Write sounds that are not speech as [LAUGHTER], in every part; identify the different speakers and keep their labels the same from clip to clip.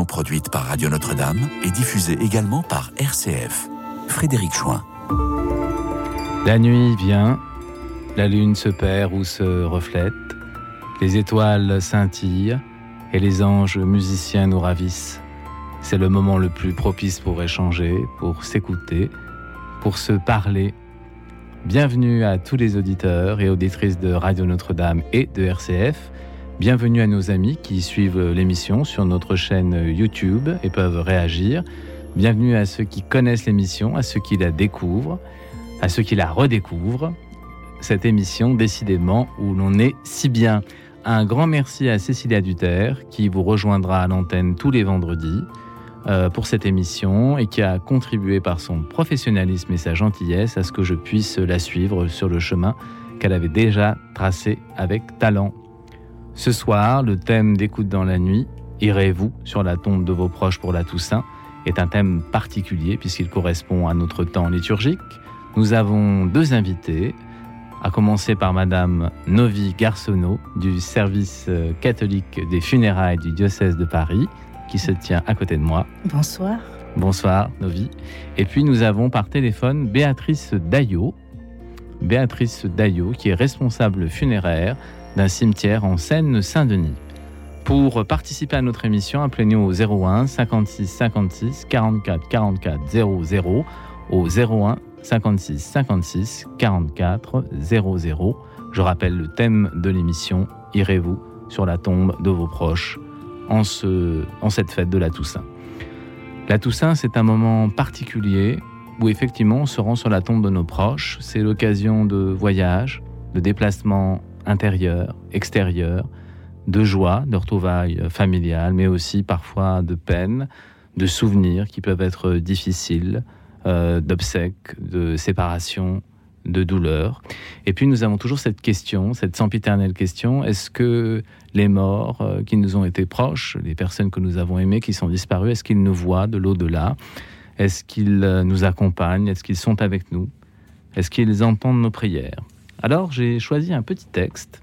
Speaker 1: produite par Radio Notre-Dame et diffusée également par RCF. Frédéric Chouin.
Speaker 2: La nuit vient, la lune se perd ou se reflète, les étoiles scintillent et les anges musiciens nous ravissent. C'est le moment le plus propice pour échanger, pour s'écouter, pour se parler. Bienvenue à tous les auditeurs et auditrices de Radio Notre-Dame et de RCF. Bienvenue à nos amis qui suivent l'émission sur notre chaîne YouTube et peuvent réagir. Bienvenue à ceux qui connaissent l'émission, à ceux qui la découvrent, à ceux qui la redécouvrent. Cette émission, décidément, où l'on est si bien. Un grand merci à Cécilia Duterre qui vous rejoindra à l'antenne tous les vendredis euh, pour cette émission et qui a contribué par son professionnalisme et sa gentillesse à ce que je puisse la suivre sur le chemin qu'elle avait déjà tracé avec talent. Ce soir, le thème d'écoute dans la nuit, Irez-vous sur la tombe de vos proches pour la Toussaint, est un thème particulier puisqu'il correspond à notre temps liturgique. Nous avons deux invités, à commencer par Madame Novi Garçonneau du service euh, catholique des funérailles du diocèse de Paris, qui se tient à côté de moi.
Speaker 3: Bonsoir.
Speaker 2: Bonsoir Novi. Et puis nous avons par téléphone Béatrice Daillot, Béatrice Daillot qui est responsable funéraire d'un cimetière en Seine-Saint-Denis. Pour participer à notre émission, appelez-nous au 01 56 56 44 44 00 au 01 56 56 44 00. Je rappelle le thème de l'émission Irez-vous sur la tombe de vos proches en, ce, cette fête de la Toussaint. La Toussaint, c'est un moment particulier où effectivement on se rend sur la tombe de nos proches. C'est l'occasion de voyages, de déplacements intérieurs, extérieurs, de joie, de retrouvailles familiales, mais aussi parfois de peine, de souvenirs qui peuvent être difficiles, euh, d'obsèques, de séparation, de douleur. Et puis nous avons toujours cette question, cette sempiternelle question, est-ce que les morts euh, qui nous ont été proches, les personnes que nous avons aimées, qui sont disparues, est-ce qu'ils nous voient de l'au-delà? Est-ce qu'ils euh, nous accompagnent? Est-ce qu'ils sont avec nous? Est-ce qu'ils entendent nos prières? Alors j'ai choisi un petit texte,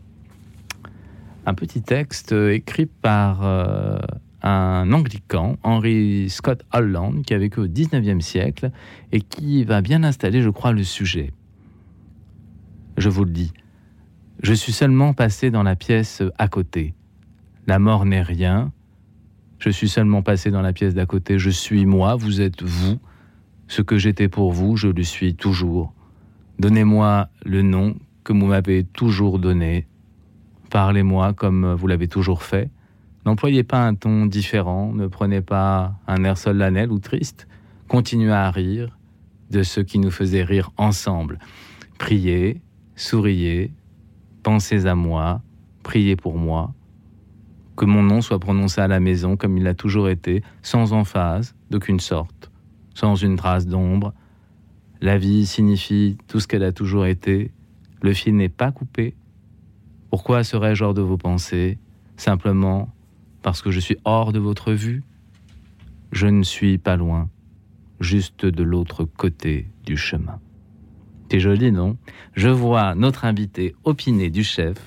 Speaker 2: un petit texte écrit par un anglican, Henry Scott Holland, qui a vécu au 19e siècle et qui va bien installer, je crois, le sujet. Je vous le dis, je suis seulement passé dans la pièce à côté. La mort n'est rien. Je suis seulement passé dans la pièce d'à côté. Je suis moi, vous êtes vous. Ce que j'étais pour vous, je le suis toujours. Donnez-moi le nom que vous m'avez toujours donné. Parlez-moi comme vous l'avez toujours fait. N'employez pas un ton différent, ne prenez pas un air solennel ou triste. Continuez à rire de ce qui nous faisait rire ensemble. Priez, souriez, pensez à moi, priez pour moi. Que mon nom soit prononcé à la maison comme il a toujours été, sans emphase d'aucune sorte, sans une trace d'ombre. La vie signifie tout ce qu'elle a toujours été. Le fil n'est pas coupé. Pourquoi serais-je hors de vos pensées? Simplement parce que je suis hors de votre vue Je ne suis pas loin, juste de l'autre côté du chemin. C'est joli, non? Je vois notre invité opiner du chef.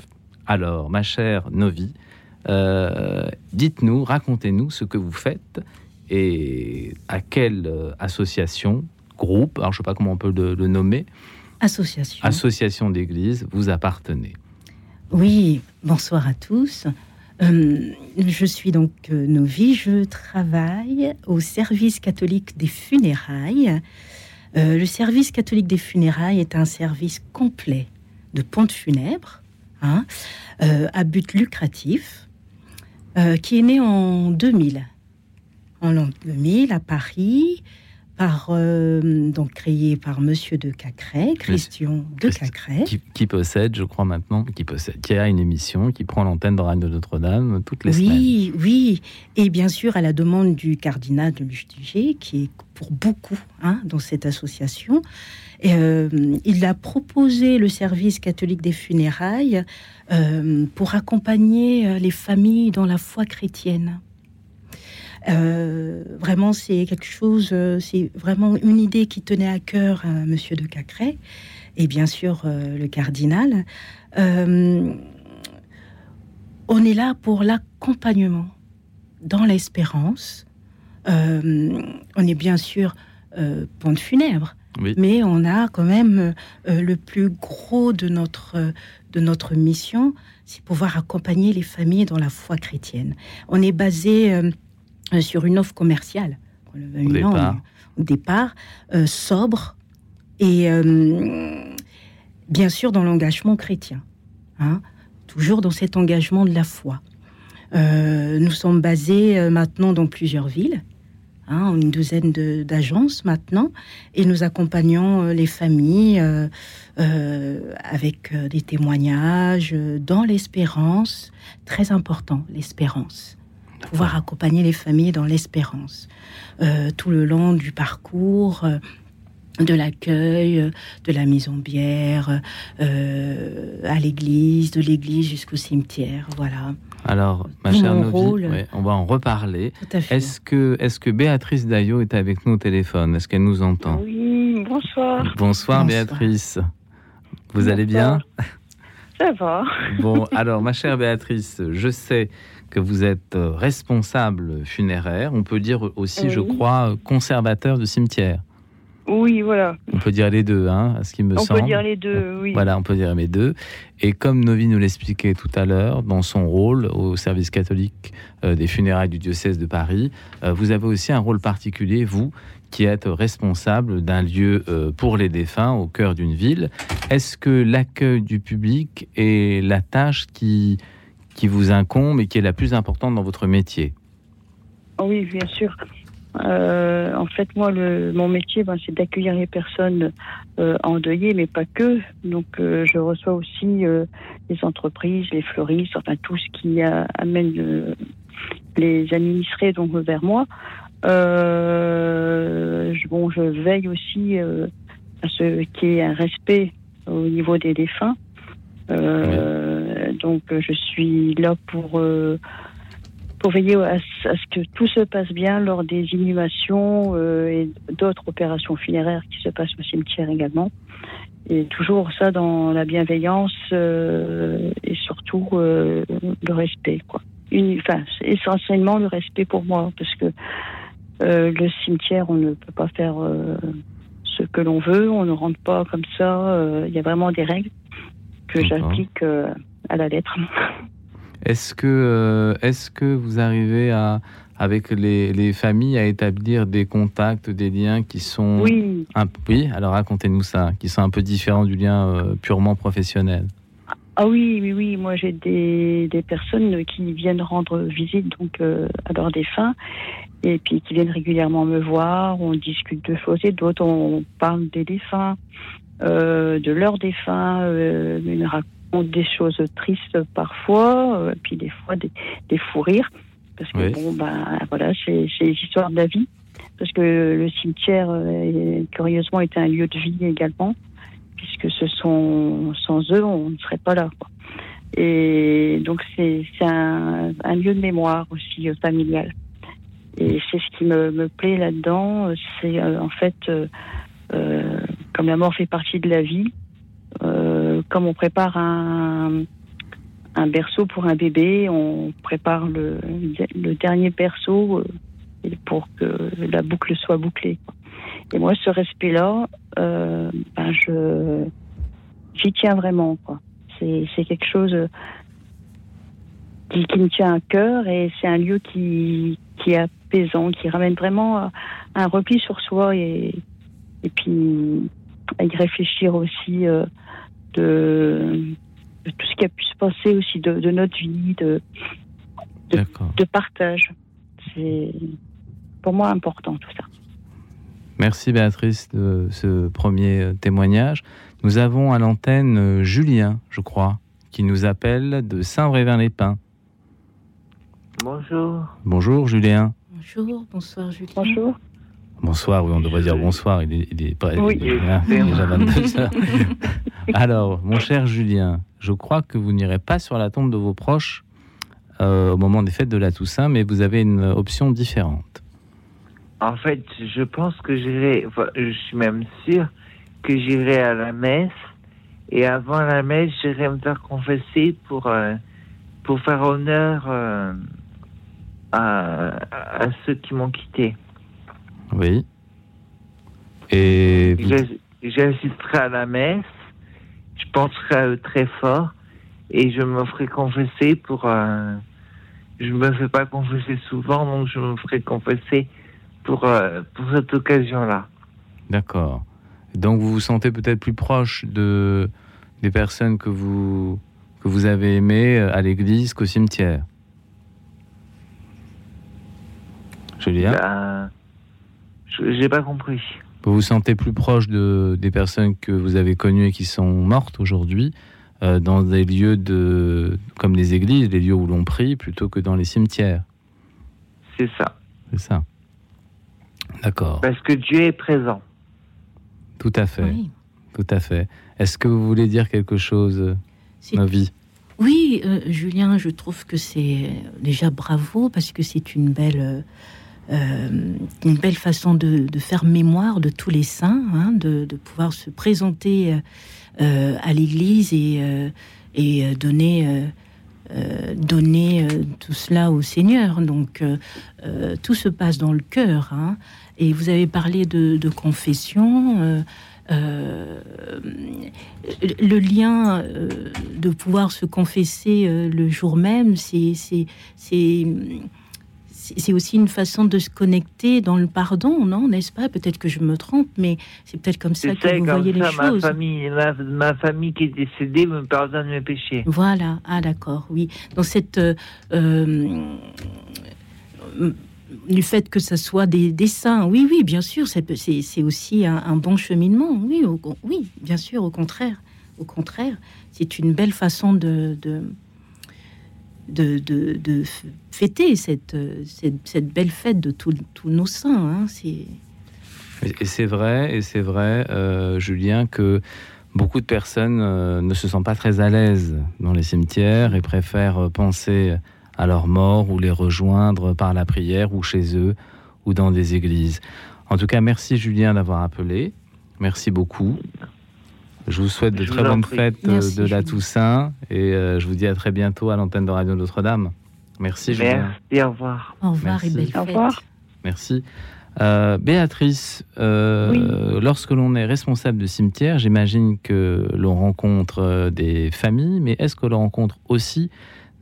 Speaker 2: Alors, ma chère Novi, euh, dites-nous, racontez-nous ce que vous faites et à quelle euh, association, groupe, alors je ne sais pas comment on peut le, le nommer,
Speaker 3: Association.
Speaker 2: association d'église, vous appartenez.
Speaker 3: Oui, bonsoir à tous. Euh, je suis donc euh, Novi, je travaille au service catholique des funérailles. Euh, le service catholique des funérailles est un service complet de ponte funèbre hein, euh, à but lucratif qui est né en 2000. En l'an 2000 à Paris, par, euh, donc créé par Monsieur de Cacré, Christian de Cacré.
Speaker 2: Qui, qui possède, je crois maintenant, qui possède, qui a une émission, qui prend l'antenne de Radio Notre-Dame toutes les semaines.
Speaker 3: Oui, oui. Et bien sûr, à la demande du cardinal de Lustiger, qui est pour beaucoup hein, dans cette association, euh, il a proposé le service catholique des funérailles euh, pour accompagner les familles dans la foi chrétienne. Euh, vraiment, c'est quelque chose, euh, c'est vraiment une idée qui tenait à cœur à Monsieur de Cacré et bien sûr euh, le cardinal. Euh, on est là pour l'accompagnement dans l'espérance. Euh, on est bien sûr euh, ponte funèbre, mais on a quand même le plus gros de notre, de notre mission, c'est pouvoir accompagner les familles dans la foi chrétienne. On est basé sur une offre commerciale,
Speaker 2: au
Speaker 3: départ, sobre et bien sûr dans l'engagement chrétien. Hein, toujours dans cet engagement de la foi. Euh, nous sommes basés euh, maintenant dans plusieurs villes, hein, une douzaine d'agences maintenant, et nous accompagnons euh, les familles avec des témoignages dans l'espérance, très important, l'espérance. Pouvoir accompagner les familles dans l'espérance tout le long du parcours de l'accueil, de la mise en bière, euh, à l'église, de l'église jusqu'au cimetière, voilà.
Speaker 2: Alors, ma chère Novi, on va en reparler. Est-ce que, est que Béatrice Daillot est avec nous au téléphone? Est-ce qu'elle nous entend?
Speaker 4: Oui, bonsoir.
Speaker 2: Bonsoir, Béatrice. Vous allez bien?
Speaker 4: Ça va.
Speaker 2: Bon, alors, ma chère Béatrice, je sais que vous êtes responsable funéraire. On peut dire aussi, je crois, conservateur de cimetière.
Speaker 4: Oui, voilà.
Speaker 2: On peut dire les deux, hein, à ce qui me semble.
Speaker 4: On peut dire les deux, oui.
Speaker 2: Voilà, on peut dire les deux. Et comme Novi nous l'expliquait tout à l'heure, dans son rôle au service catholique euh, des funérailles du diocèse de Paris, euh, vous avez aussi un rôle particulier, vous, qui êtes responsable d'un lieu euh, pour les défunts au cœur d'une ville. Est-ce que l'accueil du public est la tâche qui, qui vous incombe et qui est la plus importante dans votre métier
Speaker 4: Oui, bien sûr. Euh, en fait, moi, le, mon métier, ben, c'est d'accueillir les personnes euh, endeuillées, mais pas que. Donc, euh, je reçois aussi euh, les entreprises, les fleuristes, enfin tout ce qui amène les administrés donc vers moi. Je, bon, je veille aussi à ce qui est un respect au niveau des défunts. Donc, je suis là pour pour veiller à, ce que tout se passe bien lors des inhumations euh, et d'autres opérations funéraires qui se passent au cimetière également. Et toujours ça dans la bienveillance euh, et surtout euh, le respect. Quoi. Une, enfin, essentiellement le respect pour moi, parce que le cimetière, on ne peut pas faire ce que l'on veut, on ne rentre pas comme ça. Il y a vraiment des règles que j'applique à la lettre.
Speaker 2: Est-ce que, euh, est que vous arrivez à, avec les, familles à établir des contacts, des liens qui sont...
Speaker 4: Oui.
Speaker 2: Un, oui, alors racontez-nous ça, qui sont un peu différents du lien euh, purement professionnel.
Speaker 4: Ah oui, oui, oui. Moi, j'ai des, personnes qui viennent rendre visite donc euh, à leurs défunts et puis qui viennent régulièrement me voir. On discute de choses et d'autres. On parle des défunts, de leurs défunts, une des choses tristes parfois, euh, puis des fois des, des fous rires. Parce que bon, ben voilà, c'est les histoires de la vie. Parce que le cimetière, euh, curieusement, est un lieu de vie également, puisque ce sont sans eux, on ne serait pas là. Et donc c'est un, un, lieu de mémoire aussi euh, familial. Et c'est ce qui me, me plaît là-dedans, c'est en fait, comme la mort fait partie de la vie, comme on prépare un, berceau pour un bébé, on prépare le, dernier berceau euh, pour que la boucle soit bouclée. Et moi, ce respect-là, euh, ben je j'y tiens vraiment. C'est quelque chose qui, qui, me tient à cœur et c'est un lieu qui, qui est apaisant, qui ramène vraiment un repli sur soi et, et puis à y réfléchir aussi euh, de, tout ce qui a pu se passer aussi de, notre vie, de, de, partage. C'est pour moi important tout ça.
Speaker 2: Merci Béatrice de ce premier témoignage. Nous avons à l'antenne euh, Julien, je crois, qui nous appelle de Saint-Brévin-les-Pins.
Speaker 5: Bonjour.
Speaker 2: Bonjour Julien.
Speaker 3: Bonjour, bonsoir Julien.
Speaker 4: Bonjour.
Speaker 2: Bonsoir, oui, on devrait dire bonsoir. Il est, il est, pas, oui. déjà 22 heures. [LAUGHS] [LAUGHS] Alors, mon cher Julien, je crois que vous n'irez pas sur la tombe de vos proches euh, au moment des fêtes de la Toussaint, mais vous avez une option différente.
Speaker 5: En fait, je pense que j'irai, je suis même sûr que j'irai à la messe et avant la messe, j'irai me faire confesser pour, euh, pour faire honneur euh, à, à ceux qui m'ont quitté.
Speaker 2: Oui. Et
Speaker 5: j'assisterai à la messe, je penserai à eux très fort et je me ferai confesser pour. Euh, je me fais pas confesser souvent, donc je me ferai confesser pour, euh, pour cette occasion-là.
Speaker 2: D'accord. Donc vous vous sentez peut-être plus proche de, des personnes que vous, que vous avez aimées euh, à l'église qu'au cimetière Julien
Speaker 5: ben, J'ai pas compris.
Speaker 2: Vous vous sentez plus proche de, des personnes que vous avez connues et qui sont mortes aujourd'hui euh, dans des lieux de, comme les églises, les lieux où l'on prie, plutôt que dans les cimetières
Speaker 5: C'est ça.
Speaker 2: C'est ça. D'accord.
Speaker 5: Parce que Dieu est présent.
Speaker 2: Tout à fait. Tout à fait. Est-ce que vous voulez dire quelque chose, Novi
Speaker 3: Oui, euh, Julien, je trouve que c'est déjà bravo parce que c'est une belle euh, une belle façon de, faire mémoire de tous les saints, hein, de, pouvoir se présenter euh, à l'Église et, donner, donner tout cela au Seigneur. Donc tout se passe dans le cœur. Hein. Et vous avez parlé de, confession. le lien de pouvoir se confesser le jour même, c'est c'est aussi une façon de se connecter dans le pardon, non N'est-ce pas? Peut-être que je me trompe, mais c'est peut-être comme ça que vous voyez les choses.
Speaker 5: Ma famille, ma, famille qui est décédée me pardonne mes péchés.
Speaker 3: Voilà, ah d'accord, oui. Dans cette... Euh, euh, du fait que ce soit des, des saints, oui, oui, bien sûr, c'est aussi un, bon cheminement, oui, oui, bien sûr, au contraire, au contraire, c'est une belle façon de de, de, fêter cette, cette, belle fête de tous nos saints. Hein,
Speaker 2: et c'est vrai, et c'est vrai, euh, Julien, que beaucoup de personnes euh, ne se sentent pas très à l'aise dans les cimetières et préfèrent penser à leur mort ou les rejoindre par la prière ou chez eux ou dans des églises. En tout cas, merci Julien d'avoir appelé. Merci beaucoup. Je vous souhaite de très bonnes fêtes euh, de la Toussaint et euh, je vous dis à très bientôt à l'antenne de Radio Notre-Dame. Merci,
Speaker 5: Julien. Merci, au revoir.
Speaker 3: Au revoir et belle
Speaker 4: Au revoir.
Speaker 2: Merci. Euh, Béatrice, lorsque l'on est responsable de cimetière, j'imagine que l'on rencontre des familles, mais est-ce que l'on rencontre aussi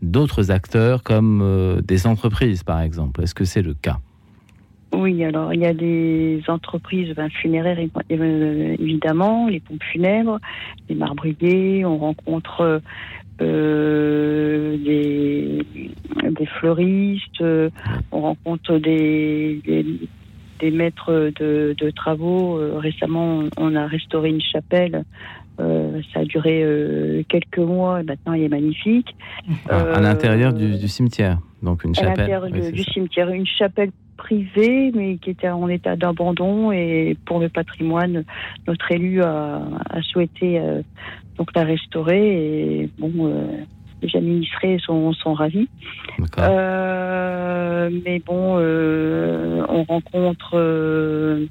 Speaker 2: d'autres acteurs comme des entreprises, par exemple? Est-ce que c'est le cas?
Speaker 4: Oui, alors il y a des entreprises ben, funéraires euh, évidemment, les pompes funèbres, les marbriers, on rencontre euh, des, des, fleuristes, on rencontre des, des, maîtres de, de travaux. Euh, récemment, on a restauré une chapelle. ça a duré quelques mois et maintenant il est magnifique.
Speaker 2: à l'intérieur du, cimetière, donc une chapelle.
Speaker 4: À l'intérieur du cimetière, une chapelle privée, mais qui était en état d'abandon. Et pour le patrimoine, notre élu a, souhaité euh, donc la restaurer. Et bon, euh, les administrés sont, sont ravis. Euh, mais bon, on rencontre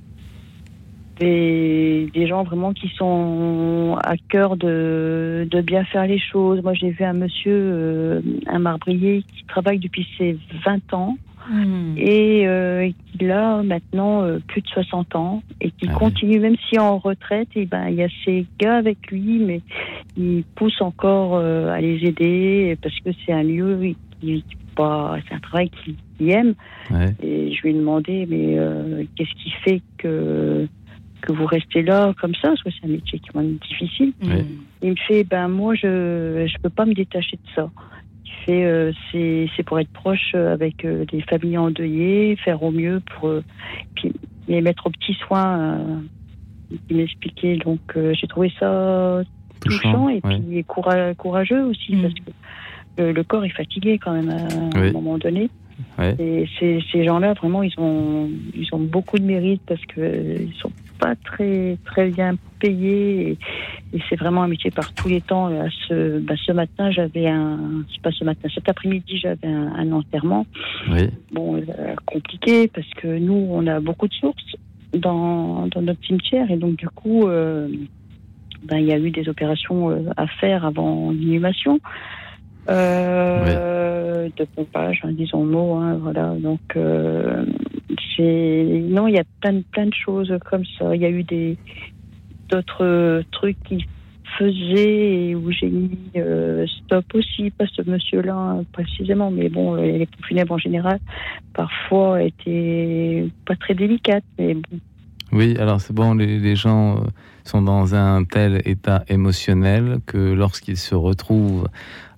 Speaker 4: des, des, gens vraiment qui sont à cœur de, de bien faire les choses. Moi, j'ai vu un monsieur, un marbrier, qui travaille depuis ses 20 ans Hmm. et euh, qui a maintenant euh, plus de 60 ans et qui ah continue, même si en retraite, et eh ben il y a ces gars avec lui, mais il pousse encore euh, à les aider parce que c'est un lieu qui, c'est un travail qu'il aime. Et je lui ai demandé, mais qu'est-ce qui fait que que vous restez là comme ça, parce que c'est un métier qui est difficile. Il me fait, ben moi je je peux pas me détacher de ça. Euh, c'est pour être proche euh, avec euh, des familles endeuillées, faire au mieux pour puis, les mettre aux petits soins. il m'expliquait. Donc j'ai trouvé ça touchant, et puis courageux aussi mm. parce que le, corps est fatigué quand même à un moment donné. Et ces, ces gens-là, vraiment, ils ont, ils ont beaucoup de mérite parce qu'ils sont pas très, très bien payés. Et, c'est vraiment un métier par tous les temps. Ce, bah, ce matin, j'avais un. C'est pas ce matin, cet après-midi, j'avais un, enterrement. Bon, euh, compliqué parce que nous, on a beaucoup de sources dans, dans notre cimetière. Et donc, du coup, euh, ben, il y a eu des opérations euh, à faire avant l'inhumation. Euh, euh, de pompage, hein, disons le mot. Hein, voilà. Donc, euh, non, il y a plein, plein de choses comme ça. Il y a eu d'autres trucs qui faisaient et où j'ai mis euh, stop aussi, pas ce monsieur-là précisément, mais bon, les pompes funèbres en général, parfois étaient pas très délicates.
Speaker 2: Oui, alors c'est bon, les, les gens sont dans un tel état émotionnel que lorsqu'ils se retrouvent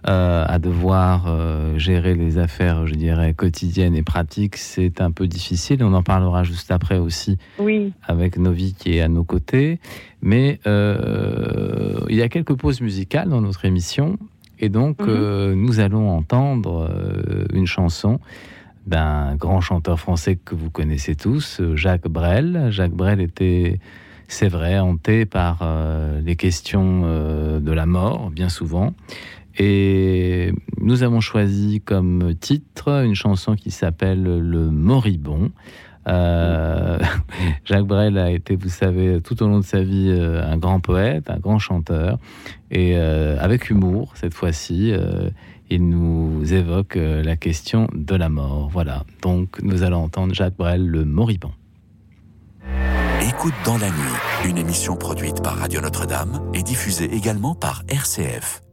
Speaker 2: euh, à devoir euh, gérer les affaires, je dirais, quotidiennes et pratiques, c'est un peu difficile. On en parlera juste après aussi
Speaker 4: Oui,
Speaker 2: avec Novi qui est à nos côtés. Mais euh, il y a quelques pauses musicales dans notre émission. Et donc,
Speaker 4: Mhm.
Speaker 2: nous allons entendre une chanson d'un grand chanteur français que vous connaissez tous, Jacques Brel. Jacques Brel était, c'est vrai, hanté par euh, les questions euh, de la mort, bien souvent. Et nous avons choisi comme titre une chanson qui s'appelle Le Moribond. Euh, [LAUGHS] Jacques Brel a été, vous savez, tout au long de sa vie, euh, un grand poète, un grand chanteur, et euh, avec humour cette fois-ci, il nous évoque la question de la mort. Voilà, donc nous allons entendre Jacques Brel, le moribond.
Speaker 1: Écoute dans la nuit, une émission produite par Radio Notre-Dame et diffusée également par RCF.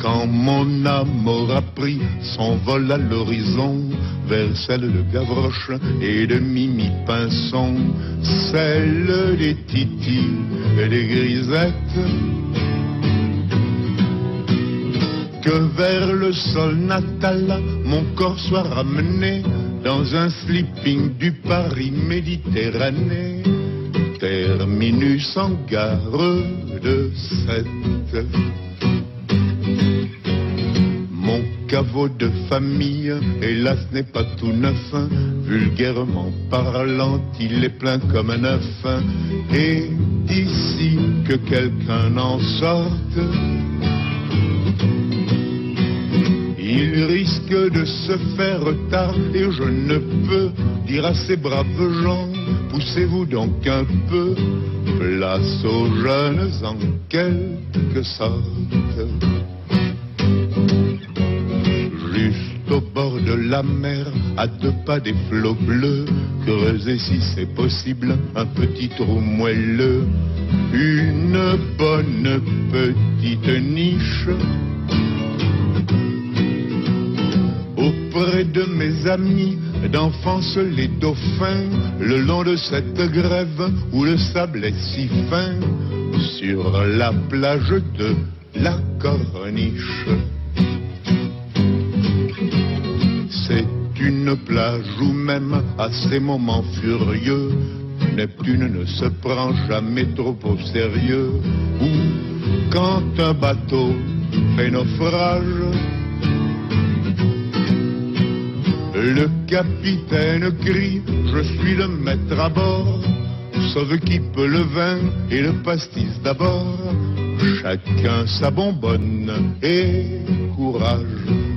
Speaker 6: Quand mon âme aura pris son vol à l'horizon vers celle de Gavroche et de Mimi Pinson, celle des Titi et des Grisettes, que vers le sol natal mon corps soit ramené dans un sleeping du Paris Méditerranée, terminus en gare de Sète. Caveau de famille, hélas, n'est pas tout neuf. Vulgairement parlant, il est plein comme un œuf. Et d'ici que quelqu'un en sorte, il risque de se faire tard. Et je ne peux dire à ces braves gens, poussez-vous donc un peu, place aux jeunes en quelque sorte. Au bord de la mer, à deux pas des flots bleus, creuser si c'est possible un petit trou moelleux, une bonne petite niche. Auprès de mes amis d'enfance les dauphins, le long de cette grève où le sable est si fin, sur la plage de la corniche. Plage où même à ces moments furieux, Neptune ne se prend jamais trop au sérieux. Ou quand un bateau fait naufrage, le capitaine crie, je suis le maître à bord, sauve qui peut le vin et le pastis d'abord. Chacun sa bonbonne et courage.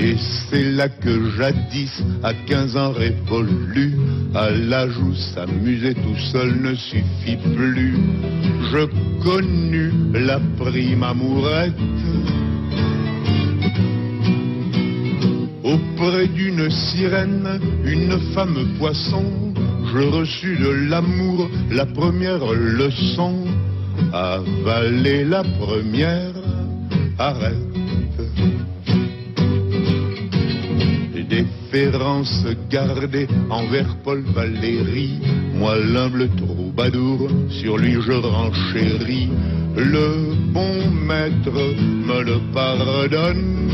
Speaker 6: Et c'est là que jadis, à 15 ans révolu, à l'âge où s'amuser tout seul ne suffit plus, je connus la prime amourette. Auprès d'une sirène, une femme poisson, je reçus de l'amour la première leçon. Avaler la première arrête. Déférence gardée envers Paul Valéry, moi l'humble troubadour, sur lui je renchéris. Le bon maître me le pardonne.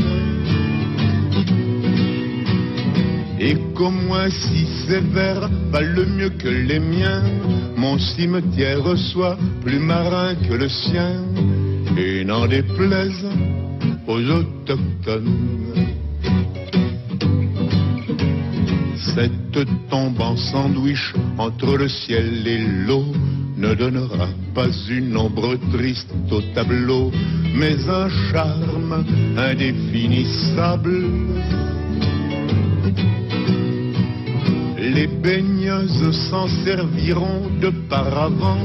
Speaker 6: Et qu'au moins si sévère valent mieux que les miens, mon cimetière soit plus marin que le sien, et n'en déplaise aux autochtones. Tombe en sandwich entre le ciel et l'eau ne donnera pas une ombre triste au tableau, mais un charme indéfinissable. Les baigneuses s'en serviront de paravent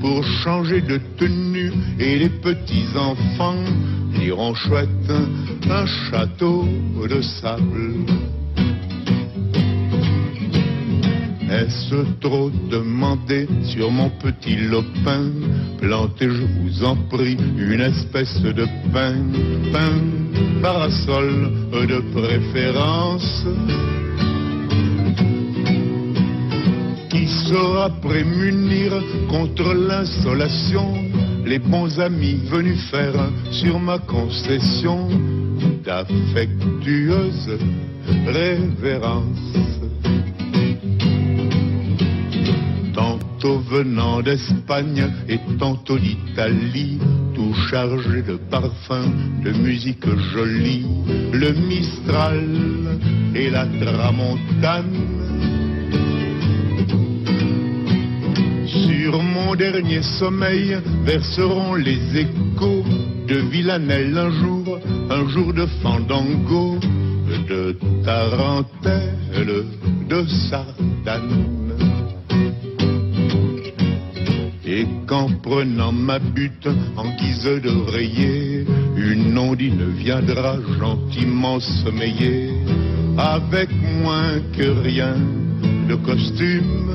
Speaker 6: pour changer de tenue et les petits enfants diront chouette un château de sable. Est-ce trop demandé sur mon petit lopin? Plantez, je vous en prie, une espèce de pain, pain, parasol de préférence, qui saura prémunir contre l'insolation les bons amis venus faire sur ma concession d'affectueuses révérences? Tantôt venant d'Espagne et tantôt d'Italie, tout chargé de parfums, de musique jolie, le Mistral et la Tramontane. Sur mon dernier sommeil verseront les échos de Villanelle un jour, un jour de fandango, de tarentelle, de sardane. Et qu'en prenant ma butte en guise d'oreiller, une ondine viendra gentiment sommeiller, avec moins que rien de costume.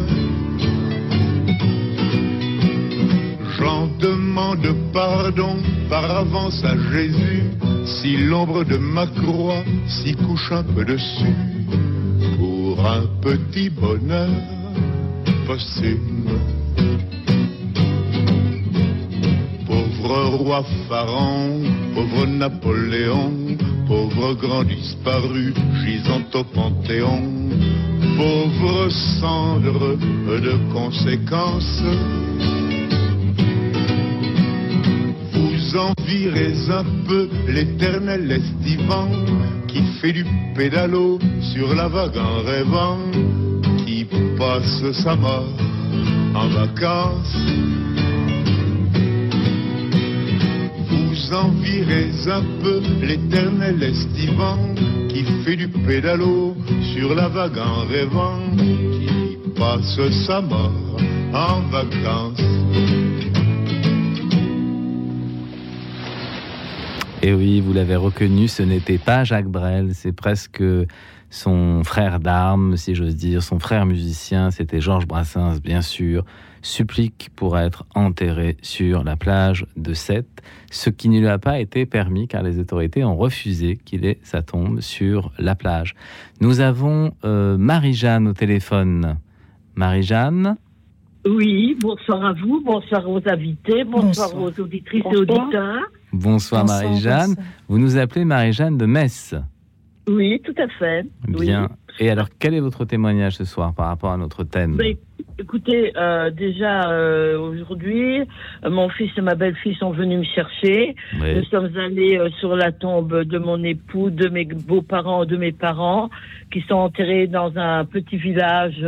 Speaker 6: J'en demande pardon par avance à Jésus, si l'ombre de ma croix s'y couche un peu dessus, pour un petit bonheur posthume. Pauvre roi Pharaon, pauvre Napoléon, pauvre grand disparu gisant au Panthéon, pauvre cendre de conséquences. Vous envirez un peu l'éternel estivant qui fait du pédalo sur la vague en rêvant, qui passe sa mort en vacances. Envirez un peu l'éternel estivant qui fait du pédalo sur la vague en rêvant, qui passe sa mort en vacances.
Speaker 2: Et oui, vous l'avez reconnu, ce n'était pas Jacques Brel, c'est presque son frère d'armes, si j'ose dire, son frère musicien, c'était Georges Brassens, bien sûr, supplique pour être enterré sur la plage de Sète, ce qui ne lui a pas été permis car les autorités ont refusé qu'il ait sa tombe sur la plage. Nous avons euh, Marie-Jeanne au téléphone. Marie-Jeanne?
Speaker 7: Oui, bonsoir à vous, bonsoir aux invités, bonsoir,
Speaker 3: Bonsoir.
Speaker 7: aux auditrices
Speaker 3: Bonsoir.
Speaker 7: et auditeurs.
Speaker 2: Bonsoir,
Speaker 3: Bonsoir,
Speaker 2: Marie-Jeanne.
Speaker 3: bonsoir.
Speaker 2: Vous nous appelez Marie-Jeanne de Metz.
Speaker 7: Oui, tout à fait. Oui.
Speaker 2: Et alors, quel est votre témoignage ce soir par rapport à notre thème
Speaker 7: Mais, écoutez, euh, déjà euh, aujourd'hui, euh, mon fils et ma belle-fille sont venus me chercher.
Speaker 2: Oui.
Speaker 7: Nous sommes allés sur la tombe de mon époux, de mes beaux-parents, de mes parents, qui sont enterrés dans un petit village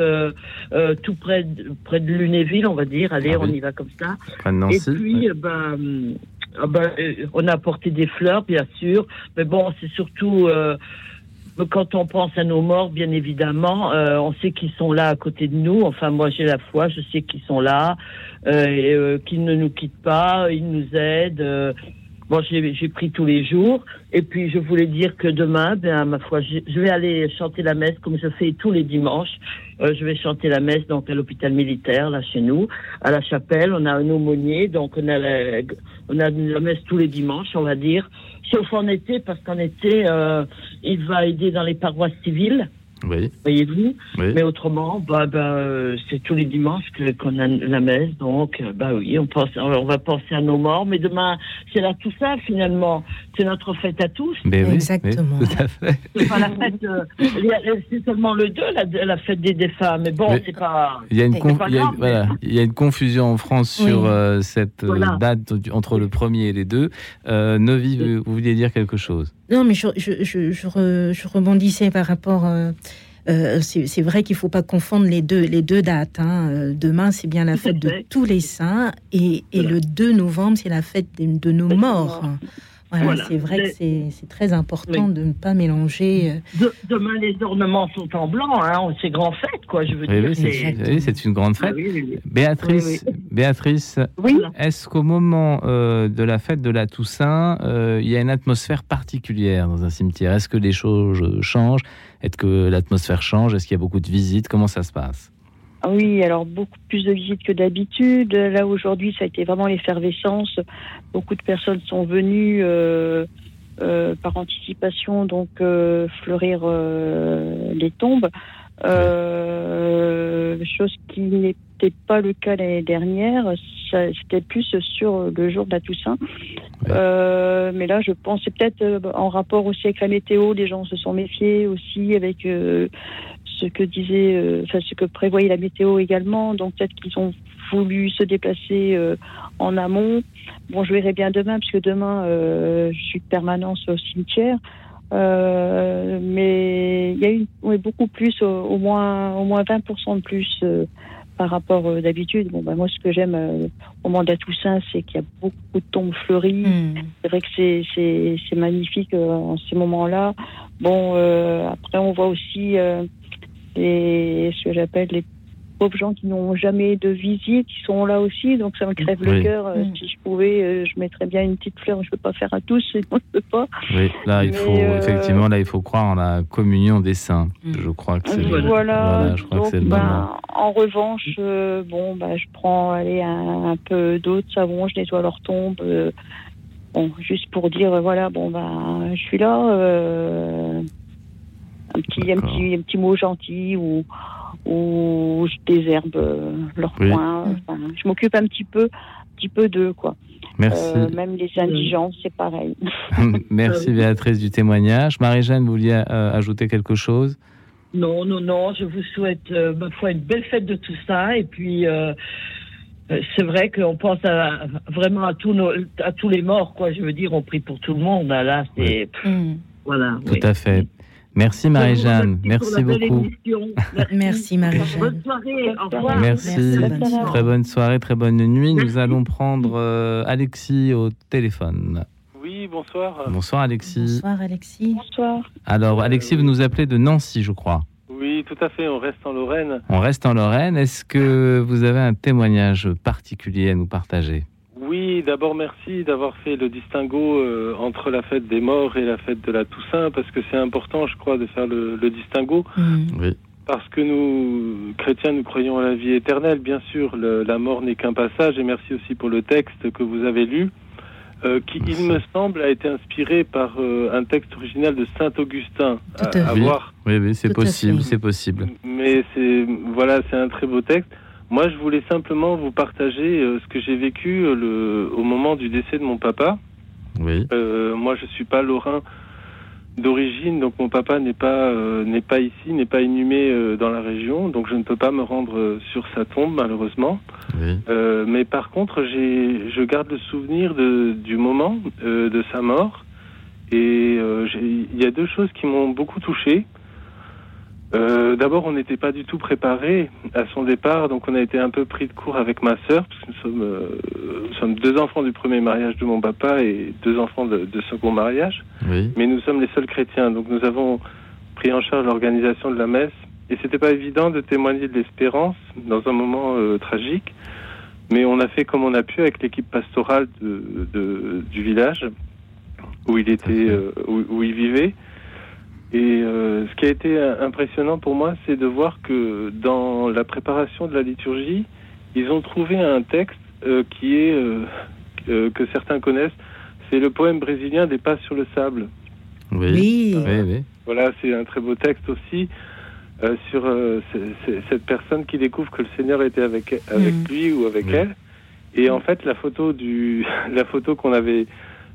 Speaker 7: tout près de, près de Lunéville, on va dire. Allez,
Speaker 2: Ah oui.
Speaker 7: on y va comme ça.
Speaker 2: Nancy
Speaker 7: Et puis, euh, ben, euh, on a apporté des fleurs, bien sûr, mais bon, c'est surtout quand on pense à nos morts, bien évidemment, euh, on sait qu'ils sont là à côté de nous. Enfin, moi, j'ai la foi, je sais qu'ils sont là, euh, euh, qu'ils ne nous quittent pas, ils nous aident. euh, Bon, j'ai j'ai pris tous les jours. Et puis, je voulais dire que demain, ben, ma foi, je vais aller chanter la messe comme je fais tous les dimanches. Euh, je vais chanter la messe donc à l'hôpital militaire, là, chez nous, à la chapelle. On a un aumônier, donc on a la, on a la messe tous les dimanches, on va dire. Sauf en été, parce qu'en été, euh, il va aider dans les paroisses civiles.
Speaker 2: Oui,
Speaker 7: Voyez-vous
Speaker 2: oui.
Speaker 7: Mais autrement, bah, bah, euh, c'est tous les dimanches que qu'on a la messe, donc euh, bah oui, on pense, on va penser à nos morts. Mais demain, c'est la Toussaint finalement, c'est notre fête à tous.
Speaker 2: Oui,
Speaker 3: Exactement.
Speaker 2: oui, tout à fait.
Speaker 7: C'est pas la fête, euh, c'est seulement le 2, la, la fête des défunts. Mais bon,
Speaker 2: Mais-
Speaker 7: c'est pas.
Speaker 2: Il y, a une
Speaker 3: C'est
Speaker 2: conf-
Speaker 7: pas
Speaker 2: il, y a,
Speaker 7: grave,
Speaker 2: voilà, il y a une confusion en France sur euh, cette euh,
Speaker 7: Voilà.
Speaker 2: date entre le premier et les deux. Euh, Novi, vous, vous vouliez dire quelque chose?
Speaker 3: Non, mais je, je, je, je, re- je rebondissais par rapport. euh, euh, c'est vrai qu'il faut pas confondre les deux, les deux dates. hein. Euh, Demain, c'est bien la fête de tous les saints et, et
Speaker 7: Voilà.
Speaker 3: le 2 novembre, c'est la fête de, de nos morts.
Speaker 7: Morts.
Speaker 3: Voilà,
Speaker 7: Voilà.
Speaker 3: c'est vrai que c'est très important
Speaker 7: Oui.
Speaker 3: de ne pas mélanger. euh,
Speaker 7: De- demain, les ornements sont en blanc, hein, c'est grand fête, quoi, je veux
Speaker 2: Oui,
Speaker 7: dire.
Speaker 2: oui, c'est une grande fête.
Speaker 7: oui, oui, oui.
Speaker 2: Béatrice, Béatrice,
Speaker 7: Oui.
Speaker 2: est-ce qu'au moment euh, de la fête de la Toussaint, euh, il y a une atmosphère particulière dans un cimetière? Est-ce que les choses changent? Est-ce que l'atmosphère change? Est-ce qu'il y a beaucoup de visites? Comment ça se passe?
Speaker 4: Oui, alors beaucoup plus de visites que d'habitude. Là aujourd'hui, ça a été vraiment l'effervescence. Beaucoup de personnes sont venues euh, euh, par anticipation, donc euh, fleurir les tombes. Chose qui n'était pas le cas l'année dernière. C'était plus sur le jour de la Toussaint. Mais là, je pense c'est peut-être en rapport aussi avec la météo. Les gens se sont méfiés aussi avec ce que disait, euh, enfin ce que prévoyait la météo également. Donc peut-être qu'ils ont voulu se déplacer euh, en amont. Bon, je verrai bien demain, puisque demain euh, je suis de permanence au cimetière. Euh, mais il y a eu beaucoup plus, au, au moins au moins 20% de plus euh, par rapport euh, d'habitude. Bon, bah, moi, ce que j'aime au la Toussaint, c'est qu'il y a beaucoup de tombes fleuries.
Speaker 3: hmm.
Speaker 4: C'est vrai que c'est, magnifique en ces moments-là. Bon, après, on voit aussi les, ce que j'appelle les pauvres gens qui n'ont jamais de visite, qui sont là aussi. Donc, ça me crève le cœur. Euh,
Speaker 3: Mm.
Speaker 4: Si je pouvais, euh, je mettrais bien une petite fleur. Je ne peux pas faire à tous, [LAUGHS] sinon je peux pas.
Speaker 2: Oui, là, il
Speaker 4: Mais,
Speaker 2: faut
Speaker 4: euh,
Speaker 2: effectivement, là, il faut croire en la communion des saints.
Speaker 3: Mm.
Speaker 2: Je crois que c'est le-
Speaker 4: Voilà.
Speaker 2: voilà, je crois que c'est le moment.
Speaker 4: en revanche, euh, bon, bah, je prends allez, un, un peu d'eau de savon, je nettoie leur tombe. euh, bon, juste pour dire, voilà, bon, ben, je suis là. Un, petit, un, petit, un petit mot gentil ou, ou je désherbe euh, leur
Speaker 2: Oui.
Speaker 4: coin. Enfin, je m'occupe un petit peu, un petit peu d'eux, quoi.
Speaker 2: Merci,
Speaker 4: Euh, même les indigents, c'est pareil. [LAUGHS]
Speaker 2: merci Béatrice du témoignage. Marie-Jeanne, vous vouliez euh, ajouter quelque chose?
Speaker 7: Non, non, non, je vous souhaite, euh, ma foi, une belle fête de tout ça. Et puis, c'est vrai qu'on pense à, vraiment à tous, nos, à tous les morts, quoi. Je veux dire, on prie pour tout le monde. hein, Là, c'est. Voilà.
Speaker 2: Tout à fait. Merci Marie-Jeanne, merci beaucoup.
Speaker 3: Merci, Marie-Jeanne.
Speaker 7: Bonne soirée. Au revoir.
Speaker 2: Merci.
Speaker 3: Merci, bonne soirée.
Speaker 2: Très bonne soirée, très bonne nuit. Nous allons prendre euh, Alexis au téléphone.
Speaker 8: Oui, bonsoir.
Speaker 2: Bonsoir Alexis.
Speaker 3: Bonsoir, Alexis.
Speaker 4: Bonsoir.
Speaker 2: Alors Alexis, vous nous appelez de Nancy, je crois.
Speaker 8: Oui, tout à fait, on reste en Lorraine.
Speaker 2: On reste en Lorraine. Est-ce que vous avez un témoignage particulier à nous partager?
Speaker 8: Oui, d'abord merci d'avoir fait le distinguo euh, entre la fête des morts et la fête de la Toussaint, parce que c'est important, je crois, de faire le, le distinguo,
Speaker 3: Hmm.
Speaker 2: Oui.
Speaker 8: parce que nous, chrétiens, nous croyons à la vie éternelle, bien sûr, le- la mort n'est qu'un passage, et merci aussi pour le texte que vous avez lu, euh, qui,
Speaker 2: Merci.
Speaker 8: il me semble, a été inspiré par euh, un texte original de Saint Augustin,
Speaker 3: Tout à
Speaker 8: à,
Speaker 2: Oui.
Speaker 8: voir
Speaker 2: Oui, oui, c'est possible, c'est possible.
Speaker 8: Mais c'est voilà, c'est un très beau texte. Moi, je voulais simplement vous partager euh, ce que j'ai vécu euh, le, au moment du décès de mon papa.
Speaker 2: Oui.
Speaker 8: Euh, moi, je suis pas lorrain d'origine, donc mon papa n'est pas euh, n'est pas ici, n'est pas inhumé euh, dans la région, donc je ne peux pas me rendre euh, sur sa tombe malheureusement.
Speaker 2: Oui.
Speaker 8: Euh, mais par contre, j'ai je garde le souvenir de, du moment euh, de sa mort et euh, il y a deux choses qui m'ont beaucoup touché. Euh, D'abord, on n'était pas du tout préparé à son départ, donc on a été un peu pris de court avec ma sœur, parce que nous sommes, euh, nous sommes deux enfants du premier mariage de mon papa et deux enfants de, de second mariage,
Speaker 2: Oui.
Speaker 8: mais nous sommes les seuls chrétiens, donc nous avons pris en charge l'organisation de la messe, et c'était pas évident de témoigner de l'espérance dans un moment euh, tragique. Mais on a fait comme on a pu avec l'équipe pastorale de, de- du village où il était, euh, où, où il vivait. Et euh, ce qui a été euh, impressionnant pour moi, c'est de voir que dans la préparation de la liturgie, ils ont trouvé un texte euh, qui est euh, euh, que certains connaissent. C'est le poème brésilien des pas sur le sable.
Speaker 2: Oui.
Speaker 3: Oui.
Speaker 2: Oui, oui.
Speaker 8: Voilà, c'est un très beau texte aussi euh, sur euh, c- cette personne qui découvre que le Seigneur était avec avec
Speaker 3: Mhm.
Speaker 8: lui ou avec
Speaker 2: Oui.
Speaker 8: elle. Et en fait, la photo du [LAUGHS] la photo qu'on avait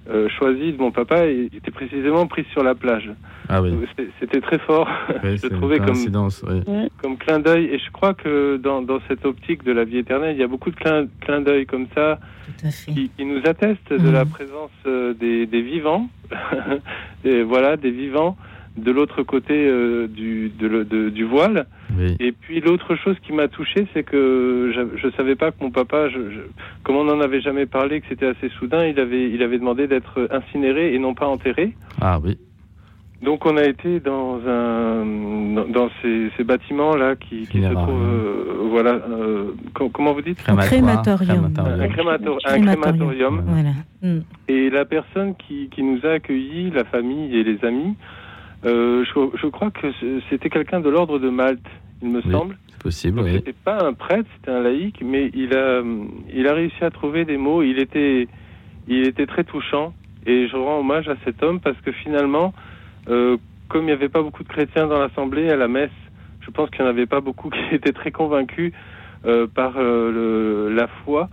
Speaker 8: euh, choisie de mon papa était précisément prise sur la plage.
Speaker 2: Ah oui.
Speaker 8: C'était très fort.
Speaker 2: Oui, [LAUGHS]
Speaker 8: je trouvais comme
Speaker 2: oui.
Speaker 8: comme clin d'œil. Et je crois que dans, dans cette optique de la vie éternelle, il y a beaucoup de clins clin d'œil comme ça
Speaker 3: Tout à fait.
Speaker 8: qui, qui nous atteste de
Speaker 3: Mhm.
Speaker 8: la présence euh, des, des vivants, [LAUGHS] et voilà, des vivants de l'autre côté euh, du, de le- de- du voile.
Speaker 2: Oui.
Speaker 8: Et puis l'autre chose qui m'a touché, c'est que je ne savais pas que mon papa, je, je- comme on n'en avait jamais parlé, que c'était assez soudain, il avait, il avait demandé d'être incinéré et non pas enterré.
Speaker 2: Ah oui.
Speaker 8: Donc on a été dans un dans, dans ces, ces bâtiments là qui, qui se trouvent euh, voilà euh, com- comment vous dites?
Speaker 2: Crématoire,
Speaker 3: crématorium.
Speaker 8: un,
Speaker 2: crématorium.
Speaker 8: crémator- un
Speaker 3: Crématorium.
Speaker 8: crématorium.
Speaker 3: Voilà. Mm.
Speaker 8: Et la personne qui, qui nous a accueillis, la famille et les amis, euh, je, je crois que c'était quelqu'un de l'ordre de Malte, il me
Speaker 2: Oui.
Speaker 8: semble.
Speaker 2: C'est possible, oui.
Speaker 8: c'était pas un prêtre, c'était un laïc, mais il a, il a réussi à trouver des mots. Il était, il était très touchant. Et je rends hommage à cet homme parce que finalement, euh, comme il n'y avait pas beaucoup de chrétiens dans l'assemblée, à la messe, je pense qu'il n'y en avait pas beaucoup [LAUGHS] qui étaient très convaincus euh, par euh, le- la foi.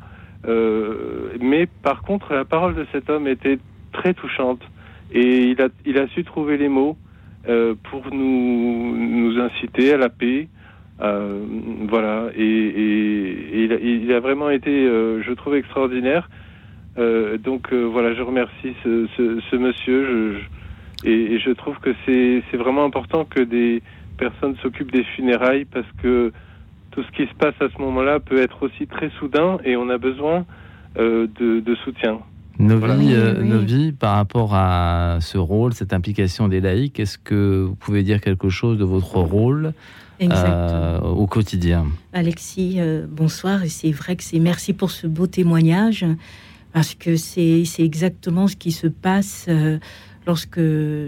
Speaker 8: Euh, mais par contre, la parole de cet homme était très touchante. Et il a, il a su trouver les mots euh, pour nous, nous inciter à la paix. Euh, voilà. Et, et- et il, a, il a vraiment été, euh, je trouve, extraordinaire. Euh, donc voilà, je remercie ce, ce, ce monsieur. Je, je- et, je trouve que c'est vraiment important que des personnes s'occupent des funérailles parce que tout ce qui se passe à ce moment-là peut être aussi très soudain et on a besoin de, de soutien. Voilà.
Speaker 3: Oui,
Speaker 2: euh,
Speaker 3: oui.
Speaker 2: Novi, par rapport à ce rôle, cette implication des laïcs, est-ce que vous pouvez dire quelque chose de votre rôle euh, au quotidien?
Speaker 3: Alexis, euh, bonsoir. Et c'est vrai que c'est merci pour ce beau témoignage, parce que c'est c'est exactement ce qui se passe euh, lorsque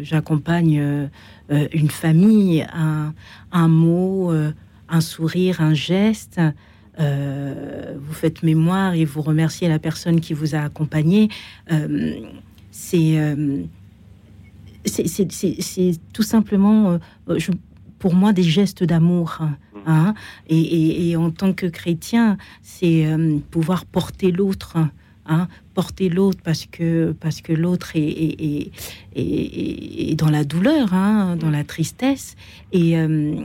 Speaker 3: j'accompagne une famille, un, un mot, euh, un sourire, un geste. Euh, vous faites mémoire et vous remerciez la personne qui vous a accompagné. Euh, c'est euh, c'est- c'est tout simplement, je- pour moi, des gestes d'amour. hein. Et, et- et en tant que chrétien, c'est pouvoir porter l'autre. hein, porter l'autre parce que parce que l'autre est, est, est- est- est dans la douleur, hein, dans la tristesse et euh,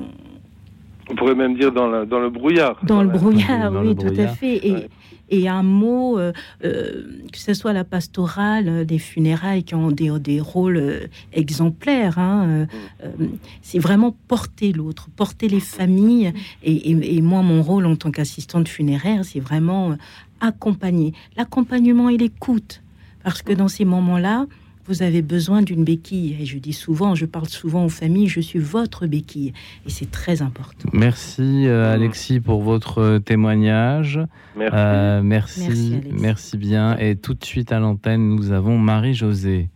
Speaker 8: On pourrait même dire dans, la, dans le brouillard.
Speaker 3: dans le
Speaker 8: la-
Speaker 3: brouillard,
Speaker 2: dans
Speaker 3: oui,
Speaker 2: le
Speaker 3: tout à fait. Et,
Speaker 8: Ouais.
Speaker 3: et un mot, euh, euh, que ce soit la pastorale, euh, des funérailles qui ont des, des rôles euh, exemplaires, hein, euh, euh, c'est vraiment porter l'autre, porter les familles. Et, et- et moi, mon rôle en tant qu'assistante funéraire, c'est vraiment accompagner. L'accompagnement et l'écoute. Parce que dans ces moments-là, vous avez besoin d'une béquille. Et je dis souvent, je parle souvent aux familles, je suis votre béquille. Et c'est très important.
Speaker 2: Merci euh, Alexis pour votre euh, témoignage.
Speaker 8: Merci.
Speaker 2: Euh, merci,
Speaker 3: Merci,
Speaker 2: bien. Et tout de suite à l'antenne, nous avons Marie-Josée.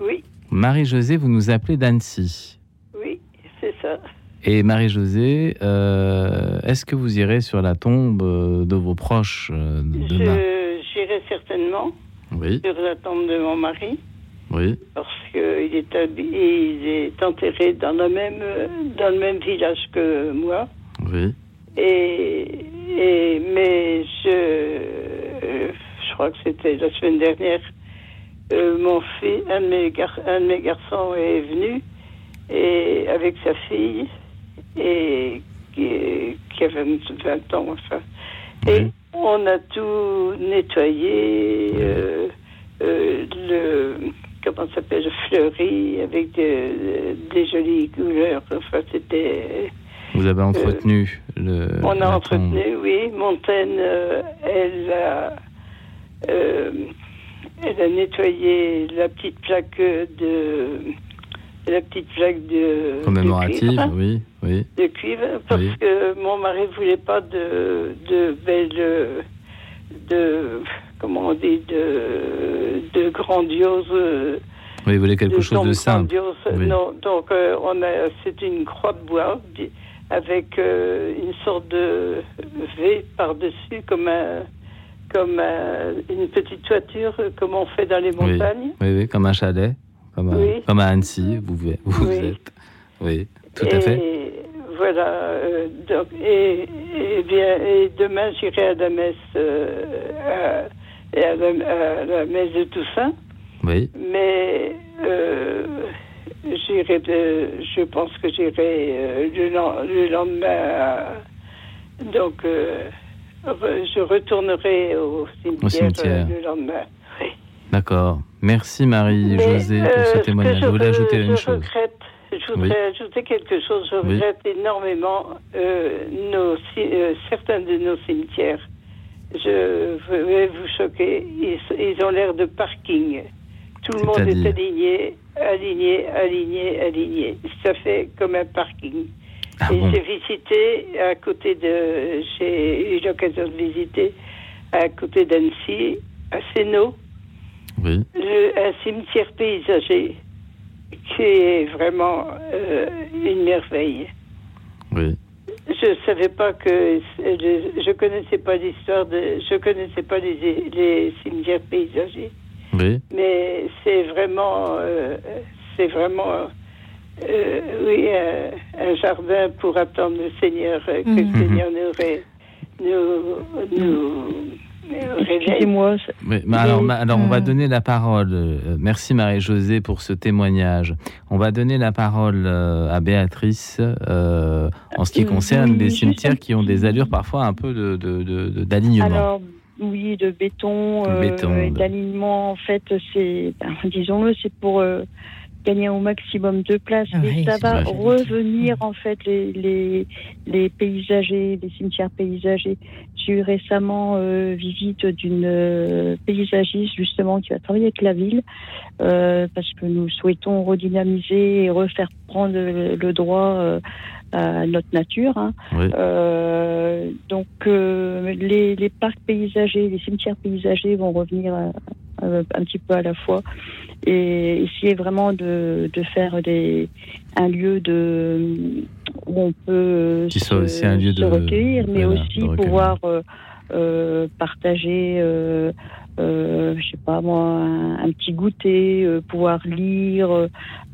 Speaker 9: Oui,
Speaker 2: Marie-Josée, vous nous appelez d'Annecy.
Speaker 9: oui, c'est ça.
Speaker 2: Et Marie-Josée, euh, est-ce que vous irez sur la tombe de vos proches euh, demain?
Speaker 9: Je J'irai certainement
Speaker 2: Oui,
Speaker 9: sur la tombe de mon mari
Speaker 2: oui,
Speaker 9: parce qu'il est, habi- il est enterré dans le même dans le même village que moi.
Speaker 2: oui.
Speaker 9: Et, et mais je je crois que c'était la semaine dernière. euh, mon fils, un de, mes gar- un de mes garçons est venu et avec sa fille et qui, qui avait 20 ans enfin. Et
Speaker 2: Oui.
Speaker 9: On a tout nettoyé, euh, euh, le comment ça s'appelle, fleuri avec des, des jolies couleurs. Enfin, c'était.
Speaker 2: Vous avez entretenu le.
Speaker 9: On a
Speaker 2: tombe.
Speaker 9: entretenu, oui. Montaigne, euh, elle a. euh, elle a nettoyé la petite plaque de, la petite plaque de
Speaker 2: commémorative,
Speaker 9: de cuivre,
Speaker 2: oui, oui.
Speaker 9: de cuivre, parce
Speaker 2: Oui.
Speaker 9: que mon mari voulait pas de de belles, de comment on dit, de de grandiose.
Speaker 2: Oui, vous voulez quelque
Speaker 9: de
Speaker 2: chose de simple. Oui.
Speaker 9: Non, donc euh, on a, c'est une croix de bois avec euh, une sorte de V par-dessus, comme un, comme un- une petite toiture, euh, comme on fait dans les
Speaker 2: Oui.
Speaker 9: montagnes.
Speaker 2: Oui, oui, comme un chalet, comme, à-
Speaker 9: Oui.
Speaker 2: comme à Annecy, vous, vous
Speaker 9: Oui.
Speaker 2: êtes. Oui, tout
Speaker 9: et
Speaker 2: à fait.
Speaker 9: Voilà. euh, donc, et, et bien, et demain j'irai à la messe, euh, à, et à la, à la messe de Toussaint.
Speaker 2: Oui,
Speaker 9: Mais euh, j'irai, je pense que j'irai euh, le, len- le lendemain. donc, re- je retournerai au cimetière,
Speaker 2: cimetière.
Speaker 9: euh, le lendemain.
Speaker 2: D'accord. Merci Marie-Josée pour
Speaker 9: euh,
Speaker 2: ce témoignage. Je voulais
Speaker 9: veux-
Speaker 2: ajouter une chose.
Speaker 9: regrette, je voudrais
Speaker 2: Oui.
Speaker 9: ajouter quelque chose. Je
Speaker 2: Oui.
Speaker 9: regrette énormément euh, nos, euh, certains de nos cimetières. Je vais vous choquer. Ils, ils ont l'air de parking. Tout le monde est aligné, aligné, aligné, aligné. Ça fait comme un parking.
Speaker 2: Ah
Speaker 9: Et
Speaker 2: bon
Speaker 9: j'ai visité à côté de. J'ai eu l'occasion de visiter à côté d'Annecy, à Sénot,
Speaker 2: Oui,
Speaker 9: le- un cimetière paysager qui est vraiment euh, une merveille.
Speaker 2: oui.
Speaker 9: Je savais pas que je, je connaissais pas l'histoire de je connaissais pas les, les cimetières paysagers,
Speaker 2: Oui,
Speaker 9: mais c'est vraiment euh, c'est vraiment euh, oui un, un jardin pour attendre le Seigneur que
Speaker 4: Mhm.
Speaker 9: le Seigneur nous ré- nous nous,
Speaker 2: Oui, mais alors, on va
Speaker 4: euh,
Speaker 2: donner la parole. euh, merci Marie-Josée pour ce témoignage. On va donner la parole euh, à Béatrice euh, en ce qui
Speaker 4: Euh,
Speaker 2: concerne
Speaker 4: juste
Speaker 2: cimetières qui ont des allures parfois un peu de, de- de- de- d'alignement.
Speaker 4: Alors, oui, de béton, euh,
Speaker 2: béton,
Speaker 4: d'alignement, en fait, c'est, ben, disons-le, c'est pour euh, gagner au maximum de place. Mais
Speaker 3: Oui,
Speaker 4: ça
Speaker 3: c'est
Speaker 4: va
Speaker 2: vrai.
Speaker 4: revenir, en fait, les, les, les paysagers, les cimetières paysagers. J'ai eu récemment euh, visite d'une euh, paysagiste, justement, qui va travailler avec la ville, euh, parce que nous souhaitons redynamiser et refaire prendre le, le droit euh, à notre nature. hein.
Speaker 2: Oui.
Speaker 4: Euh, donc euh, les, les parcs paysagers, les cimetières paysagers vont revenir euh, un petit peu à la fois et essayer vraiment de, de faire des, un lieu de où on peut
Speaker 2: Qui
Speaker 4: se,
Speaker 2: soit aussi un lieu
Speaker 4: se
Speaker 2: de-
Speaker 4: recueillir, mais
Speaker 2: voilà,
Speaker 4: aussi pouvoir euh, partager. Euh, je sais pas moi, un, un petit goûter, euh, pouvoir lire, euh,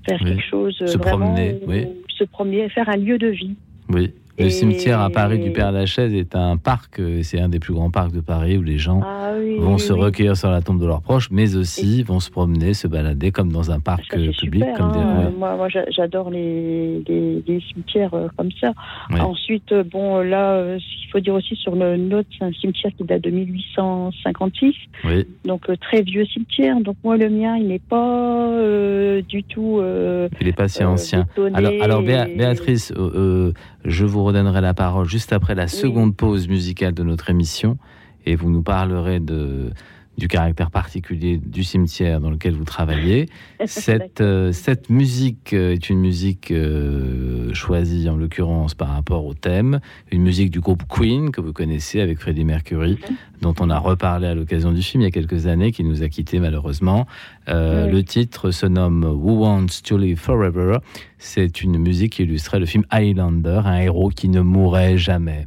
Speaker 4: faire
Speaker 2: Oui.
Speaker 4: quelque chose
Speaker 2: Se
Speaker 4: vraiment,
Speaker 2: promener, oui.
Speaker 4: Se promener, faire un lieu de vie.
Speaker 2: Oui. Le
Speaker 4: Et-
Speaker 2: cimetière à Paris du Père Lachaise est un parc, euh, c'est un des plus grands parcs de Paris où les gens
Speaker 4: Ah oui,
Speaker 2: vont
Speaker 4: oui,
Speaker 2: se
Speaker 4: oui.
Speaker 2: recueillir sur la tombe de leurs proches, mais aussi vont se promener, se balader comme dans un parc
Speaker 4: Ça,
Speaker 2: euh, public.
Speaker 4: super,
Speaker 2: comme des-
Speaker 4: hein. Moi, moi j'a- j'adore les, les, les cimetières euh, comme ça. Ensuite, bon, là, ce qu'il faut dire aussi sur le nôtre, c'est un cimetière qui date de 1856,
Speaker 2: Oui,
Speaker 4: donc très vieux cimetière. Donc moi, le mien, il n'est pas euh, du tout. euh,
Speaker 2: il n'est pas si
Speaker 4: euh,
Speaker 2: ancien. Alors, Béatrice, je vous redonnerai la parole juste après la seconde pause musicale de notre émission et vous nous parlerez de, du caractère particulier du cimetière dans lequel vous travaillez. [LAUGHS] Cette, euh, cette musique euh, est une musique euh, choisie en l'occurrence par rapport au thème, une musique du groupe Queen que vous connaissez avec Freddie Mercury, dont on a reparlé à l'occasion du film il y a quelques années, qui nous a quittés malheureusement. Euh,
Speaker 4: Oui.
Speaker 2: Le titre se nomme Who Wants to Live Forever. C'est une musique qui illustrait le film Highlander, un héros qui ne mourrait jamais.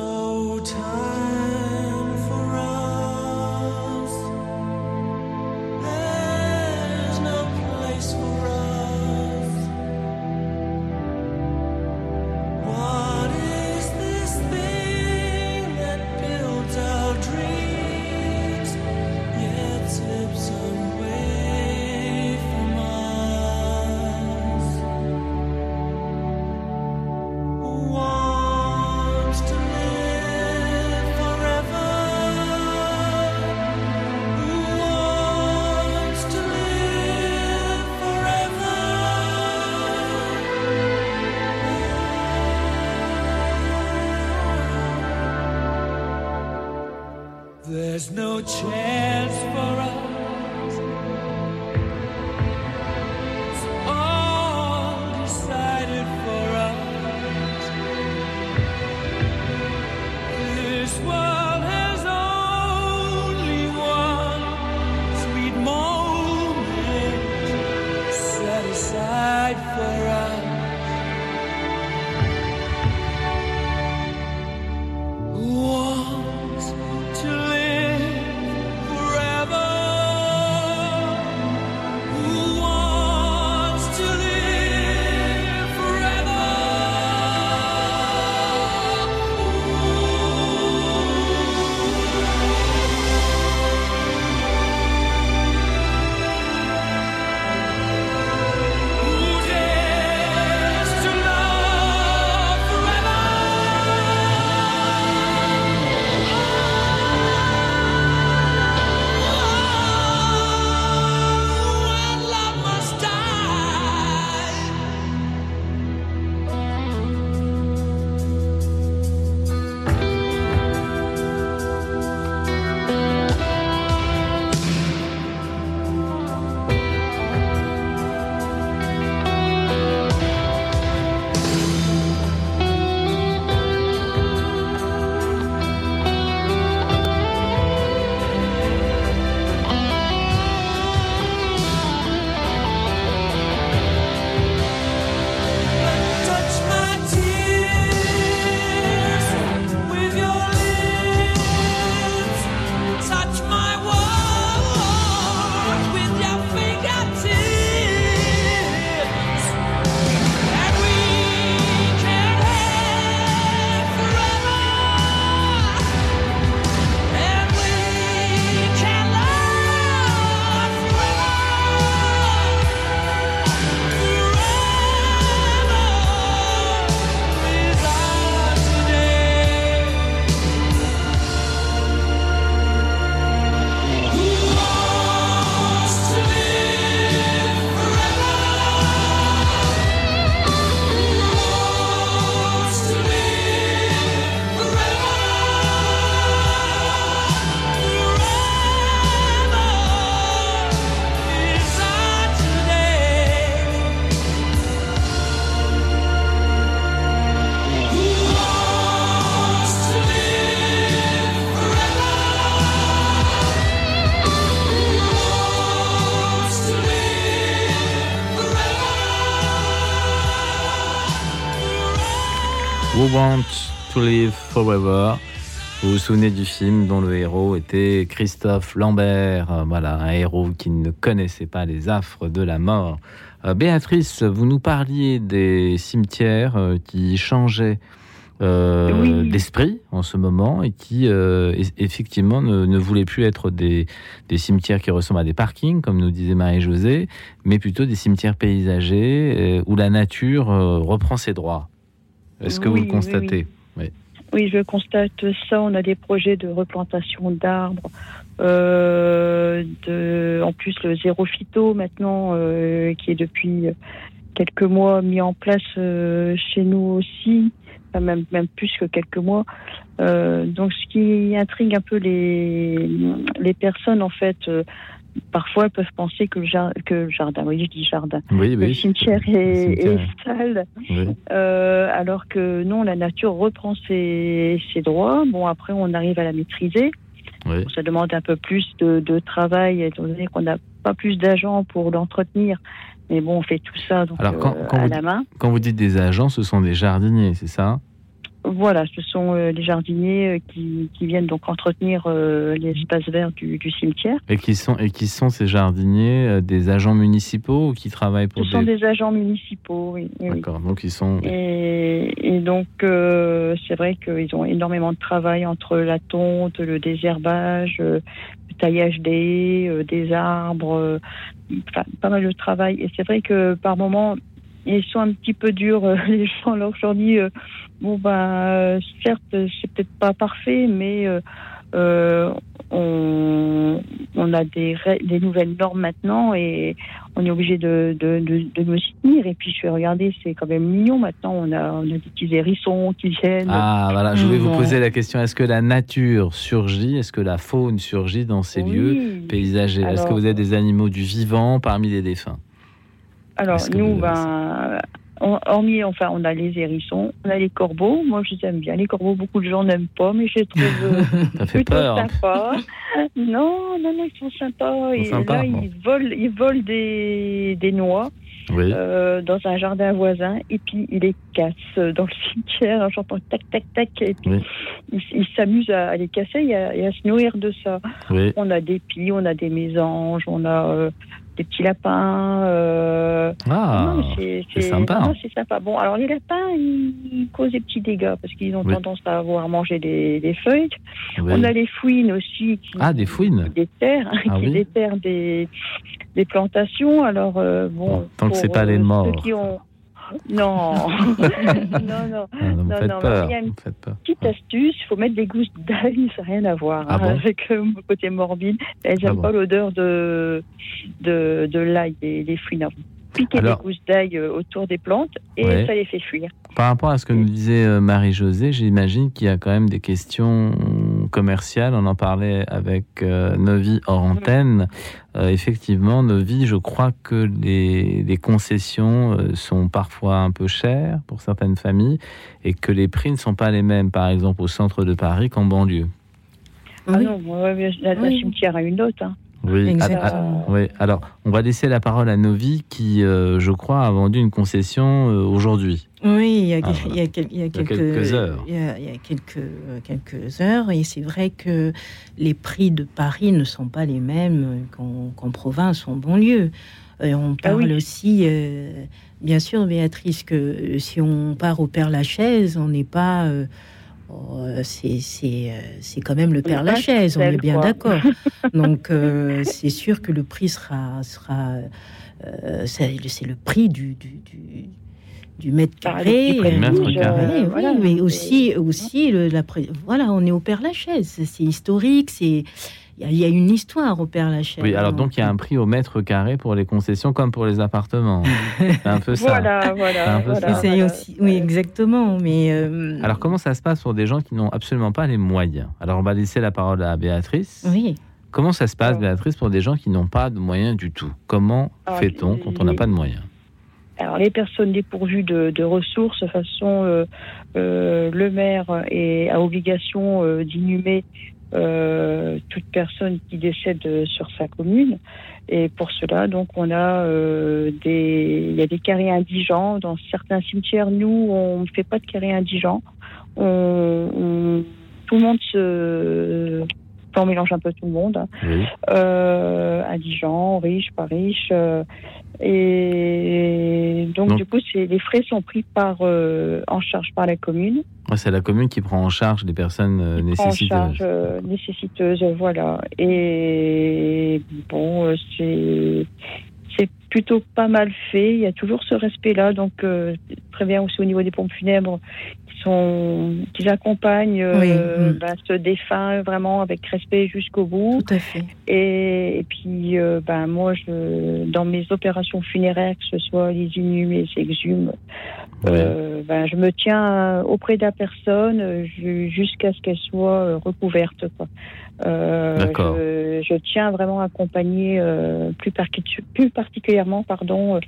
Speaker 10: Live
Speaker 11: Forever.
Speaker 2: Vous vous souvenez du film dont le héros était Christophe Lambert, euh, voilà, un héros qui ne connaissait pas les affres de la mort. Euh, Béatrice, vous nous parliez des cimetières euh, qui changeaient euh,
Speaker 4: Oui.
Speaker 2: d'esprit en ce moment et qui euh, effectivement ne, ne voulaient plus être des, des cimetières qui ressemblent à des parkings, comme nous disait Marie-Josée, mais plutôt des cimetières paysagers euh, où la nature reprend ses droits. Est-ce que vous le
Speaker 4: oui, Oui, je constate ça. On a des projets de replantation d'arbres. euh, en plus, le zéro phyto maintenant, euh, qui est depuis quelques mois mis en place euh, chez nous aussi, même, même plus que quelques mois. Donc, ce qui intrigue un peu les, les personnes, en fait, parfois peuvent penser que le, jar- que le jardin, oui, je dis jardin,
Speaker 2: Oui,
Speaker 4: le cimetière est, est sale.
Speaker 2: Oui.
Speaker 4: Euh, alors que non, la nature reprend ses, ses droits. Bon, après, on arrive à la maîtriser. Ça demande un peu plus de, de travail, étant donné qu'on n'a pas plus d'agents pour l'entretenir. Mais bon, on fait tout ça donc,
Speaker 2: Alors, quand-
Speaker 4: euh,
Speaker 2: quand
Speaker 4: à
Speaker 2: vous
Speaker 4: la main.
Speaker 2: Quand vous dites des agents, ce sont des jardiniers, c'est ça?
Speaker 4: Voilà, ce sont euh, les jardiniers euh, qui, qui viennent donc entretenir euh, les espaces verts du, du cimetière.
Speaker 2: et qui, sont, et qui sont ces jardiniers euh, des agents municipaux ou qui travaillent
Speaker 4: Ce
Speaker 2: pour
Speaker 4: sont des agents municipaux, oui. oui, oui.
Speaker 2: D'accord, donc ils sont...
Speaker 4: Et, et donc, euh, c'est vrai qu'ils ont énormément de travail entre la tonte, le désherbage, le taillage des haies, des arbres, pas mal de travail. Et c'est vrai que par moments, ils sont un petit peu durs, euh, [LAUGHS] les gens leur dis, euh, bon ben, certes, c'est peut-être pas parfait, mais euh, on, on a des, des nouvelles normes maintenant et on est obligé de, de, de, de nous y tenir. Et puis je vais regarder, c'est quand même mignon maintenant. On a, on a des petits hérissons qui viennent.
Speaker 2: Ah, voilà, je voulais vous poser la question est-ce que la nature surgit? Est-ce que la faune surgit dans ces
Speaker 4: Oui.
Speaker 2: lieux paysagers Est-ce que
Speaker 4: Alors-
Speaker 2: vous avez des animaux du vivant parmi les défunts?
Speaker 4: Alors nous, ben, on- hormis, enfin, on a les hérissons, on a les corbeaux. Moi, je les aime bien. Les corbeaux, beaucoup de gens n'aiment pas, mais je les trouve euh, [LAUGHS]
Speaker 2: Ça fait
Speaker 4: plutôt
Speaker 2: peur.
Speaker 4: sympas. non, non, non, ils sont sympas.
Speaker 2: Ils sont
Speaker 4: Et
Speaker 2: sympas,
Speaker 4: là,
Speaker 2: bon.
Speaker 4: ils volent, ils volent des, des noix
Speaker 2: Oui.
Speaker 4: euh, dans un jardin voisin, et puis ils les cassent dans le cimetière. J'entends tac, tac, tac, et puis
Speaker 2: Oui.
Speaker 4: s'amusent à, à les casser et à, et à se nourrir de ça.
Speaker 2: Oui.
Speaker 4: On a des pies, on a des mésanges, on a euh, des petits lapins. euh,
Speaker 2: Ah, c'est sympa.
Speaker 4: non, non, c'est sympa. Bon, alors les lapins, ils, causent des petits dégâts parce qu'ils ont
Speaker 2: Oui.
Speaker 4: tendance à avoir mangé des, des feuilles.
Speaker 2: oui.
Speaker 4: On a les fouines aussi qui,
Speaker 2: Ah, des fouines Ah [LAUGHS]
Speaker 4: qui
Speaker 2: oui.
Speaker 4: déterrent des, des plantations. Alors, euh, bon.
Speaker 2: Bon, tant que
Speaker 4: pour,
Speaker 2: c'est pas les
Speaker 4: euh, ceux
Speaker 2: morts.
Speaker 4: qui ont- Non, [LAUGHS] non, non.
Speaker 2: Ah, non, vous
Speaker 4: Non,
Speaker 2: faites
Speaker 4: non,
Speaker 2: peur.
Speaker 4: il y a une. Petite astuce, il faut mettre des gousses d'ail, ça n'a rien à voir
Speaker 2: Ah
Speaker 4: hein,
Speaker 2: bon
Speaker 4: avec euh, mon côté morbide. Elles
Speaker 2: Ah
Speaker 4: n'aiment
Speaker 2: bon
Speaker 4: pas l'odeur de, de, de l'ail des, des fouines. Alors, Piquer
Speaker 2: Alors-
Speaker 4: des gousses d'ail euh, autour des plantes et
Speaker 2: Ouais.
Speaker 4: ça les fait fuir.
Speaker 2: Par rapport à ce que nous disait euh, Marie-Josée, j'imagine qu'il y a quand même des questions commerciales. On en parlait avec euh, Novi hors antenne. Euh, effectivement, Novi, je crois que les, les concessions euh, sont parfois un peu chères pour certaines familles et que les prix ne sont pas les mêmes, par exemple, au centre de Paris qu'en banlieue.
Speaker 4: Ah
Speaker 3: Oui.
Speaker 4: non, ouais, la, la
Speaker 3: Oui.
Speaker 4: cimetière a une note. Hein.
Speaker 2: Oui,
Speaker 3: Exactement.
Speaker 2: oui. Alors, on va laisser la parole à Novi qui, euh, je crois, a vendu une concession euh, aujourd'hui.
Speaker 3: Oui, il y a,
Speaker 2: Ah,
Speaker 3: il
Speaker 2: voilà.
Speaker 3: y a quel- il y a quelques,
Speaker 2: quelques heures.
Speaker 3: Il y a, il y a quelques, euh, quelques heures, et c'est vrai que les prix de Paris ne sont pas les mêmes qu'en province ou en banlieue. Et on
Speaker 4: Ah
Speaker 3: parle
Speaker 4: oui.
Speaker 3: aussi, euh, bien sûr, Béatrice, que si on part au Père Lachaise, on n'est pas. Oh, c'est quand même le Père Lachaise, on est bien d'accord. [LAUGHS] Donc, euh, c'est sûr que le prix sera. sera euh, c'est le prix du, du, du, du mètre carré. euh,
Speaker 2: mètre
Speaker 3: oui,
Speaker 2: carré.
Speaker 3: oui,
Speaker 4: Voilà,
Speaker 3: mais aussi, aussi le, la, voilà, on est au Père Lachaise. C'est historique, c'est. Il y a- il y, a une histoire au Père Lachaise.
Speaker 2: Oui, alors donc il y a un prix au mètre carré pour les concessions comme pour les appartements. C'est un peu ça.
Speaker 4: Voilà,
Speaker 2: C'est un
Speaker 4: voilà.
Speaker 2: peu
Speaker 4: voilà,
Speaker 2: ça.
Speaker 4: Voilà.
Speaker 3: aussi, oui, exactement. Mais euh,
Speaker 2: Alors comment ça se passe pour des gens qui n'ont absolument pas les moyens? Alors on va laisser la parole à Béatrice.
Speaker 3: oui,
Speaker 2: Comment ça se passe, Béatrice, pour des gens qui n'ont pas de moyens du tout? Comment fait-on quand on n'a pas de moyens?
Speaker 4: Alors, les personnes dépourvues de, de ressources, de toute façon, euh, euh, le maire est, a obligation euh, d'inhumer euh, toute personne qui décède euh, sur sa commune. Et pour cela, donc, on a euh, des, il y a des carrés indigents dans certains cimetières. Nous, on ne fait pas de carrés indigents. On, on- tout le monde se, on mélange un peu tout le monde. hein
Speaker 2: Oui.
Speaker 4: euh, indigents, riches, pas riches. Et donc,
Speaker 2: Donc-
Speaker 4: du coup, les frais sont pris par, euh, en charge par la commune,
Speaker 2: C'est la commune qui prend en charge les personnes euh,
Speaker 4: prend en
Speaker 2: nécessiteuses.
Speaker 4: charge euh, nécessiteuses, voilà. Et bon, c'est plutôt pas mal fait. Il y a toujours ce respect-là, donc très bien aussi au niveau des pompes funèbres qui sont qui accompagnent euh,
Speaker 3: Oui, mm.
Speaker 4: ben, ce défunt vraiment avec respect jusqu'au bout.
Speaker 3: tout à fait.
Speaker 4: Et, et puis, euh, ben, moi, je, dans mes opérations funéraires, que ce soit les inhumés, les exhumes, euh, ben, je me tiens auprès de la personne ju- jusqu'à ce qu'elle soit euh, recouverte. Quoi. Euh,
Speaker 2: D'accord.
Speaker 4: Je, je tiens vraiment à accompagner euh, plus, plus particulièrement pardon,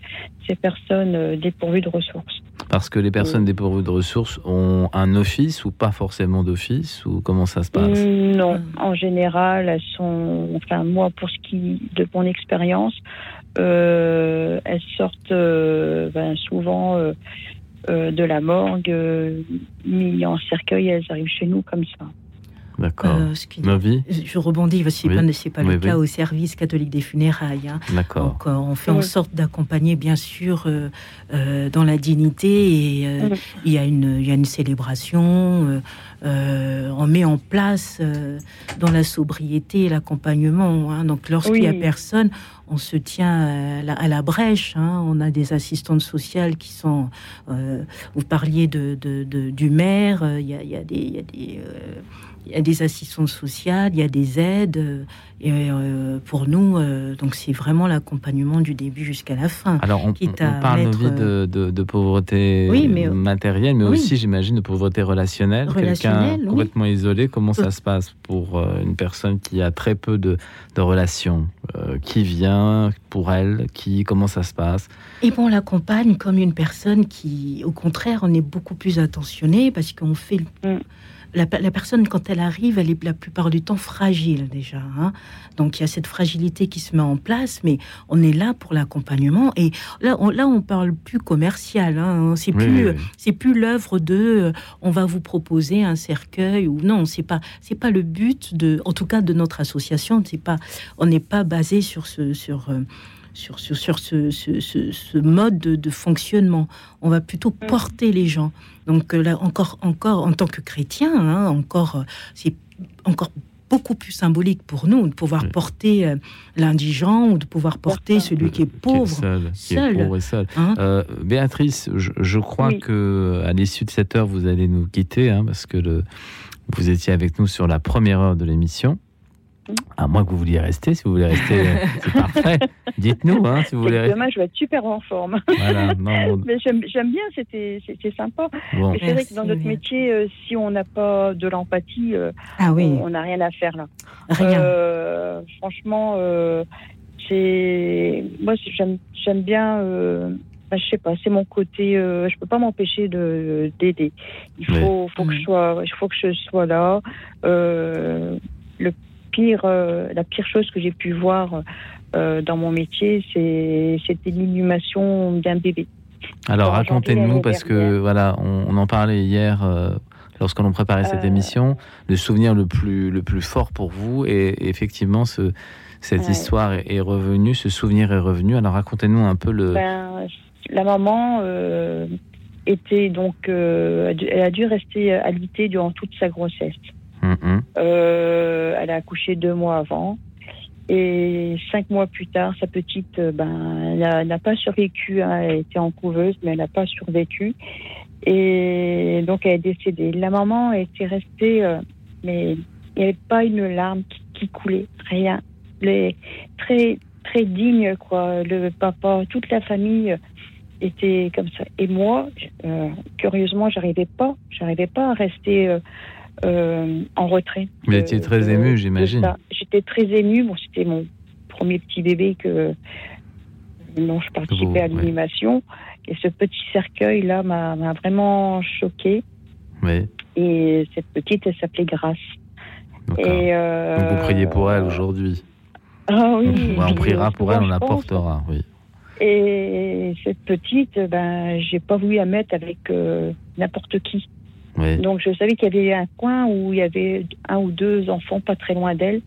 Speaker 4: ces personnes euh, dépourvues de ressources.
Speaker 2: Parce que les personnes dépourvues de ressources ont un office ou pas forcément d'office ou comment ça se passe?
Speaker 4: Mm, Non,
Speaker 3: Mm.
Speaker 4: en général, elles sont, enfin moi pour ce qui de mon expérience, euh, elles sortent euh, ben, souvent euh, de la morgue, mis en cercueil, elles arrivent chez nous comme ça.
Speaker 2: D'accord.
Speaker 3: Euh, ce qui-
Speaker 2: Novi
Speaker 3: je rebondis, c'est
Speaker 2: Oui.
Speaker 3: pas, c'est pas
Speaker 2: Oui,
Speaker 3: le cas
Speaker 2: oui.
Speaker 3: au service catholique des funérailles. hein.
Speaker 2: D'accord.
Speaker 3: Donc, euh, on fait en sorte d'accompagner, bien sûr, euh, euh, dans la dignité. Et il, y a une, il y a une célébration. euh, euh, on met en place euh, dans la sobriété l'accompagnement. hein. Donc, lorsqu'il n'y a personne, on se tient à la, à la brèche. hein. On a des assistantes sociales qui sont. euh, vous parliez de, de- de- du maire. euh, Il y a, il y a des. il y a des, euh, il y a des assistances sociales, il y a des aides. euh, et euh, pour nous, euh, donc c'est vraiment l'accompagnement du début jusqu'à la fin.
Speaker 2: Alors, on,
Speaker 3: quitte
Speaker 2: on
Speaker 3: à
Speaker 2: parle,
Speaker 3: mettre,
Speaker 2: de, de, de pauvreté
Speaker 3: Oui, mais-
Speaker 2: matérielle, mais
Speaker 3: oui.
Speaker 2: aussi, j'imagine, de pauvreté relationnelle.
Speaker 3: Relationnelle,
Speaker 2: Quelqu'un
Speaker 3: oui.
Speaker 2: complètement isolé, comment ça se passe pour une personne qui a très peu de, de relations Euh, Qui vient pour elle qui, Comment ça se passe?
Speaker 3: Et bon, on l'accompagne comme une personne qui, au contraire, on est beaucoup plus attentionné parce qu'on fait. le-
Speaker 4: Mm.
Speaker 3: La, la personne, quand elle arrive, elle est la plupart du temps fragile déjà. hein. Donc il y a cette fragilité qui se met en place, mais on est là pour l'accompagnement. Et là, on, là, on parle plus commercial. Hein. C'est
Speaker 2: Oui,
Speaker 3: plus,
Speaker 2: oui,
Speaker 3: c'est plus l'œuvre de. euh, on va vous proposer un cercueil ou non. C'est pas, c'est pas le but de, en tout cas de notre association. C'est pas, on n'est pas basé sur ce, sur. euh, sur, sur, sur ce, ce, ce- ce mode de, de fonctionnement. On va plutôt porter les gens. Donc euh, là, encore, encore en tant que chrétien, hein, encore, euh, c'est encore beaucoup plus symbolique pour nous de pouvoir
Speaker 2: Oui.
Speaker 3: porter euh, l'indigent ou de pouvoir porter celui qui est pauvre.
Speaker 2: seul, qui est pauvre et seul.
Speaker 3: hein.
Speaker 2: Euh, Béatrice, je, je crois
Speaker 4: Oui.
Speaker 2: que à l'issue de cette heure, vous allez nous quitter, hein, parce que le, vous étiez avec nous sur la première heure de l'émission. À moins que vous vouliez rester, si vous voulez rester, euh, [LAUGHS] c'est parfait. Dites-nous, hein, si vous voulez.
Speaker 4: Demain, je vais être super en forme.
Speaker 2: Voilà, non, [LAUGHS]
Speaker 4: Mais j'aime bien, c'était c'était sympa.
Speaker 2: bon,
Speaker 4: Mais c'est vrai que dans notre métier, euh, si on n'a pas de l'empathie, euh,
Speaker 3: Ah oui,
Speaker 4: on n'a rien à faire là.
Speaker 3: rien.
Speaker 4: Euh, franchement, euh, c'est moi j'aime j'aime bien. Euh, bah, je sais pas, c'est mon côté. Euh, je peux pas m'empêcher de d'aider. Il
Speaker 2: Oui.
Speaker 4: faut faut que je
Speaker 3: Mm.
Speaker 4: sois il faut que je sois là. Euh, le pire euh, la pire chose que j'ai pu voir euh, dans mon métier, c'est c'était l'inhumation d'un bébé.
Speaker 2: Alors racontez-nous, parce que voilà, on, on en parlait hier euh, lorsque l'on préparait cette
Speaker 4: Euh.
Speaker 2: émission, le souvenir le plus, le plus fort pour vous, et effectivement, ce, cette
Speaker 4: Ouais.
Speaker 2: histoire est, est revenue, ce souvenir est revenu. Alors racontez-nous un peu le.
Speaker 4: Ben, la maman euh, était donc, elle a dû rester alitée durant toute sa grossesse.
Speaker 2: Hum.
Speaker 4: Euh, elle a accouché deux mois avant. Et cinq mois plus tard, sa petite, euh, ben, elle n'a pas survécu. hein. elle était en couveuse, mais elle n'a pas survécu. Et donc, elle est décédée. La maman était restée, euh, mais il n'y avait pas une larme qui, coulait, rien. Les, très, très digne, quoi. Le papa, toute la famille était comme ça. Et moi, curieusement, j'arrivais pas, j'arrivais pas à rester euh, euh, en retrait.
Speaker 2: Vous
Speaker 4: de-
Speaker 2: étiez très émue,
Speaker 4: de
Speaker 2: j'imagine.
Speaker 4: J'étais très émue. Bon, c'était mon premier petit bébé que dont je participais à
Speaker 2: ouais.
Speaker 4: l'animation. Et ce petit cercueil-là m'a vraiment choquée.
Speaker 2: Oui,
Speaker 4: Et cette petite, elle s'appelait Grâce. Et euh,
Speaker 2: Donc vous priez pour elle aujourd'hui.
Speaker 4: Ah oui.
Speaker 2: On priera
Speaker 4: euh,
Speaker 2: pour elle, on la portera. Oui.
Speaker 4: Et cette petite, ben, j'ai pas voulu la mettre avec euh, n'importe qui.
Speaker 2: Oui.
Speaker 4: Donc je savais qu'il y avait un coin où il y avait un ou deux enfants pas très loin d'elle.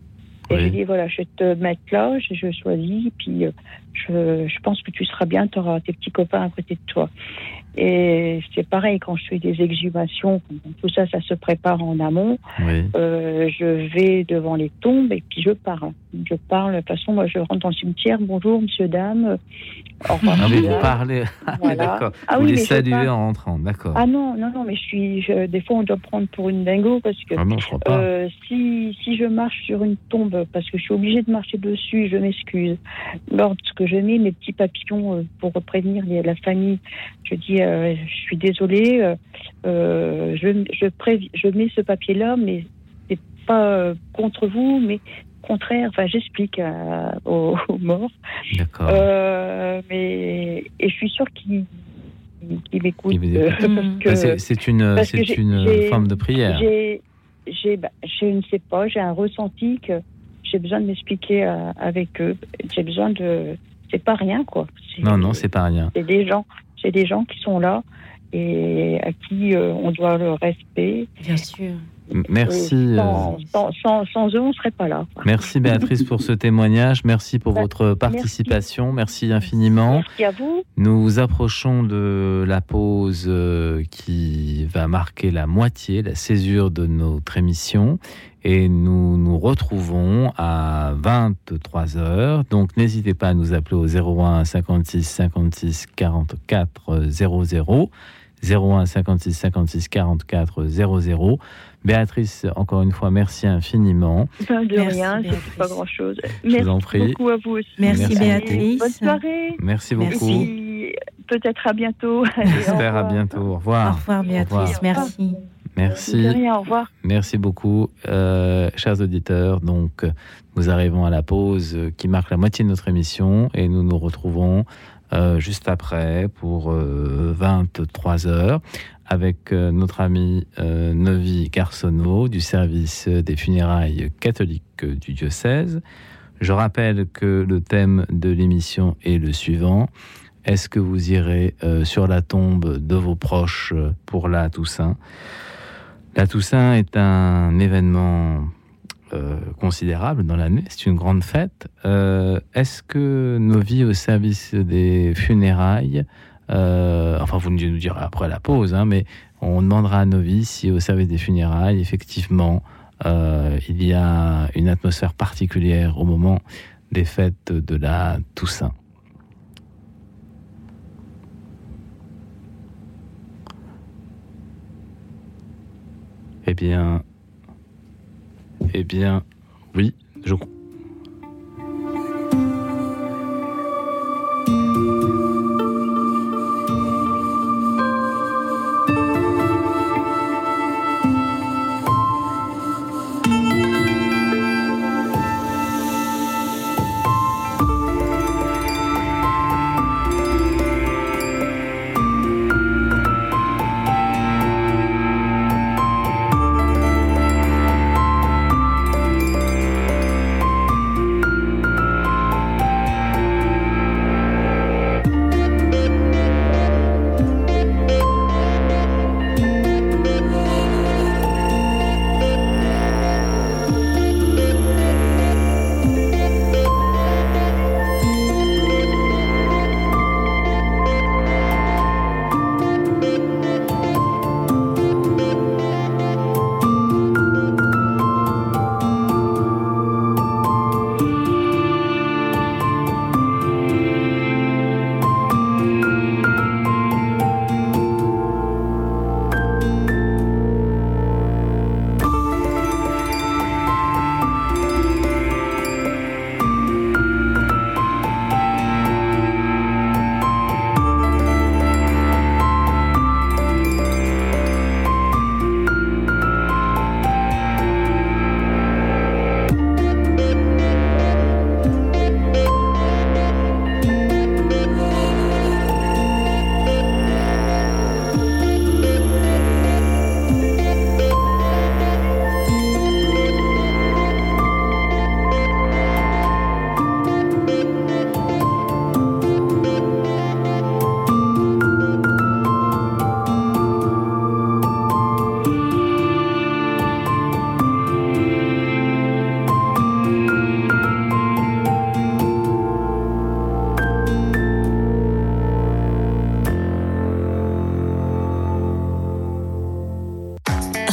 Speaker 4: Et
Speaker 2: Oui.
Speaker 4: j'ai dit voilà, je vais te mettre là, je, je choisis, puis euh, je, je pense que tu seras bien, tu auras tes petits copains à côté de toi. Et c'est pareil quand je fais des exhumations, tout ça, ça se prépare en amont.
Speaker 2: oui.
Speaker 4: Euh, je vais devant les tombes et puis je parle. Je parle, de toute façon, moi je rentre dans le cimetière, bonjour monsieur, dame. Au revoir,
Speaker 2: Ah
Speaker 4: monsieur,
Speaker 2: vous parlez. Ah
Speaker 4: Voilà.
Speaker 2: d'accord.
Speaker 4: Ah
Speaker 2: vous
Speaker 4: oui,
Speaker 2: les
Speaker 4: mais
Speaker 2: saluez
Speaker 4: parle.
Speaker 2: en rentrant, d'accord.
Speaker 4: Ah non, non, non, mais je suis. je- des fois, on doit prendre pour une dingo parce que
Speaker 2: Ah non, je crois pas.
Speaker 4: euh, si, si je marche sur une tombe, parce que je suis obligée de marcher dessus, je m'excuse. Lorsque je mets mes petits papillons euh, pour prévenir la famille, je dis euh, je suis désolée, euh, euh, je, je, prévi- je mets ce papier-là, mais c'est pas euh, contre vous, mais contraire. Enfin, j'explique [LAUGHS] aux, aux morts.
Speaker 2: D'accord.
Speaker 4: Euh, mais et je suis sûre qu'ils qu'ils m'écoutent.
Speaker 2: C'est une, une forme de prière.
Speaker 4: j'ai, j'ai, bah, je ne sais pas, j'ai un ressenti que j'ai besoin de m'expliquer avec eux. J'ai besoin de. C'est pas rien, quoi.
Speaker 2: Non, non, c'est pas rien.
Speaker 4: C'est des gens, c'est des gens qui sont là et à qui euh, on doit le respect.
Speaker 3: Bien sûr.
Speaker 2: Merci. Euh,
Speaker 4: Sans, sans, sans, sans eux, on serait pas là.
Speaker 2: Merci Béatrice pour ce témoignage, merci pour
Speaker 4: Bah,
Speaker 2: votre participation, merci, infiniment.
Speaker 4: Merci à vous.
Speaker 2: Nous approchons de la pause euh, qui va marquer la moitié, la césure de notre émission et nous nous retrouvons à 23h. Donc n'hésitez pas à nous appeler au 01 56 56 44 00. 01 56 56 44 00. Béatrice, encore une fois, merci infiniment.
Speaker 4: Enfin, de
Speaker 3: Merci,
Speaker 4: rien, c'est pas grand-chose.
Speaker 2: Je vous
Speaker 4: Merci
Speaker 2: en prie.
Speaker 4: beaucoup à vous aussi.
Speaker 3: Merci,
Speaker 2: Merci
Speaker 3: Béatrice.
Speaker 4: Bonne soirée.
Speaker 2: Merci beaucoup.
Speaker 4: Peut-être à bientôt. [LAUGHS]
Speaker 2: J'espère à
Speaker 4: revoir.
Speaker 2: bientôt. Au
Speaker 3: Au
Speaker 2: revoir.
Speaker 3: revoir, Béatrice.
Speaker 2: revoir.
Speaker 3: Merci.
Speaker 2: Merci.
Speaker 4: De rien, au revoir.
Speaker 2: Merci beaucoup, euh, chers auditeurs. Donc, euh, nous arrivons à la pause euh, qui marque la moitié de notre émission et nous nous retrouvons euh, juste après pour euh, 23 heures avec euh, notre ami euh, Novi Garsono du service des funérailles catholiques du diocèse. Je rappelle que le thème de l'émission est le suivant. Est-ce que vous irez euh, sur la tombe de vos proches euh, pour la Toussaint? La Toussaint est un événement euh, considérable dans l'année, c'est une grande fête. Euh, Est-ce que nos vies au service des funérailles, euh, enfin vous nous direz après la pause, hein, mais on demandera à nos vies si au service des funérailles, effectivement, il y a une atmosphère particulière au moment des fêtes de la Toussaint? Eh bien, eh bien, oui, je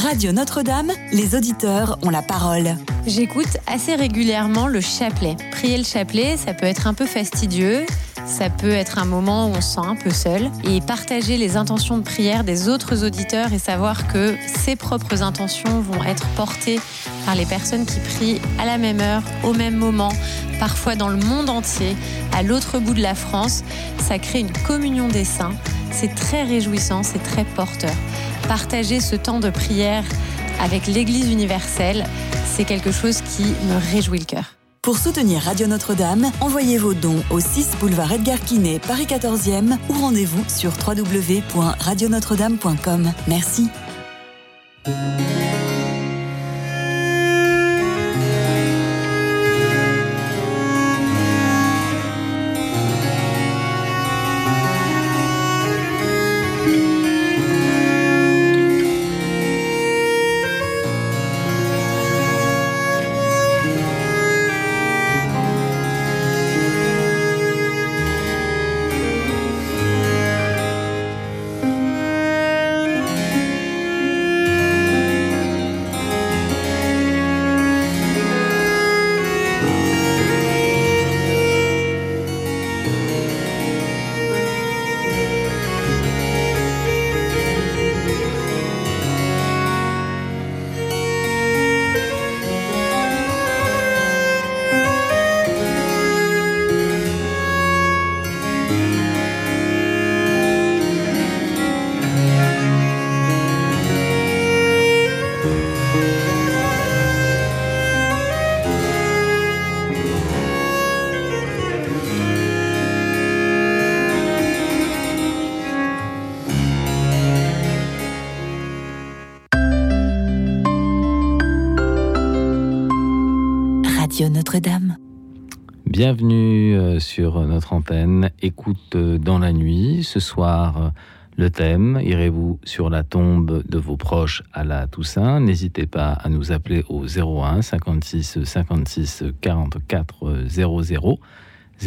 Speaker 12: Radio Notre-Dame, les auditeurs ont la parole.
Speaker 13: J'écoute assez régulièrement le chapelet. Prier le chapelet, ça peut être un peu fastidieux. Ça peut être un moment où on se sent un peu seul et partager les intentions de prière des autres auditeurs et savoir que ses propres intentions vont être portées par les personnes qui prient à la même heure, au même moment, parfois dans le monde entier, à l'autre bout de la France. Ça crée une communion des saints. C'est très réjouissant, c'est très porteur. Partager ce temps de prière avec l'Église universelle, c'est quelque chose qui me réjouit le cœur.
Speaker 12: Pour soutenir Radio Notre-Dame, envoyez vos dons au 6 boulevard Edgar Quinet, Paris 14e ou rendez-vous sur www.radionotre-dame.com. Merci.
Speaker 2: Sur notre antenne. Écoute euh, dans la nuit. Ce soir, euh, le thème Irez-vous sur la tombe de vos proches à la Toussaint? N'hésitez pas à nous appeler au 01 56 56 44 00.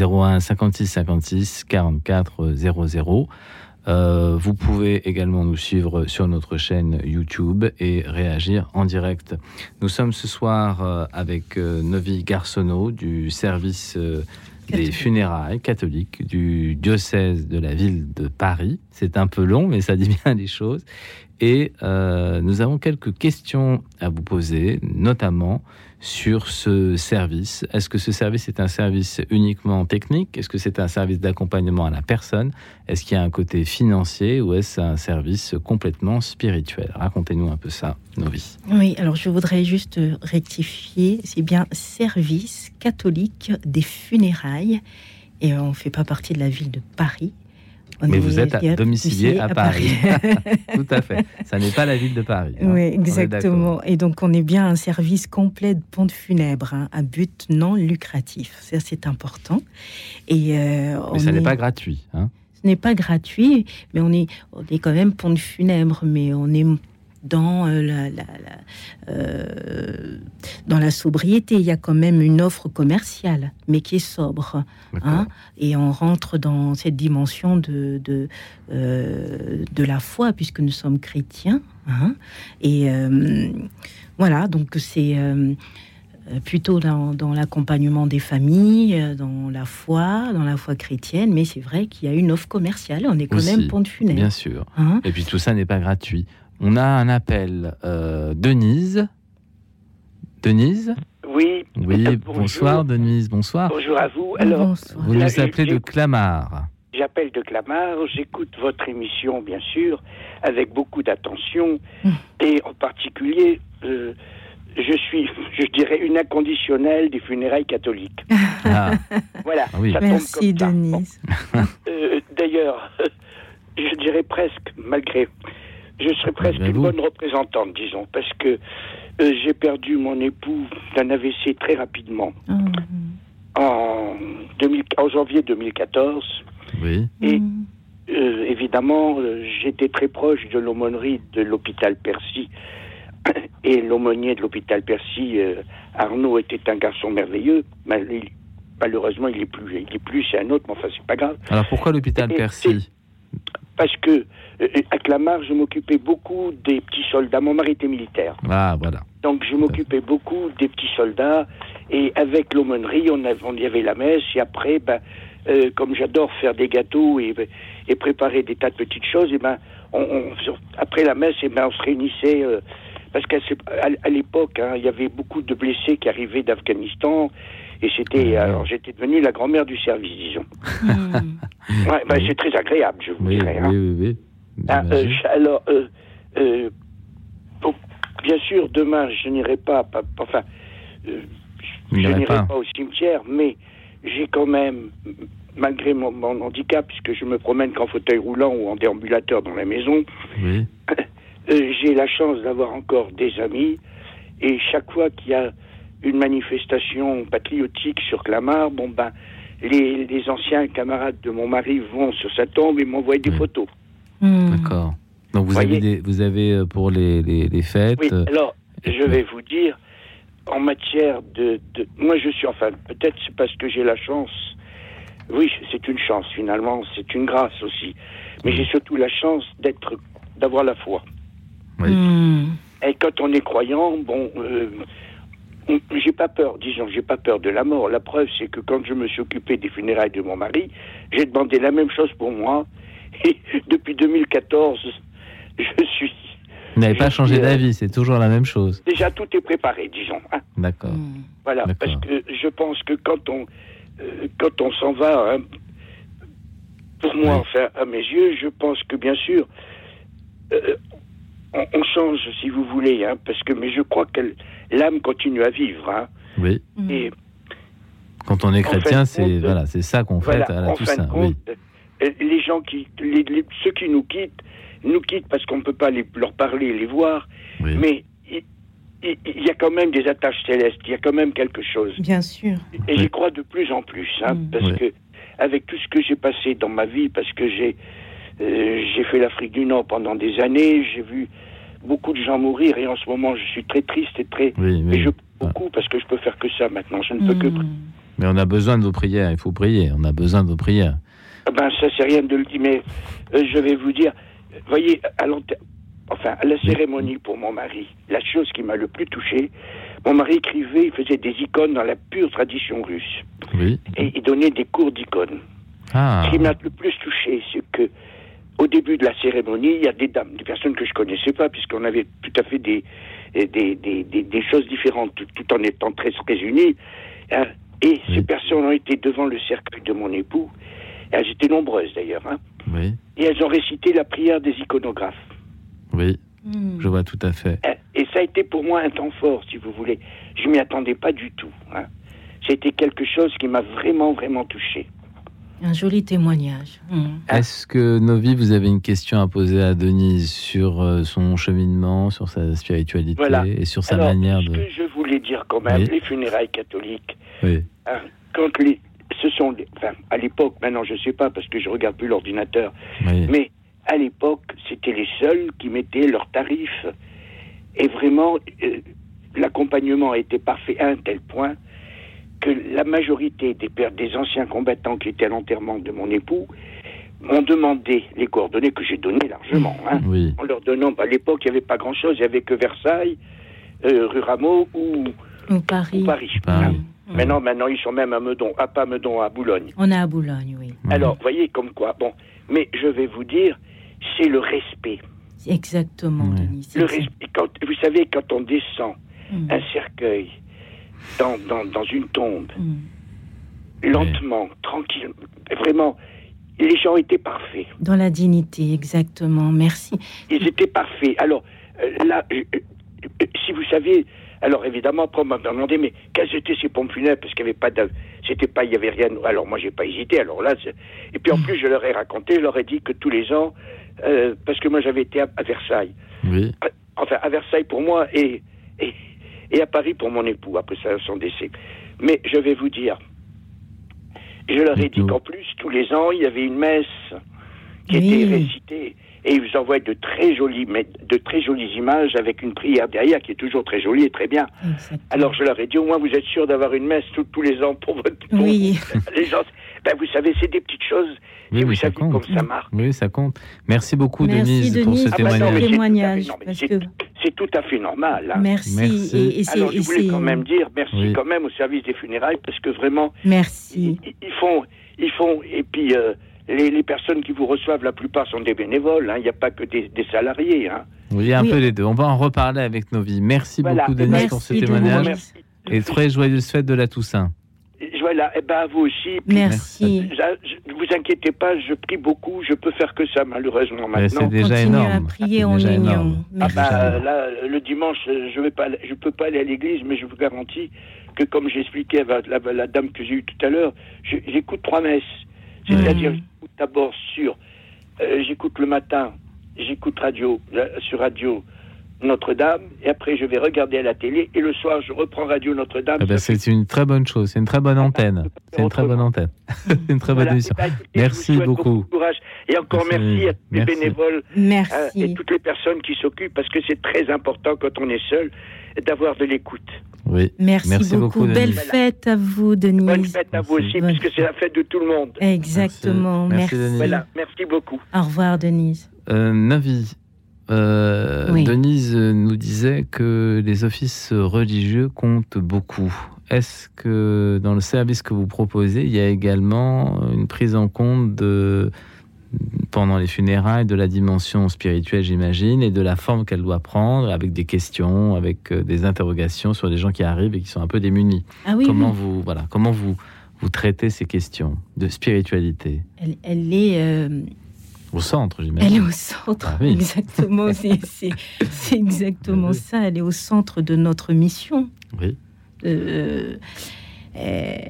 Speaker 2: 01 56 56 44 00. Euh, vous pouvez également nous suivre sur notre chaîne YouTube et réagir en direct. Nous sommes ce soir euh, avec Novi Garçonneau du service des funérailles catholiques du diocèse de la ville de Paris. C'est un peu long, mais ça dit bien les choses. Et euh, nous avons quelques questions à vous poser, notamment sur ce service. Est-ce que ce service est un service uniquement technique? Est-ce que c'est un service d'accompagnement à la personne? Est-ce qu'il y a un côté financier ou est-ce un service complètement spirituel? Racontez-nous un peu ça, Novi.
Speaker 3: Oui, alors je voudrais juste rectifier, c'est bien service catholique des funérailles et on ne fait pas partie de la ville de Paris. On
Speaker 2: Mais vous êtes à- domicilié à Paris. [LAUGHS] Tout à fait. Ça n'est pas la ville de Paris. hein.
Speaker 3: oui, exactement. Et donc, on est bien un service complet de pompe funèbre hein, à but non lucratif. Ça, c'est important. Et euh,
Speaker 2: Mais ça n'est
Speaker 3: est-
Speaker 2: pas gratuit. hein.
Speaker 3: Ce n'est pas gratuit, mais on est, on est quand même pompe funèbre, mais on est dans euh, la, la- la- euh, dans la sobriété. Il y a quand même une offre commerciale, mais qui est sobre. hein. et on rentre dans cette dimension de, de, euh, de la foi, puisque nous sommes chrétiens. hein. et euh, voilà, donc c'est plutôt dans, dans l'accompagnement des familles, dans la foi, dans la foi chrétienne, mais c'est vrai qu'il y a une offre commerciale. On est quand
Speaker 2: Aussi,
Speaker 3: même pont de funèbre.
Speaker 2: Bien sûr.
Speaker 3: Hein
Speaker 2: Et puis tout ça n'est pas gratuit. On a un appel. euh, Denise Denise
Speaker 14: Oui.
Speaker 2: Oui,
Speaker 14: bonjour.
Speaker 2: bonsoir Denise, bonsoir.
Speaker 14: Bonjour à vous. Alors,
Speaker 2: Vous nous appelez de Clamart.
Speaker 14: J'appelle de Clamart, j'écoute votre émission, bien sûr, avec beaucoup d'attention, et en particulier, euh, je suis, [LAUGHS] je dirais, une inconditionnelle des funérailles catholiques.
Speaker 2: Ah,
Speaker 14: Voilà,
Speaker 2: oui.
Speaker 14: ça tombe
Speaker 3: Merci,
Speaker 14: comme.
Speaker 3: Denise.
Speaker 14: Euh, D'ailleurs, [LAUGHS] je dirais presque, malgré, je serais presque une bonne représentante, disons, parce que euh, j'ai perdu mon époux d'un AVC très rapidement en, 2000 en janvier 2014.
Speaker 2: Oui.
Speaker 14: Et euh, évidemment, euh, j'étais très proche de l'aumônerie de l'hôpital Percy. Et l'aumônier de l'hôpital Percy, euh, Arnaud, était un garçon merveilleux. Mal- il- malheureusement, il est plus, il est plus, c'est un autre, mais enfin, c'est pas grave.
Speaker 2: Alors pourquoi l'hôpital
Speaker 14: Et-
Speaker 2: Percy
Speaker 14: Parce que euh, à Clamart, je m'occupais beaucoup des petits soldats. Mon mari était militaire.
Speaker 2: Ah, voilà.
Speaker 14: Donc je m'occupais beaucoup des petits soldats et avec l'aumônerie, on, y avait la messe et après, ben, euh, comme j'adore faire des gâteaux et, et préparer des tas de petites choses, et ben, on, on- sur- après la messe, et ben, on se réunissait euh, parce qu'à ce- à, à l'époque, hein, il y avait beaucoup de blessés qui arrivaient d'Afghanistan et c'était, alors j'étais devenue la grand-mère du service, disons. [LAUGHS] Ouais, ben, c'est très agréable, je vous
Speaker 2: Oui,
Speaker 14: dirais. hein.
Speaker 2: oui, oui, oui.
Speaker 14: Ah, euh, alors, euh, euh, bon, bien sûr, demain, je n'irai pas, pas- pas- enfin, euh, je n'irai
Speaker 2: pas.
Speaker 14: pas. au cimetière, mais j'ai quand même, malgré mon, mon handicap, puisque je me promène qu'en fauteuil roulant ou en déambulateur dans la maison,
Speaker 2: Oui. [LAUGHS]
Speaker 14: euh, j'ai la chance d'avoir encore des amis, et chaque fois qu'il y a une manifestation patriotique sur Clamart, bon ben, les, les anciens camarades de mon mari vont sur sa tombe et m'envoient des photos.
Speaker 2: D'accord. Donc vous avez, des, vous avez euh, pour les, les, les fêtes.
Speaker 14: Oui,
Speaker 2: euh,
Speaker 14: alors, je vais vous dire, en matière de... de- moi, je suis, enfin, peut-être c'est parce que j'ai la chance. Oui, c'est une chance, finalement, c'est une grâce aussi. Mais j'ai surtout la chance d'être, d'avoir la foi. Et quand on est croyant, bon, euh, j'ai pas peur, disons, j'ai pas peur de la mort. La preuve, c'est que quand je me suis occupé des funérailles de mon mari, j'ai demandé la même chose pour moi. [LAUGHS] Et depuis 2014, je suis
Speaker 2: Vous n'avez pas changé
Speaker 14: euh,
Speaker 2: d'avis, c'est toujours la même chose.
Speaker 14: Déjà, tout est préparé, disons. hein.
Speaker 2: D'accord.
Speaker 14: Voilà, parce que je pense que quand on, euh, quand on s'en va, hein, pour moi, enfin, à mes yeux, je pense que bien sûr, euh, on, on change, si vous voulez, hein, parce que, mais je crois que l'âme continue à vivre. hein.
Speaker 2: Oui.
Speaker 14: Et
Speaker 2: Quand on est chrétien, c'est voilà, c'est ça qu'on
Speaker 14: voilà,
Speaker 2: fête à la
Speaker 14: en de compte,
Speaker 2: Oui.
Speaker 14: euh, les gens qui, les- les- ceux qui nous quittent, nous quittent parce qu'on ne peut pas les- leur parler, les voir, mais ils, il il y a quand même des attaches célestes, il y a quand même quelque chose.
Speaker 3: Bien sûr.
Speaker 14: Et j'y crois de plus en plus, hein, parce que avec tout ce que j'ai passé dans ma vie, parce que j'ai euh, j'ai fait l'Afrique du Nord pendant des années, j'ai vu beaucoup de gens mourir, et en ce moment, je suis très triste et très.
Speaker 2: Oui, oui.
Speaker 14: Et je beaucoup parce que je peux faire que ça maintenant. Je ne peux que.
Speaker 2: Mais on a besoin de vos prières. Il faut prier. On a besoin de vos prières.
Speaker 14: Ah Ben ça, c'est rien de le dire, mais euh, je vais vous dire. Voyez, à l'enterre- Enfin, à la cérémonie pour mon mari, la chose qui m'a le plus touché, mon mari écrivait, il faisait des icônes dans la pure tradition russe.
Speaker 2: Oui.
Speaker 14: Et il donnait des cours d'icônes.
Speaker 2: Ah.
Speaker 14: Ce qui m'a le plus touché, c'est que au début de la cérémonie, il y a des dames, des personnes que je connaissais pas, puisqu'on avait tout à fait des, des, des, des- des choses différentes, tout, tout en étant très, très unis. hein. Et ces personnes ont été devant le cercueil de mon époux. Elles étaient nombreuses d'ailleurs. hein.
Speaker 2: Oui.
Speaker 14: Et elles ont récité la prière des iconographes.
Speaker 2: Oui. Je vois tout à fait.
Speaker 14: Euh, Et ça a été pour moi un temps fort, si vous voulez. Je m'y attendais pas du tout. Hein. C'était quelque chose qui m'a vraiment, vraiment touché.
Speaker 3: Un joli témoignage. Mm.
Speaker 2: Est-ce que Novi, vous avez une question à poser à Denise sur euh, son cheminement, sur sa spiritualité
Speaker 14: Voilà.
Speaker 2: et sur sa
Speaker 14: Alors,
Speaker 2: manière
Speaker 14: ce
Speaker 2: de.
Speaker 14: que je voulais dire quand même,
Speaker 2: Oui.
Speaker 14: les funérailles catholiques,
Speaker 2: Oui.
Speaker 14: hein, quand les, ce sont, enfin, à l'époque, maintenant je sais pas parce que je regarde plus l'ordinateur,
Speaker 2: Oui.
Speaker 14: mais à l'époque, c'était les seuls qui mettaient leurs tarifs. Et vraiment, euh, l'accompagnement était parfait à un tel point que la majorité des pères, des anciens combattants qui étaient à l'enterrement de mon époux m'ont demandé les coordonnées que j'ai données largement. hein, [LAUGHS]
Speaker 2: Oui.
Speaker 14: En leur donnant, bah, à l'époque, il n'y avait pas grand-chose, il n'y avait que Versailles, euh, rue Rameau ou,
Speaker 3: Paris.
Speaker 14: ou Paris. hein. Maintenant, maintenant, ils sont même à Meudon, à pas Meudon, à Boulogne.
Speaker 3: On est à Boulogne, oui.
Speaker 14: Alors, voyez comme quoi. Bon, mais je vais vous dire, c'est le respect.
Speaker 3: Exactement, Denis. c'est
Speaker 14: Le respect. Quand, vous savez, quand on descend
Speaker 3: Mm.
Speaker 14: un cercueil dans, dans, dans une tombe,
Speaker 3: Mm.
Speaker 14: lentement, tranquille, vraiment, les gens étaient parfaits.
Speaker 3: Dans la dignité, exactement. Merci.
Speaker 14: Ils étaient parfaits. Alors, euh, là, euh, euh, si vous saviez, alors évidemment, après on m'a demandé, mais quelles étaient ces pompes funèbres Parce qu'il n'y avait pas de. C'était pas, il y avait rien. Alors moi, j'ai pas hésité. Alors là, et puis en plus, je leur ai raconté, je leur ai dit que tous les ans, euh, parce que moi, j'avais été à, à Versailles.
Speaker 2: Oui.
Speaker 14: Enfin, à Versailles pour moi et, et, et à Paris pour mon époux, après son décès. Mais je vais vous dire, je leur ai dit qu'en plus, tous les ans, il y avait une messe qui était récitée. Et ils vous envoient de très jolies, mais de très jolies images avec une prière derrière qui est toujours très jolie et très bien. Alors je leur ai dit, au moins vous êtes sûr d'avoir une messe tous- tous les ans pour votre pour
Speaker 3: Oui.
Speaker 14: vous. [LAUGHS] Les gens, ben, vous savez, c'est des petites choses.
Speaker 2: Oui,
Speaker 14: et vous
Speaker 2: oui, ça
Speaker 14: savez
Speaker 2: compte.
Speaker 14: comme ça marche.
Speaker 2: Oui, ça compte. Merci beaucoup,
Speaker 3: Merci,
Speaker 2: Denise, pour
Speaker 3: Denise,
Speaker 2: ce
Speaker 3: pour ce
Speaker 2: témoignage.
Speaker 3: témoignage.
Speaker 14: Non, mais
Speaker 3: parce
Speaker 14: c'est-
Speaker 3: que
Speaker 14: tout à fait normal. hein.
Speaker 3: Merci.
Speaker 2: Merci.
Speaker 3: Et, et c'est-
Speaker 14: Alors, je voulais quand même dire merci
Speaker 2: Oui.
Speaker 14: quand même au service des funérailles parce que vraiment,
Speaker 3: Merci.
Speaker 14: ils, ils font, ils font, et puis euh, les, les personnes qui vous reçoivent, la plupart sont des bénévoles. hein. Il n'y a pas que des, des salariés. hein.
Speaker 2: Oui, un
Speaker 3: Oui.
Speaker 2: peu les deux. On va en reparler avec Novi. Merci
Speaker 14: Voilà.
Speaker 2: beaucoup, Denise,
Speaker 3: Merci,
Speaker 2: pour ce témoignage.
Speaker 14: Merci.
Speaker 2: Et très joyeuse fête de la Toussaint.
Speaker 14: Et Voilà, et ben à vous aussi. Puis,
Speaker 3: Merci.
Speaker 14: je- Ne vous inquiétez pas, je prie beaucoup. Je peux faire que ça, malheureusement, maintenant.
Speaker 2: c'est déjà
Speaker 3: Continue à
Speaker 2: énorme.
Speaker 3: prier en union.
Speaker 2: énorme.
Speaker 14: Ah
Speaker 3: Merci.
Speaker 14: bah, là, le dimanche, euh, je vais pas, aller- je peux pas aller à l'église, mais je vous garantis que, comme j'expliquais à la, la dame que j'ai eue tout à l'heure, j'écoute trois messes. C'est-à-dire, j'écoute d'abord sur, euh, j'écoute le matin, j'écoute radio, euh, sur radio Notre-Dame, et après je vais regarder à la télé, et le soir je reprends radio Notre-Dame. Ça fait-
Speaker 2: c'est une très bonne chose. C'est une très bonne antenne. C'est une très bonne antenne. [LAUGHS] une très bonne
Speaker 14: Voilà.
Speaker 2: émission.
Speaker 14: Eh ben, écoutez,
Speaker 2: Merci beaucoup.
Speaker 14: courage. Et encore
Speaker 2: Merci.
Speaker 14: merci, à tous les bénévoles euh, et toutes les personnes qui s'occupent, parce que c'est très important quand on est seul d'avoir de l'écoute.
Speaker 2: Oui.
Speaker 3: Merci,
Speaker 2: Merci
Speaker 3: beaucoup.
Speaker 2: beaucoup,
Speaker 3: Belle fête à vous, Denise.
Speaker 14: Bonne fête à vous
Speaker 2: Merci.
Speaker 14: aussi,
Speaker 3: Bonne
Speaker 14: puisque c'est la fête de tout le monde.
Speaker 3: Exactement.
Speaker 2: Merci.
Speaker 3: Merci.
Speaker 2: Merci, Denise.
Speaker 14: Voilà, merci beaucoup.
Speaker 3: Au revoir, Denise.
Speaker 2: Euh, Navi, euh,
Speaker 3: Oui.
Speaker 2: Denise nous disait que les offices religieux comptent beaucoup. Est-ce que dans le service que vous proposez, il y a également une prise en compte de, pendant les funérailles de la dimension spirituelle, j'imagine, et de la forme qu'elle doit prendre, avec des questions, avec euh, des interrogations sur des gens qui arrivent et qui sont un peu démunis.
Speaker 3: Ah oui,
Speaker 2: comment
Speaker 3: oui.
Speaker 2: vous voilà, comment vous vous traitez ces questions de spiritualité?
Speaker 3: Elle, elle est, euh,
Speaker 2: au centre,
Speaker 3: elle est
Speaker 2: j'imagine.
Speaker 3: au centre.
Speaker 2: Ah oui.
Speaker 3: Exactement. [LAUGHS] C'est- exactement ça. Elle est au centre de notre mission.
Speaker 2: Oui.
Speaker 3: Euh, euh,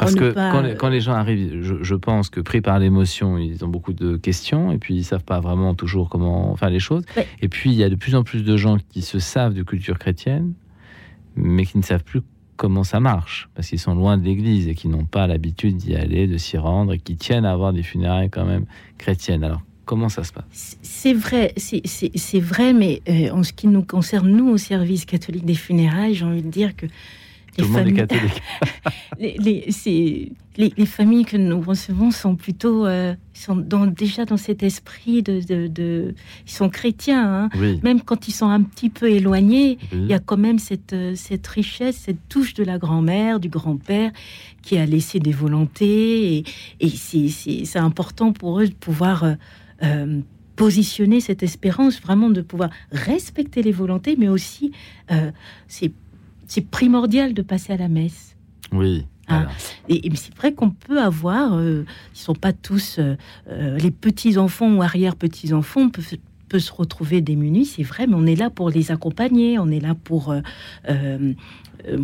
Speaker 2: Parce que
Speaker 3: pas-
Speaker 2: quand, les, quand les gens arrivent, je, je pense que pris par l'émotion, ils ont beaucoup de questions et puis ils savent pas vraiment toujours comment faire les choses.
Speaker 3: Ouais.
Speaker 2: Et puis il y a de plus en plus de gens qui se savent de culture chrétienne, mais qui ne savent plus comment ça marche parce qu'ils sont loin de l'Église et qui n'ont pas l'habitude d'y aller, de s'y rendre et qui tiennent à avoir des funérailles quand même chrétiennes. Alors comment ça se passe?
Speaker 3: C'est vrai, c'est vrai, mais euh, en ce qui nous concerne, nous, au service catholique des funérailles, j'ai envie de dire que
Speaker 2: Tout le monde est catholique. [LAUGHS]
Speaker 3: les, les- c'est- les- les familles que nous recevons sont plutôt euh, sont dans, déjà dans cet esprit de, de- de- ils sont chrétiens. hein.
Speaker 2: Oui.
Speaker 3: Même quand ils sont un petit peu éloignés,
Speaker 2: Oui.
Speaker 3: il y a quand même cette, euh, cette richesse, cette touche de la grand-mère, du grand-père qui a laissé des volontés. Et, et c'est- important pour eux de pouvoir euh, euh, positionner cette espérance, vraiment de pouvoir respecter les volontés, mais aussi euh, c'est c'est primordial de passer à la messe.
Speaker 2: Oui.
Speaker 3: Ah.
Speaker 2: voilà.
Speaker 3: Et, et c'est vrai qu'on peut avoir, euh, ils sont pas tous euh, euh, les petits enfants ou arrière petits enfants peuvent peut se retrouver démunis, c'est vrai, mais on est là pour les accompagner, on est là pour euh,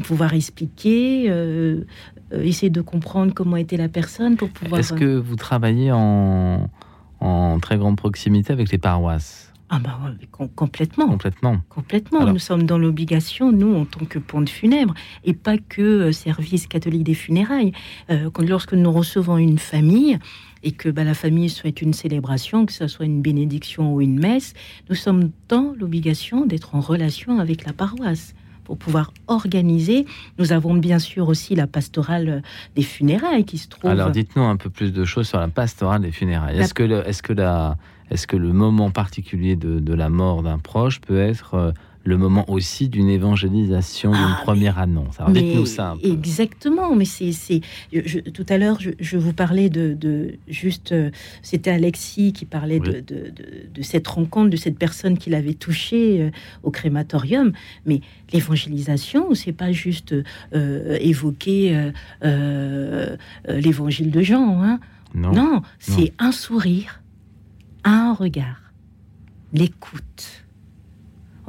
Speaker 3: pouvoir expliquer, euh, essayer de comprendre comment était la personne pour pouvoir.
Speaker 2: Est-ce que vous travaillez en, en très grande proximité avec les paroisses?
Speaker 3: Ah bah ouais, complètement.
Speaker 2: Complètement.
Speaker 3: Complètement.
Speaker 2: Alors-
Speaker 3: Nous sommes dans l'obligation, nous, en tant que pont de funèbre, et pas que euh, service catholique des funérailles. Euh, quand, lorsque nous recevons une famille et que bah, la famille souhaite une célébration, que ce soit une bénédiction ou une messe, nous sommes dans l'obligation d'être en relation avec la paroisse pour pouvoir organiser. Nous avons bien sûr aussi la pastorale euh, des funérailles qui se trouve.
Speaker 2: Alors, dites-nous un peu plus de choses sur la pastorale des funérailles.
Speaker 3: La-
Speaker 2: Est-ce que, le, est-ce que, la, est-ce que le moment particulier de, de la mort d'un proche peut être euh, le moment aussi d'une évangélisation, d'une
Speaker 3: Ah,
Speaker 2: première annonce? Alors, dites-nous ça. un peu.
Speaker 3: Exactement, mais c'est tout à l'heure je, je vous parlais de, de juste euh, c'était Alexis qui parlait de,
Speaker 2: Oui.
Speaker 3: de, de- de cette rencontre de cette personne qui l'avait touché euh, au crématorium, mais l'évangélisation c'est pas juste euh, évoquer euh, euh, euh, l'évangile de Jean, hein.
Speaker 2: Non.
Speaker 3: non, c'est un sourire, un regard, l'écoute.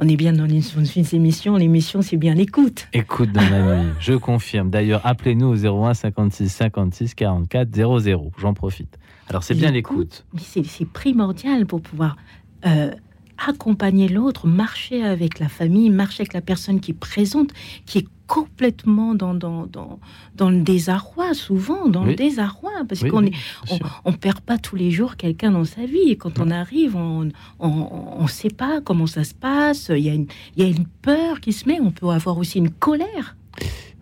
Speaker 3: On est bien dans une, émission, l'émission c'est bien l'écoute.
Speaker 2: Écoute dans la nuit, je confirme. D'ailleurs, appelez-nous au 01 56 56 44 00. J'en profite. Alors, c'est bien l'écoute.
Speaker 3: Mais c'est c'est primordial pour pouvoir euh, accompagner l'autre, marcher avec la famille, marcher avec la personne qui est présente, qui est complètement dans, dans, dans, dans le désarroi, souvent dans le désarroi, parce
Speaker 2: Oui,
Speaker 3: qu'on
Speaker 2: oui,
Speaker 3: on, on perd pas tous les jours quelqu'un dans sa vie. Et quand on arrive, on on ne sait pas comment ça se passe. Il y, a une, il y a une peur qui se met. On peut avoir aussi une colère.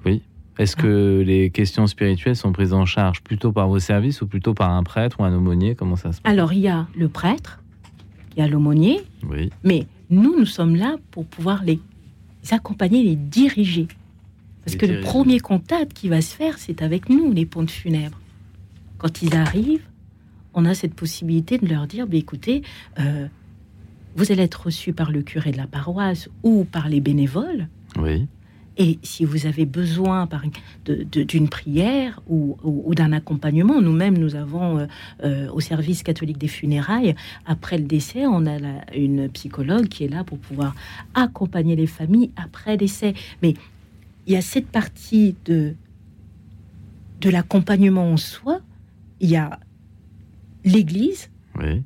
Speaker 2: Oui. Est-ce que les questions spirituelles sont prises en charge plutôt par vos services ou plutôt par un prêtre ou un aumônier? Comment ça se passe?
Speaker 3: Alors il y a le prêtre, il y a l'aumônier,
Speaker 2: Oui.
Speaker 3: Mais nous, nous sommes là pour pouvoir les accompagner, les diriger. Parce
Speaker 2: Les
Speaker 3: que le premier contact qui va se faire, c'est avec nous, les pontes funèbres. Quand ils arrivent, on a cette possibilité de leur dire, bah, écoutez, euh, vous allez être reçus par le curé de la paroisse ou par les bénévoles.
Speaker 2: Oui.
Speaker 3: Et si vous avez besoin d'une prière ou, ou- ou d'un accompagnement, nous-mêmes, nous avons euh, euh, au service catholique des funérailles, après le décès, on a la- une psychologue qui est là pour pouvoir accompagner les familles après le décès. Mais il y a cette partie de, de l'accompagnement en soi, il y a l'Église,
Speaker 2: Oui.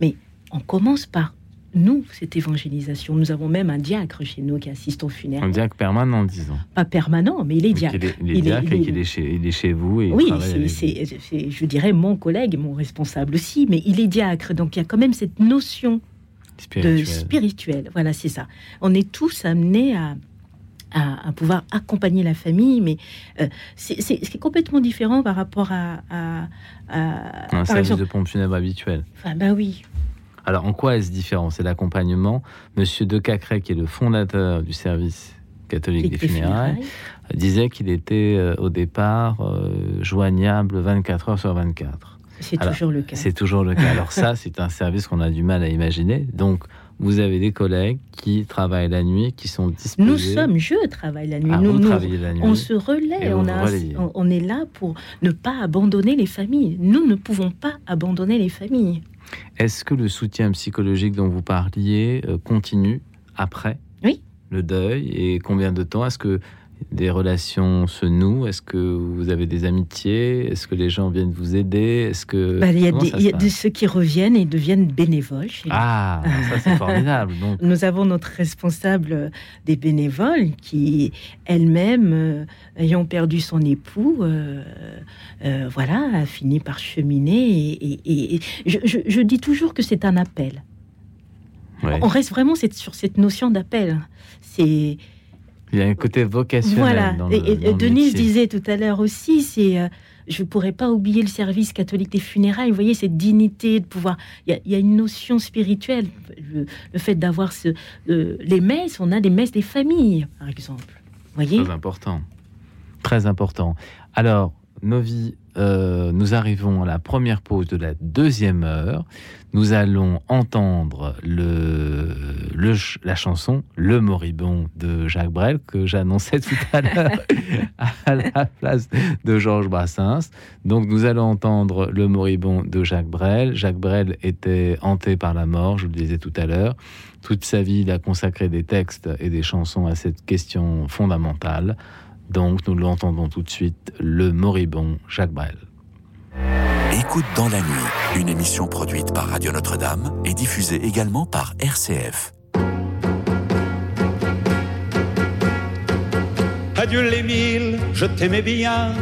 Speaker 3: mais on commence par nous, cette évangélisation. Nous avons même un diacre chez nous qui assiste aux funérailles
Speaker 2: Un diacre permanent, disons.
Speaker 3: pas permanent, mais il est diacre.
Speaker 2: Il est, il est
Speaker 3: Il est-
Speaker 2: diacre et
Speaker 3: il est-
Speaker 2: chez, il est chez vous et
Speaker 3: Oui, c'est, je dirais, mon collègue mon responsable aussi, mais il est diacre, donc il y a quand même cette notion de
Speaker 2: Spirituel.
Speaker 3: spirituel. Voilà, c'est ça. On est tous amenés à, à, à pouvoir accompagner la famille, mais euh, c'est, c'est- c'est complètement différent par rapport à... à- à-
Speaker 2: Un service
Speaker 3: exemple,
Speaker 2: de pompe funèbre habituel.
Speaker 3: ah bah oui,
Speaker 2: Alors, en quoi est-ce différent? C'est l'accompagnement. Monsieur De Cacré, qui est le fondateur du service catholique des funérailles, disait qu'il était euh, au départ euh, joignable 24 heures sur 24.
Speaker 3: c'est toujours le cas.
Speaker 2: C'est toujours le cas. Alors ça, [LAUGHS] c'est un service qu'on a du mal à imaginer. Donc, vous avez des collègues qui travaillent la nuit, qui sont disposés.
Speaker 3: Nous sommes, je travaille la nuit.
Speaker 2: Ah,
Speaker 3: nous, nous-
Speaker 2: la nuit.
Speaker 3: on se relaie, a on est là pour ne pas abandonner les familles. Nous ne pouvons pas abandonner les familles.
Speaker 2: Est-ce que le soutien psychologique dont vous parliez euh, continue après
Speaker 3: Oui.
Speaker 2: le deuil Et combien de temps? Est-ce que des relations se nouent? Est-ce que vous avez des amitiés? Est-ce que les gens viennent vous aider? Est-ce que
Speaker 3: Bah, Il y a, des, y a de ceux qui reviennent et deviennent bénévoles.
Speaker 2: Ah, ça c'est formidable. Donc,
Speaker 3: Nous avons notre responsable des bénévoles qui, elle-même, euh, ayant perdu son époux, euh, euh, voilà, a fini par cheminer. Et, et- et- et je, je- je dis toujours que c'est un appel.
Speaker 2: ouais.
Speaker 3: On reste vraiment sur cette notion d'appel. C'est
Speaker 2: il y a un côté vocationnel.
Speaker 3: voilà.
Speaker 2: dans
Speaker 3: Et,
Speaker 2: le-
Speaker 3: et
Speaker 2: dans
Speaker 3: Denise disait tout à l'heure aussi, c'est euh, je ne pourrais pas oublier le service catholique des funérailles. Vous voyez cette dignité de pouvoir. Il y y a une notion spirituelle. Le, le fait d'avoir ce euh, les messes, on a des messes des familles, par exemple. Vous voyez?
Speaker 2: Très important. Très important. Alors, Novi, euh, nous arrivons à la première pause de la deuxième heure. Nous allons entendre le, la chanson Le Moribond de Jacques Brel que j'annonçais tout à l'heure [LAUGHS] à la place de Georges Brassens. Donc nous allons entendre Le Moribond de Jacques Brel. Jacques Brel était hanté par la mort, je le disais tout à l'heure. Toute sa vie, il a consacré des textes et des chansons à cette question fondamentale. Donc nous l'entendons tout de suite, Le Moribond Jacques Brel.
Speaker 1: Écoute dans la nuit, une émission produite par Radio Notre-Dame et diffusée également par RCF.
Speaker 15: Adieu les mille, je t'aimais bien.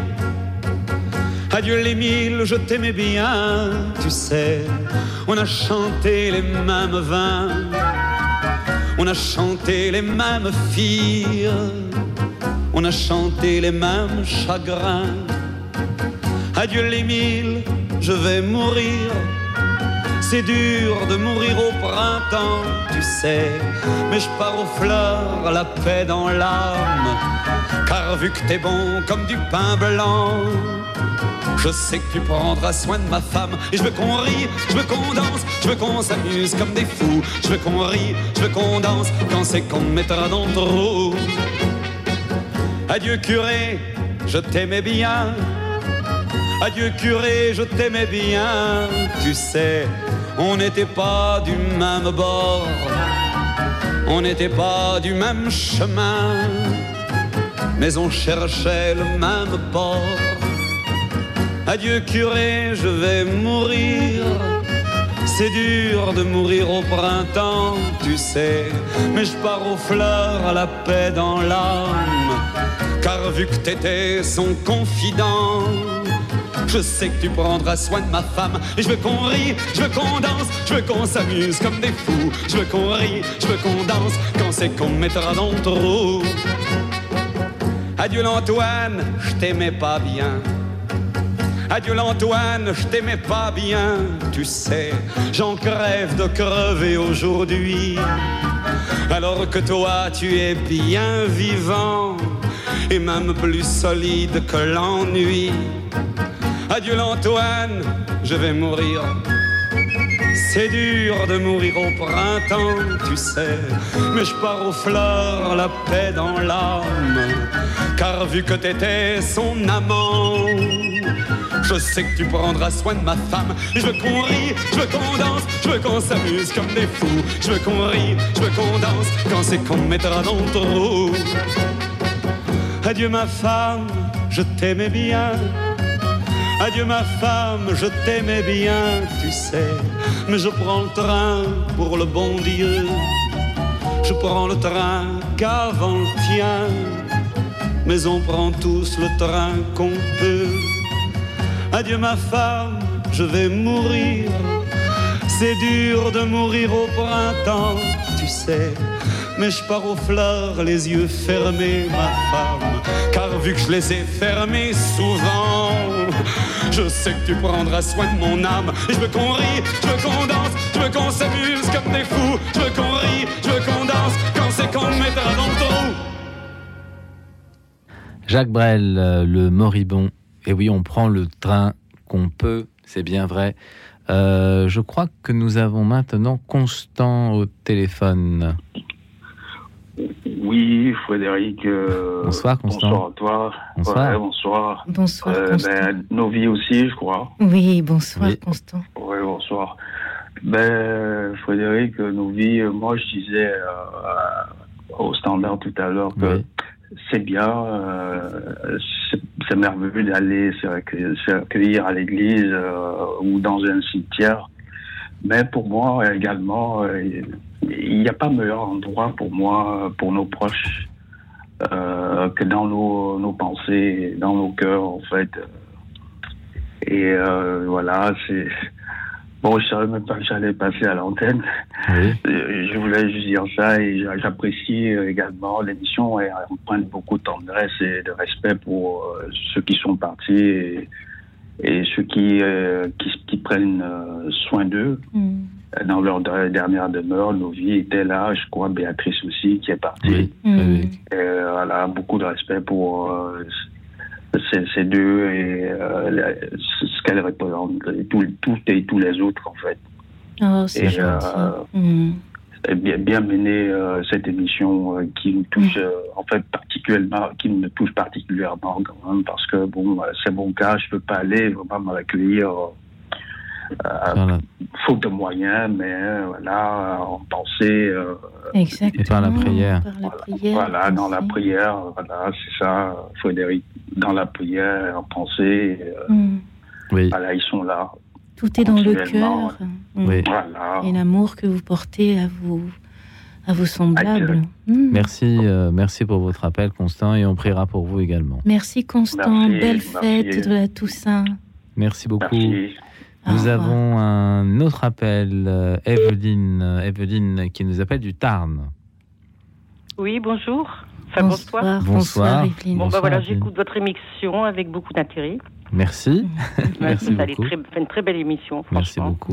Speaker 15: Adieu les mille, je t'aimais bien. Tu sais, on a chanté les mêmes vins. On a chanté les mêmes filles. On a chanté les mêmes chagrins. Adieu les mille, je vais mourir. C'est dur de mourir au printemps, tu sais. Mais je pars aux fleurs, la paix dans l'âme. Car vu que t'es bon comme du pain blanc, je sais que tu prendras soin de ma femme. Et je veux qu'on rie, je veux qu'on danse, je veux qu'on s'amuse comme des fous. Je veux qu'on rie, je veux qu'on danse quand c'est qu'on me mettra dans le. Adieu curé, je t'aimais bien. Adieu curé, je t'aimais bien. Tu sais, on n'était pas du même bord. On n'était pas du même chemin. Mais on cherchait le même port. Adieu curé, je vais mourir. C'est dur de mourir au printemps, tu sais. Mais je pars aux fleurs, à la paix dans l'âme. Car vu que t'étais son confident, je sais que tu prendras soin de ma femme. Et je veux qu'on rie, je veux qu'on danse, je veux qu'on s'amuse comme des fous. Je veux qu'on rie, je veux qu'on danse quand c'est qu'on me mettra dans le trou. Adieu l'Antoine, je t'aimais pas bien. Adieu l'Antoine, je t'aimais pas bien, tu sais, j'en crève de crever aujourd'hui. Alors que toi, tu es bien vivant et même plus solide que l'ennui. Adieu l'Antoine, je vais mourir. C'est dur de mourir au printemps, tu sais, mais je pars aux fleurs, la paix dans l'âme. Car vu que t'étais son amant, je sais que tu prendras soin de ma femme. Je veux qu'on rie, je veux qu'on danse, je veux qu'on s'amuse comme des fous. Je veux qu'on rie, je veux qu'on danse quand c'est qu'on me mettra dans le trou. Adieu ma femme, je t'aimais bien. Adieu ma femme, je t'aimais bien, tu sais. Mais je prends le train pour le bon Dieu. Je prends le train qu'avant le tien. Mais on prend tous le train qu'on peut. Adieu ma femme, je vais mourir. C'est dur de mourir au printemps, tu sais. Mais je pars aux fleurs, les yeux fermés, ma femme. Car vu que je les ai fermés souvent, je sais que tu prendras soin de mon âme. Je veux qu'on rie, je veux qu'on danse, je veux qu'on s'amuse comme des fous. Je veux qu'on rie, je veux qu'on danse quand c'est qu'on me mettra dans le.
Speaker 2: Jacques Brel, euh, le moribond. Et oui, on prend le train qu'on peut, c'est bien vrai. Euh, je crois que nous avons maintenant Constant au téléphone.
Speaker 16: Oui, Frédéric. euh,
Speaker 2: Bonsoir, Constant.
Speaker 16: Bonsoir à toi.
Speaker 2: Bonsoir.
Speaker 16: Ouais, bonsoir.
Speaker 3: Bonsoir,
Speaker 16: Euh,
Speaker 3: Constant.
Speaker 16: ben, Novi aussi, je crois.
Speaker 3: Oui, bonsoir,
Speaker 2: Oui.
Speaker 3: Constant.
Speaker 16: Oui, bonsoir. Ben, Frédéric, euh, moi, je disais euh, au standard tout à l'heure que
Speaker 2: Oui.
Speaker 16: c'est bien, euh, c'est merveilleux d'aller se recueillir, se recueillir à l'église euh, ou dans un cimetière. Mais pour moi également, euh, il n'y a pas meilleur endroit pour moi, pour nos proches, euh, que dans nos, nos pensées, dans nos cœurs en fait. Et euh, voilà, c'est bon. Je savais même pas que j'allais passer à l'antenne. Euh, Je voulais juste dire ça et j'a- j'apprécie également l'émission et emprunte beaucoup de tendresse et de respect pour euh, ceux qui sont partis et, et ceux qui, euh, qui, qui prennent euh, soin d'eux euh, dans leur de- dernière demeure. Nos vies étaient là, je crois, Béatrice aussi qui est partie. Et, euh, voilà, beaucoup de respect pour euh, ces, ces deux et euh, la- ce qu'elles représentent, et tout, tout et tous les autres en fait.
Speaker 3: Oh, c'est
Speaker 16: Et,
Speaker 3: gentil.
Speaker 16: euh,
Speaker 3: Mm.
Speaker 16: et bien, bien mener euh, cette émission euh, qui nous touche euh, en fait particulièrement, qui me touche particulièrement quand même parce que bon, euh, c'est mon cas, je peux pas aller vraiment me recueillir. euh, faute de moyens, mais euh, voilà, en pensée. euh,
Speaker 3: Exactement.
Speaker 2: Et par la prière.
Speaker 3: Par la prière.
Speaker 16: voilà, dans la prière, voilà, c'est ça, Frédéric, dans la prière, en pensée. euh,
Speaker 3: Mm.
Speaker 2: Oui.
Speaker 16: Voilà, ils sont là.
Speaker 3: Tout est dans le cœur.
Speaker 2: Oui.
Speaker 16: Voilà.
Speaker 3: Et l'amour que vous portez à vos, à vos semblables. Mm.
Speaker 2: Merci, euh, merci pour votre appel, Constant, et on priera pour vous également.
Speaker 3: Merci Constant,
Speaker 2: Merci,
Speaker 3: belle
Speaker 2: merci.
Speaker 3: fête de la Toussaint.
Speaker 2: Merci beaucoup.
Speaker 16: Merci.
Speaker 2: Nous avons un autre appel, euh, Evelyne, euh, Evelyne qui nous appelle du Tarn.
Speaker 17: Oui, bonjour. Enfin, bonsoir.
Speaker 2: Bonsoir, Bonsoir, Evelyne.
Speaker 17: Bon, bah
Speaker 2: bonsoir,
Speaker 17: voilà, j'écoute votre émission avec beaucoup d'intérêt. [LAUGHS]
Speaker 2: Merci. Merci
Speaker 17: Ça,
Speaker 2: beaucoup.
Speaker 17: très, fait une très belle émission,
Speaker 2: Merci beaucoup.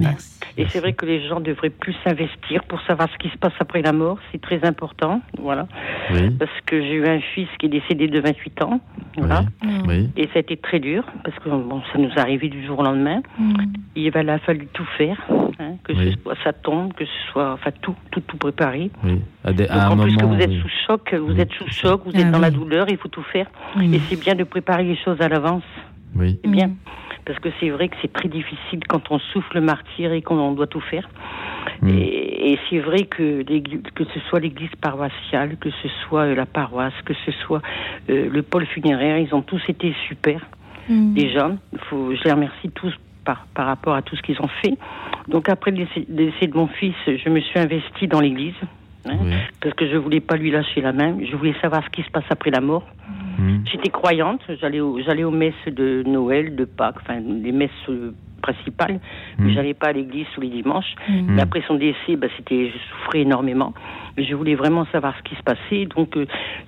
Speaker 17: Et c'est vrai que les gens devraient plus s'investir pour savoir ce qui se passe après la mort. C'est très important. Voilà.
Speaker 2: Oui.
Speaker 17: Parce que j'ai eu un fils qui est décédé de 28 ans. Voilà.
Speaker 2: Oui.
Speaker 17: Et ça a été très dur parce que bon, ça nous est arrivé du jour au lendemain. Il va- il a fallu tout faire, hein, que
Speaker 2: Oui.
Speaker 17: ce soit sa tombe, que ce soit, enfin tout, tout, tout préparé.
Speaker 2: Oui. À, des-
Speaker 17: Donc,
Speaker 2: à un
Speaker 17: en plus que vous êtes
Speaker 2: oui.
Speaker 17: sous choc, vous êtes sous choc, vous
Speaker 3: Ah
Speaker 17: êtes dans la douleur, il faut tout faire.
Speaker 3: Oui.
Speaker 17: Et c'est bien de préparer les choses à l'avance.
Speaker 2: Oui.
Speaker 17: C'est bien. Parce que c'est vrai que c'est très difficile quand on souffle le martyr et qu'on doit tout faire. Et, et c'est vrai que, que ce soit l'église paroissiale, que ce soit euh, la paroisse, que ce soit euh, le pôle funéraire, ils ont tous été super.
Speaker 3: Mm.
Speaker 17: Déjà, faut, je les remercie tous par, par rapport à tout ce qu'ils ont fait. Donc après le décès, le décès de mon fils, je me suis investie dans l'église. Hein, Parce que je voulais pas lui lâcher la main. Je voulais savoir ce qui se passe après la mort. J'étais croyante. J'allais au, j'allais aux messes de Noël, de Pâques, enfin les messes euh, principales. Mais j'allais pas à l'église tous les dimanches.
Speaker 3: Mm.
Speaker 17: Mais après son décès, bah, c'était, je souffrais énormément. Mais je voulais vraiment savoir ce qui se passait. Donc euh,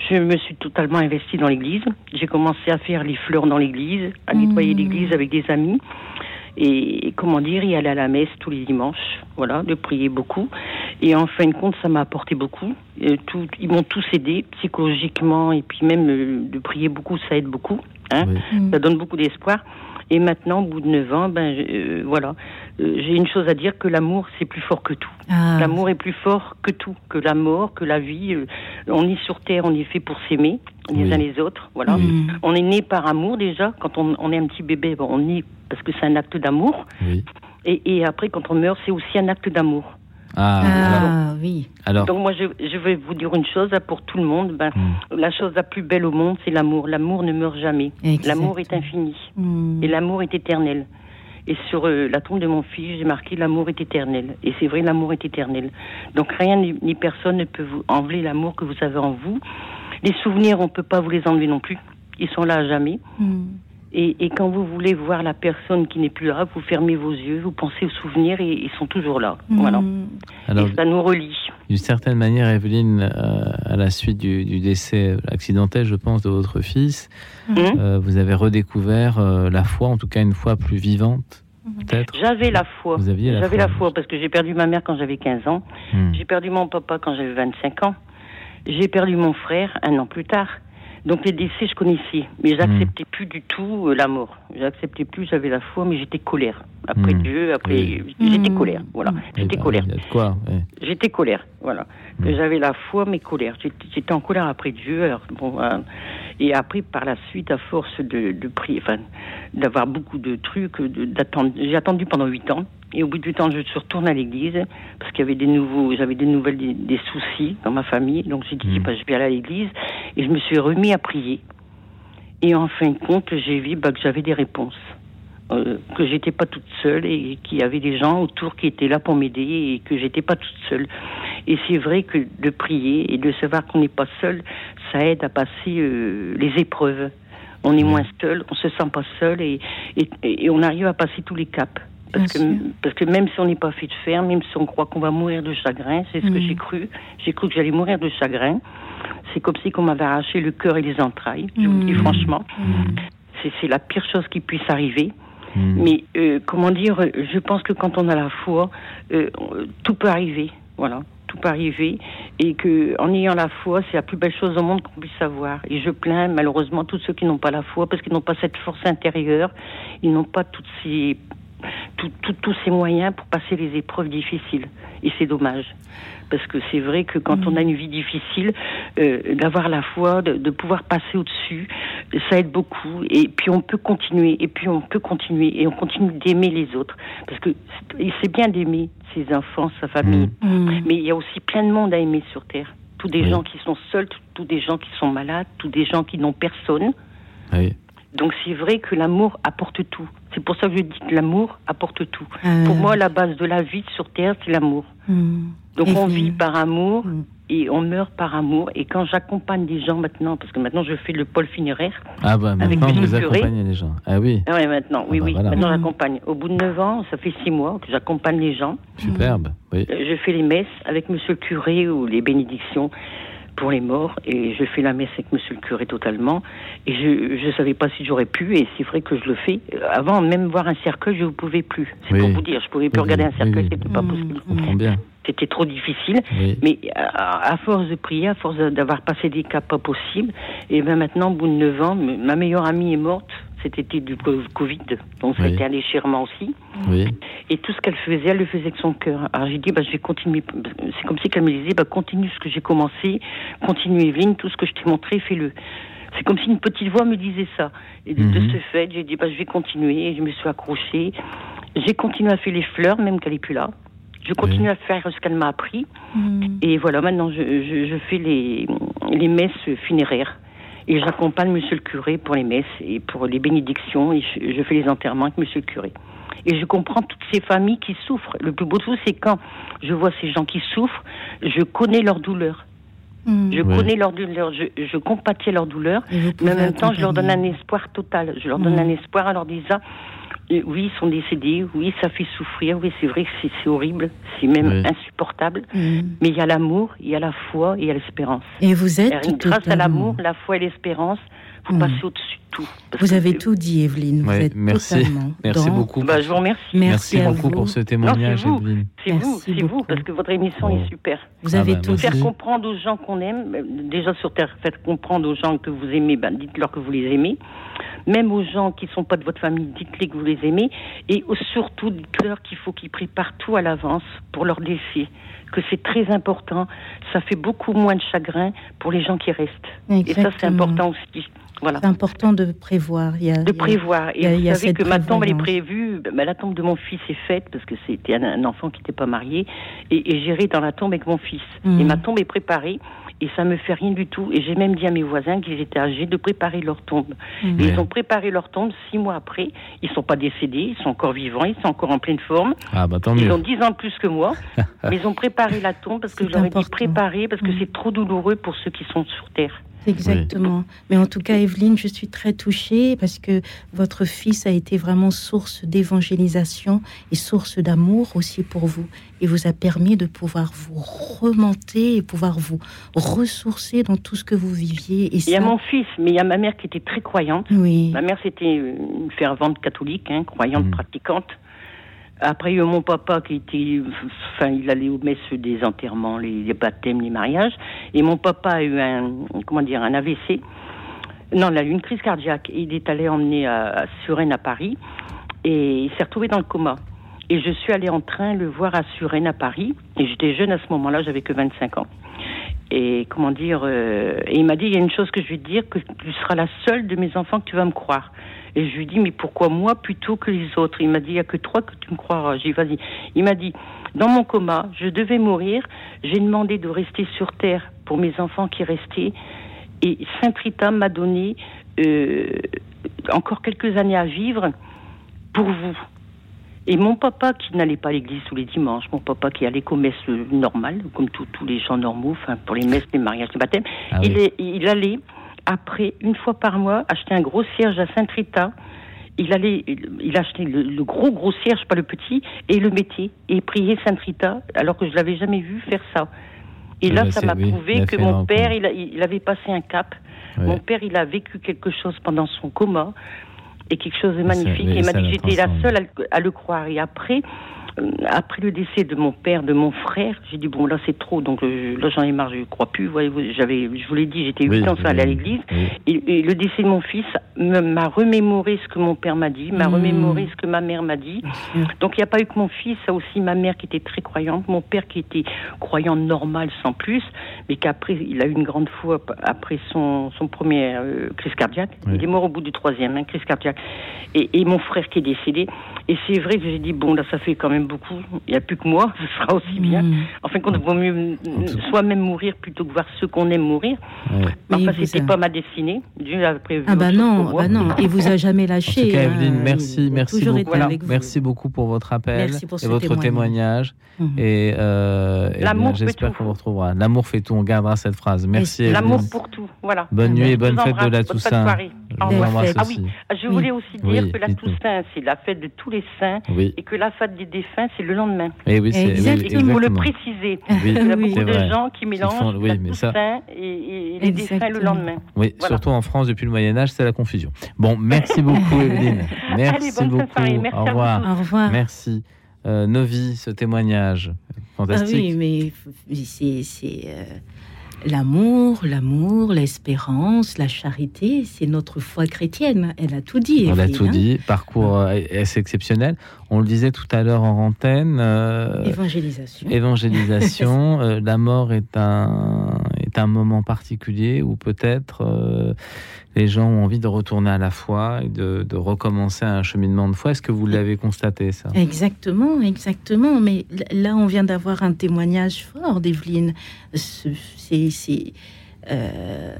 Speaker 17: je me suis totalement investie dans l'église. J'ai commencé à faire les fleurs dans l'église, à nettoyer l'église avec des amis et comment dire, y aller à la messe tous les dimanches, voilà, de prier beaucoup. Et en fin de compte, ça m'a apporté beaucoup. Et tout, ils m'ont tous aidé psychologiquement et puis même euh, de prier beaucoup, ça aide beaucoup. Hein Ça donne beaucoup d'espoir. Et maintenant, au bout de 9 ans, ben euh, voilà, Euh, j'ai une chose à dire que l'amour c'est plus fort que tout.
Speaker 3: Ah.
Speaker 17: L'amour est plus fort que tout, que la mort, que la vie. Euh, On est sur terre, on est fait pour s'aimer les
Speaker 3: Oui.
Speaker 17: uns les autres. Voilà. On est né par amour déjà. Quand on, on est un petit bébé, bon, on est parce que c'est un acte d'amour. Et, et après, quand on meurt, c'est aussi un acte d'amour.
Speaker 2: Ah,
Speaker 3: Ah oui.
Speaker 2: Alors,
Speaker 17: Donc moi, je, je vais vous dire une chose hein, pour tout le monde. Ben, La chose la plus belle au monde, c'est l'amour. L'amour ne meurt jamais. L'amour est infini.
Speaker 3: Mm.
Speaker 17: Et l'amour est éternel. Et sur euh, la tombe de mon fils, j'ai marqué l'amour est éternel. Et c'est vrai, l'amour est éternel. Donc rien ni, ni personne ne peut vous enlever l'amour que vous avez en vous. Les souvenirs, on ne peut pas vous les enlever non plus. Ils sont là à jamais.
Speaker 3: Mm.
Speaker 17: Et, et quand vous voulez voir la personne qui n'est plus là, vous fermez vos yeux, vous pensez aux souvenirs et ils sont toujours là. Voilà.
Speaker 2: alors,
Speaker 17: et ça nous relie.
Speaker 2: d'une certaine manière, Evelyne, euh, à la suite du, du décès accidentel, je pense, de votre fils,
Speaker 17: Mhm.
Speaker 2: euh, vous avez redécouvert euh, la foi, en tout cas une foi plus vivante, peut-être
Speaker 17: J'avais la foi.
Speaker 2: Vous aviez la
Speaker 17: J'avais
Speaker 2: foi,
Speaker 17: la foi parce que j'ai perdu ma mère quand j'avais 15 ans.
Speaker 2: Hmm.
Speaker 17: J'ai perdu mon papa quand j'avais 25 ans. J'ai perdu mon frère un an plus tard. Donc les décès, je connaissais, mais j'acceptais plus du tout euh, la mort. J'acceptais plus, j'avais la foi, mais j'étais colère. Après
Speaker 2: Hmm.
Speaker 17: Dieu, après,
Speaker 2: Oui.
Speaker 17: j'étais colère. Voilà, j'étais colère.
Speaker 2: il y a de quoi ouais.
Speaker 17: J'étais colère, voilà. Que J'avais la foi, mais colère. J'étais en colère après Dieu. Alors, bon, euh, et après, par la suite, à force de, de prier, enfin, d'avoir beaucoup de trucs, de- d'attendre. J'ai attendu pendant huit ans. Et au bout du temps, je suis retournée à l'église parce qu'il y avait des nouveaux, j'avais des nouvelles, des, des soucis dans ma famille. Donc j'ai dit, bah, je vais aller à l'église et je me suis remis à prier. Et en fin de compte, j'ai vu bah, que j'avais des réponses. Euh, que j'étais pas toute seule et qu'il y avait des gens autour qui étaient là pour m'aider et que j'étais pas toute seule. Et c'est vrai que de prier et de savoir qu'on n'est pas seul, ça aide à passer euh, les épreuves. On est moins seul, on se sent pas seul et, et, et on arrive à passer tous les caps. Parce que, parce que même si on n'est pas fait de fer, même si on croit qu'on va mourir de chagrin, c'est ce que
Speaker 11: Mm.
Speaker 17: j'ai cru. J'ai cru que j'allais mourir de chagrin. C'est comme si on m'avait arraché le cœur et les entrailles. Je vous dis
Speaker 11: Mm.
Speaker 17: franchement. C'est c'est la pire chose qui puisse arriver. Mais euh, comment dire, je pense que quand on a la foi, euh, tout peut arriver. Voilà, tout peut arriver. Et que en ayant la foi, c'est la plus belle chose au monde qu'on puisse avoir. Et je plains malheureusement tous ceux qui n'ont pas la foi parce qu'ils n'ont pas cette force intérieure. Ils n'ont pas ces tous ces moyens pour passer les épreuves difficiles. Et c'est dommage. Parce que c'est vrai que quand on a une vie difficile, euh, d'avoir la foi, de, de pouvoir passer au-dessus, ça aide beaucoup. Et puis on peut continuer, et puis on peut continuer, et on continue d'aimer les autres. Parce que c'est- bien d'aimer ses enfants, sa famille. Mais il y a aussi plein de monde à aimer sur Terre. Tous des gens qui sont seuls, tous- tous des gens qui sont malades, tous des gens qui n'ont personne.
Speaker 2: Oui.
Speaker 17: Donc c'est vrai que l'amour apporte tout. C'est pour ça que je dis que l'amour apporte tout.
Speaker 3: Euh.
Speaker 17: Pour moi, la base de la vie sur Terre, c'est l'amour. Donc on vit par amour et on meurt par amour. Et quand j'accompagne des gens maintenant, parce que maintenant je fais le pôle funéraire.
Speaker 2: Ah bah
Speaker 17: Avec
Speaker 2: maintenant
Speaker 17: Monsieur
Speaker 2: vous
Speaker 17: le curé.
Speaker 2: accompagnez les gens. Ah oui,
Speaker 17: Ah ouais, maintenant, oui,
Speaker 2: bah
Speaker 17: oui,
Speaker 2: voilà.
Speaker 17: maintenant
Speaker 2: Mhm.
Speaker 17: j'accompagne. Au bout de 9 ans, ça fait 6 mois que j'accompagne les gens.
Speaker 2: superbe. Oui.
Speaker 17: Euh, Je fais les messes avec Monsieur le curé ou les bénédictions pour les morts et je fais la messe avec Monsieur le curé totalement. Et je ne savais pas si j'aurais pu et c'est vrai que je le fais. Avant même voir un cercueil, je ne pouvais plus. C'est
Speaker 2: Oui.
Speaker 17: pour vous dire, je pouvais plus
Speaker 2: Oui,
Speaker 17: regarder un cercueil,
Speaker 2: oui,
Speaker 17: c'était pas possible.
Speaker 2: Je comprends bien.
Speaker 17: C'était trop difficile.
Speaker 2: Oui.
Speaker 17: Mais à, à force de prier, à force d'avoir passé des cas pas possibles, et ben maintenant, au bout de 9 ans, ma meilleure amie est morte. Cet été du co- Covid, donc
Speaker 2: Oui.
Speaker 17: c'était un déchirement aussi.
Speaker 2: Oui.
Speaker 17: Et tout ce qu'elle faisait, elle le faisait avec son cœur. Alors j'ai dit, bah, je vais continuer. C'est comme si qu'elle me disait, bah, continue ce que j'ai commencé, continue Evelyne, tout ce que je t'ai montré, fais-le. C'est comme si une petite voix me disait ça. Et de,
Speaker 11: Mhm.
Speaker 17: ce fait, j'ai dit, bah, je vais continuer. Et je me suis accrochée. J'ai continué à faire les fleurs, même qu'elle n'est plus là. Je continue à faire ce qu'elle m'a appris. Et voilà, maintenant, je, je, je fais les, les messes funéraires. Et j'accompagne monsieur le curé pour les messes et pour les bénédictions. Et je, je fais les enterrements avec monsieur le curé. Et je comprends toutes ces familles qui souffrent. Le plus beau de tout, c'est quand je vois ces gens qui souffrent, je connais leur douleur. Je
Speaker 3: Oui.
Speaker 17: connais leur douleur, je, je compatis à leur douleur, mais en même temps, je leur donne un espoir total. Je leur donne
Speaker 3: Mm.
Speaker 17: un espoir en leur disant oui, ils sont décédés, oui, ça fait souffrir, oui, c'est vrai que c'est horrible, c'est même
Speaker 3: Oui.
Speaker 17: insupportable,
Speaker 3: Mm.
Speaker 17: mais il y a l'amour, il y a la foi et il y a l'espérance.
Speaker 3: Et vous êtes
Speaker 17: Et grâce à l'amour, la foi et l'espérance, vous
Speaker 3: Mm.
Speaker 17: passez au-dessus de tout.
Speaker 3: Vous
Speaker 17: que-
Speaker 3: avez tout dit, Evelyne. Vous
Speaker 2: Ouais,
Speaker 3: êtes
Speaker 2: merci.
Speaker 3: totalement [LAUGHS]
Speaker 2: Merci
Speaker 3: dans-
Speaker 2: beaucoup.
Speaker 17: Bah, je vous remercie.
Speaker 3: Merci, à
Speaker 2: beaucoup
Speaker 3: vous.
Speaker 2: pour ce témoignage,
Speaker 17: Non, c'est vous.
Speaker 2: Evelyne.
Speaker 17: C'est vous, c'est vous, parce que votre émission
Speaker 2: Bon.
Speaker 17: est super.
Speaker 3: Vous avez tout
Speaker 17: Faire comprendre aux gens qu'on aime, euh, déjà sur Terre, faites comprendre aux gens que vous aimez, ben, dites-leur que vous les aimez. Même aux gens qui ne sont pas de votre famille, dites-les que vous les aimez. Et surtout, dites-leur qu'il faut qu'ils préparent tout à l'avance pour leur décès. Que c'est très important. Ça fait beaucoup moins de chagrin pour les gens qui restent. Et ça, c'est important aussi. Voilà.
Speaker 3: C'est important de prévoir. Il y a,
Speaker 17: De prévoir.
Speaker 3: il y a-
Speaker 17: Et
Speaker 3: il
Speaker 17: vous
Speaker 3: y a
Speaker 17: savez
Speaker 3: cette
Speaker 17: que ma tombe, elle est prévue. ben, la tombe de mon fils est faite parce que c'était un, un enfant qui n'était pas marié. Et, et j'irai dans la tombe avec mon fils. Et ma tombe est préparée. Et ça me fait rien du tout. Et j'ai même dit à mes voisins qu'ils étaient âgés de préparer leur tombe. Et
Speaker 2: Ouais.
Speaker 17: ils ont préparé leur tombe six mois après. Ils sont pas décédés, ils sont encore vivants, ils sont encore en pleine forme.
Speaker 2: Ah bah tant
Speaker 17: Ils
Speaker 2: mieux.
Speaker 17: ont 10 ans de plus que moi, [LAUGHS] mais ils ont préparé la tombe parce que je leur ai dit préparer parce que c'est trop douloureux pour ceux qui sont sur Terre.
Speaker 3: Exactement. Mais en tout cas, Evelyne, je suis très touchée parce que votre fils a été vraiment source d'évangélisation et source d'amour aussi pour vous. Et vous a permis de pouvoir vous remonter et pouvoir vous ressourcer dans tout ce que vous viviez. Et
Speaker 17: Il y a mon fils, mais il y a ma mère qui était très croyante.
Speaker 3: Oui.
Speaker 17: Ma mère, c'était une fervente catholique, hein, croyante, pratiquante. Après, il y a eu mon papa qui était, enfin, il allait aux messes des enterrements, les, les baptêmes, les mariages. Et mon papa a eu un, comment dire, un AVC. Non, il a eu une crise cardiaque. Il est allé emmener à, à Suresnes, à Paris. Et il s'est retrouvé dans le coma. Et je suis allée en train le voir à Suresnes, à Paris. Et j'étais jeune à ce moment-là, j'avais que 25 ans. Et comment dire euh, Et il m'a dit il y a une chose que je vais te dire que tu seras la seule de mes enfants que tu vas me croire. Et je lui dis mais pourquoi moi plutôt que les autres? Il m'a dit il y a que toi que tu me croiras. J'ai dit vas-y. Il m'a dit dans mon coma, je devais mourir. J'ai demandé de rester sur terre pour mes enfants qui restaient. Et Saint Rita m'a donné euh, encore quelques années à vivre pour vous. Et mon papa qui n'allait pas à l'église tous les dimanches, mon papa qui allait qu'aux messes normales, comme tous les gens normaux, enfin pour les messes, les mariages, les baptêmes,
Speaker 2: Ah
Speaker 17: il, est- il allait après une fois par mois acheter un gros cierge à Sainte Rita. Il allait, il, achetait le, le gros gros cierge, pas le petit, et le mettait et priait Sainte Rita, alors que je l'avais jamais vu faire ça. Et là, ça m'a
Speaker 2: oui,
Speaker 17: prouvé que mon père, il, a- il avait passé un cap.
Speaker 2: Ouais.
Speaker 17: Mon père, il a vécu quelque chose pendant son coma et quelque chose de
Speaker 2: Ça,
Speaker 17: magnifique.
Speaker 2: oui,
Speaker 17: il m'a dit que j'étais la seule à le, à le croire. Et après, après le décès de mon père, de mon frère, j'ai dit bon là c'est trop, donc euh, là j'en ai marre, je crois plus. Voyez-vous, j'avais, je vous l'ai dit, j'étais huit
Speaker 2: Oui,
Speaker 17: ans sans aller à l'église.
Speaker 2: oui.
Speaker 17: Et, et le décès de mon fils m'a remémoré ce que mon père m'a dit, m'a
Speaker 3: Mm.
Speaker 17: remémoré ce que ma mère m'a dit. Donc il n'y a pas eu que mon fils, ça aussi ma mère qui était très croyante, mon père qui était croyant normal sans plus, mais qu'après il a eu une grande foi ap- après son, son premier euh, crise cardiaque.
Speaker 2: Oui.
Speaker 17: Il est mort au bout du troisième, hein, crise cardiaque. Et, et mon frère qui est décédé. Et c'est vrai que j'ai dit bon là ça fait quand même beaucoup. Il n'y a plus que moi, [LAUGHS] ce sera aussi bien.
Speaker 3: Mm.
Speaker 17: En fin de compte, il vaut mieux soi-même mourir plutôt que voir ceux qu'on aime mourir.
Speaker 2: Ouais.
Speaker 3: Oui,
Speaker 17: enfin, c'était
Speaker 3: a-
Speaker 17: pas ma destinée. Dieu a prévu.
Speaker 3: Ah bah non,
Speaker 17: pour moi.
Speaker 3: bah non, il vous a jamais
Speaker 2: En
Speaker 3: lâché.
Speaker 2: tout cas,
Speaker 3: hein.
Speaker 2: Evelyne, merci, merci beaucoup. Merci beaucoup pour votre appel
Speaker 3: Merci pour
Speaker 2: et votre témoignage.
Speaker 3: témoignage. Mhm.
Speaker 2: Et, euh, eh bien,
Speaker 17: L'amour fait
Speaker 2: j'espère
Speaker 17: tout.
Speaker 2: qu'on vous retrouvera. L'amour fait tout. On gardera cette phrase. Merci.
Speaker 17: L'amour pour tout. Voilà.
Speaker 2: Bonne nuit et bonne fête de la Toussaint.
Speaker 17: Ah
Speaker 2: aussi.
Speaker 17: oui, je voulais aussi dire que la. Toussaint, c'est la fête de tous les saints et que la fête des défunts, c'est le lendemain.
Speaker 2: Eh oui, c'est- oui.
Speaker 17: Et il faut le préciser.
Speaker 2: Oui,
Speaker 17: Il y a
Speaker 3: Oui.
Speaker 17: beaucoup
Speaker 2: c'est
Speaker 17: de
Speaker 2: vrai.
Speaker 17: gens qui mélangent
Speaker 2: font- oui,
Speaker 17: la
Speaker 2: mais ça-
Speaker 17: et, et les défunts le lendemain.
Speaker 2: Oui,
Speaker 17: Voilà.
Speaker 2: surtout en France depuis le Moyen Âge, c'est la confusion. Bon, merci beaucoup [LAUGHS] Evelyne. Merci
Speaker 17: Allez,
Speaker 2: beaucoup.
Speaker 17: Merci
Speaker 2: Au revoir.
Speaker 17: tous.
Speaker 3: Au revoir.
Speaker 2: Merci. Euh, Novi, ce témoignage
Speaker 3: Ah
Speaker 2: fantastique.
Speaker 3: oui, mais c'est c'est, euh, l'amour, l'amour, l'espérance, la charité, c'est notre foi chrétienne. Elle a tout dit.
Speaker 2: On a tout
Speaker 3: hein.
Speaker 2: dit, parcours euh, assez exceptionnel? On le disait tout à l'heure en antenne. euh,
Speaker 3: Évangélisation.
Speaker 2: évangélisation, [LAUGHS] euh, la mort est un, un moment particulier où peut-être euh, les gens ont envie de retourner à la foi et de, de recommencer un cheminement de foi. Est-ce que vous l'avez constaté ça?
Speaker 3: Exactement, exactement. Mais là, on vient d'avoir un témoignage fort d'Evelyne. Ce- C'est euh,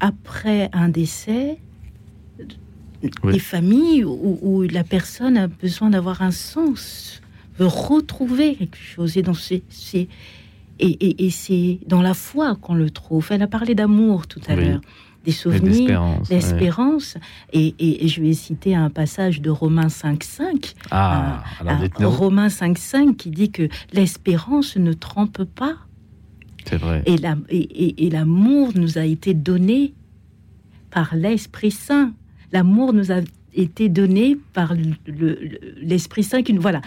Speaker 3: après un décès,
Speaker 2: Oui.
Speaker 3: des familles où, où la personne a besoin d'avoir un sens, veut retrouver quelque chose. Et, donc c'est- et, et- et c'est dans la foi qu'on le trouve. Elle a parlé d'amour tout à
Speaker 2: Oui.
Speaker 3: l'heure, des souvenirs,
Speaker 2: d'espérance, ouais.
Speaker 3: Et, et- et je vais citer un passage de Romains 5.5.
Speaker 2: Ah,
Speaker 3: Un-
Speaker 2: dites-nous.
Speaker 3: Romains 5.5 qui dit que l'espérance ne trompe pas.
Speaker 2: C'est vrai.
Speaker 3: Et la- et- et- et l'amour nous a été donné par l'Esprit Saint. L'amour nous a été donné par le- le- le- l'Esprit Saint. Qui, nous- voilà,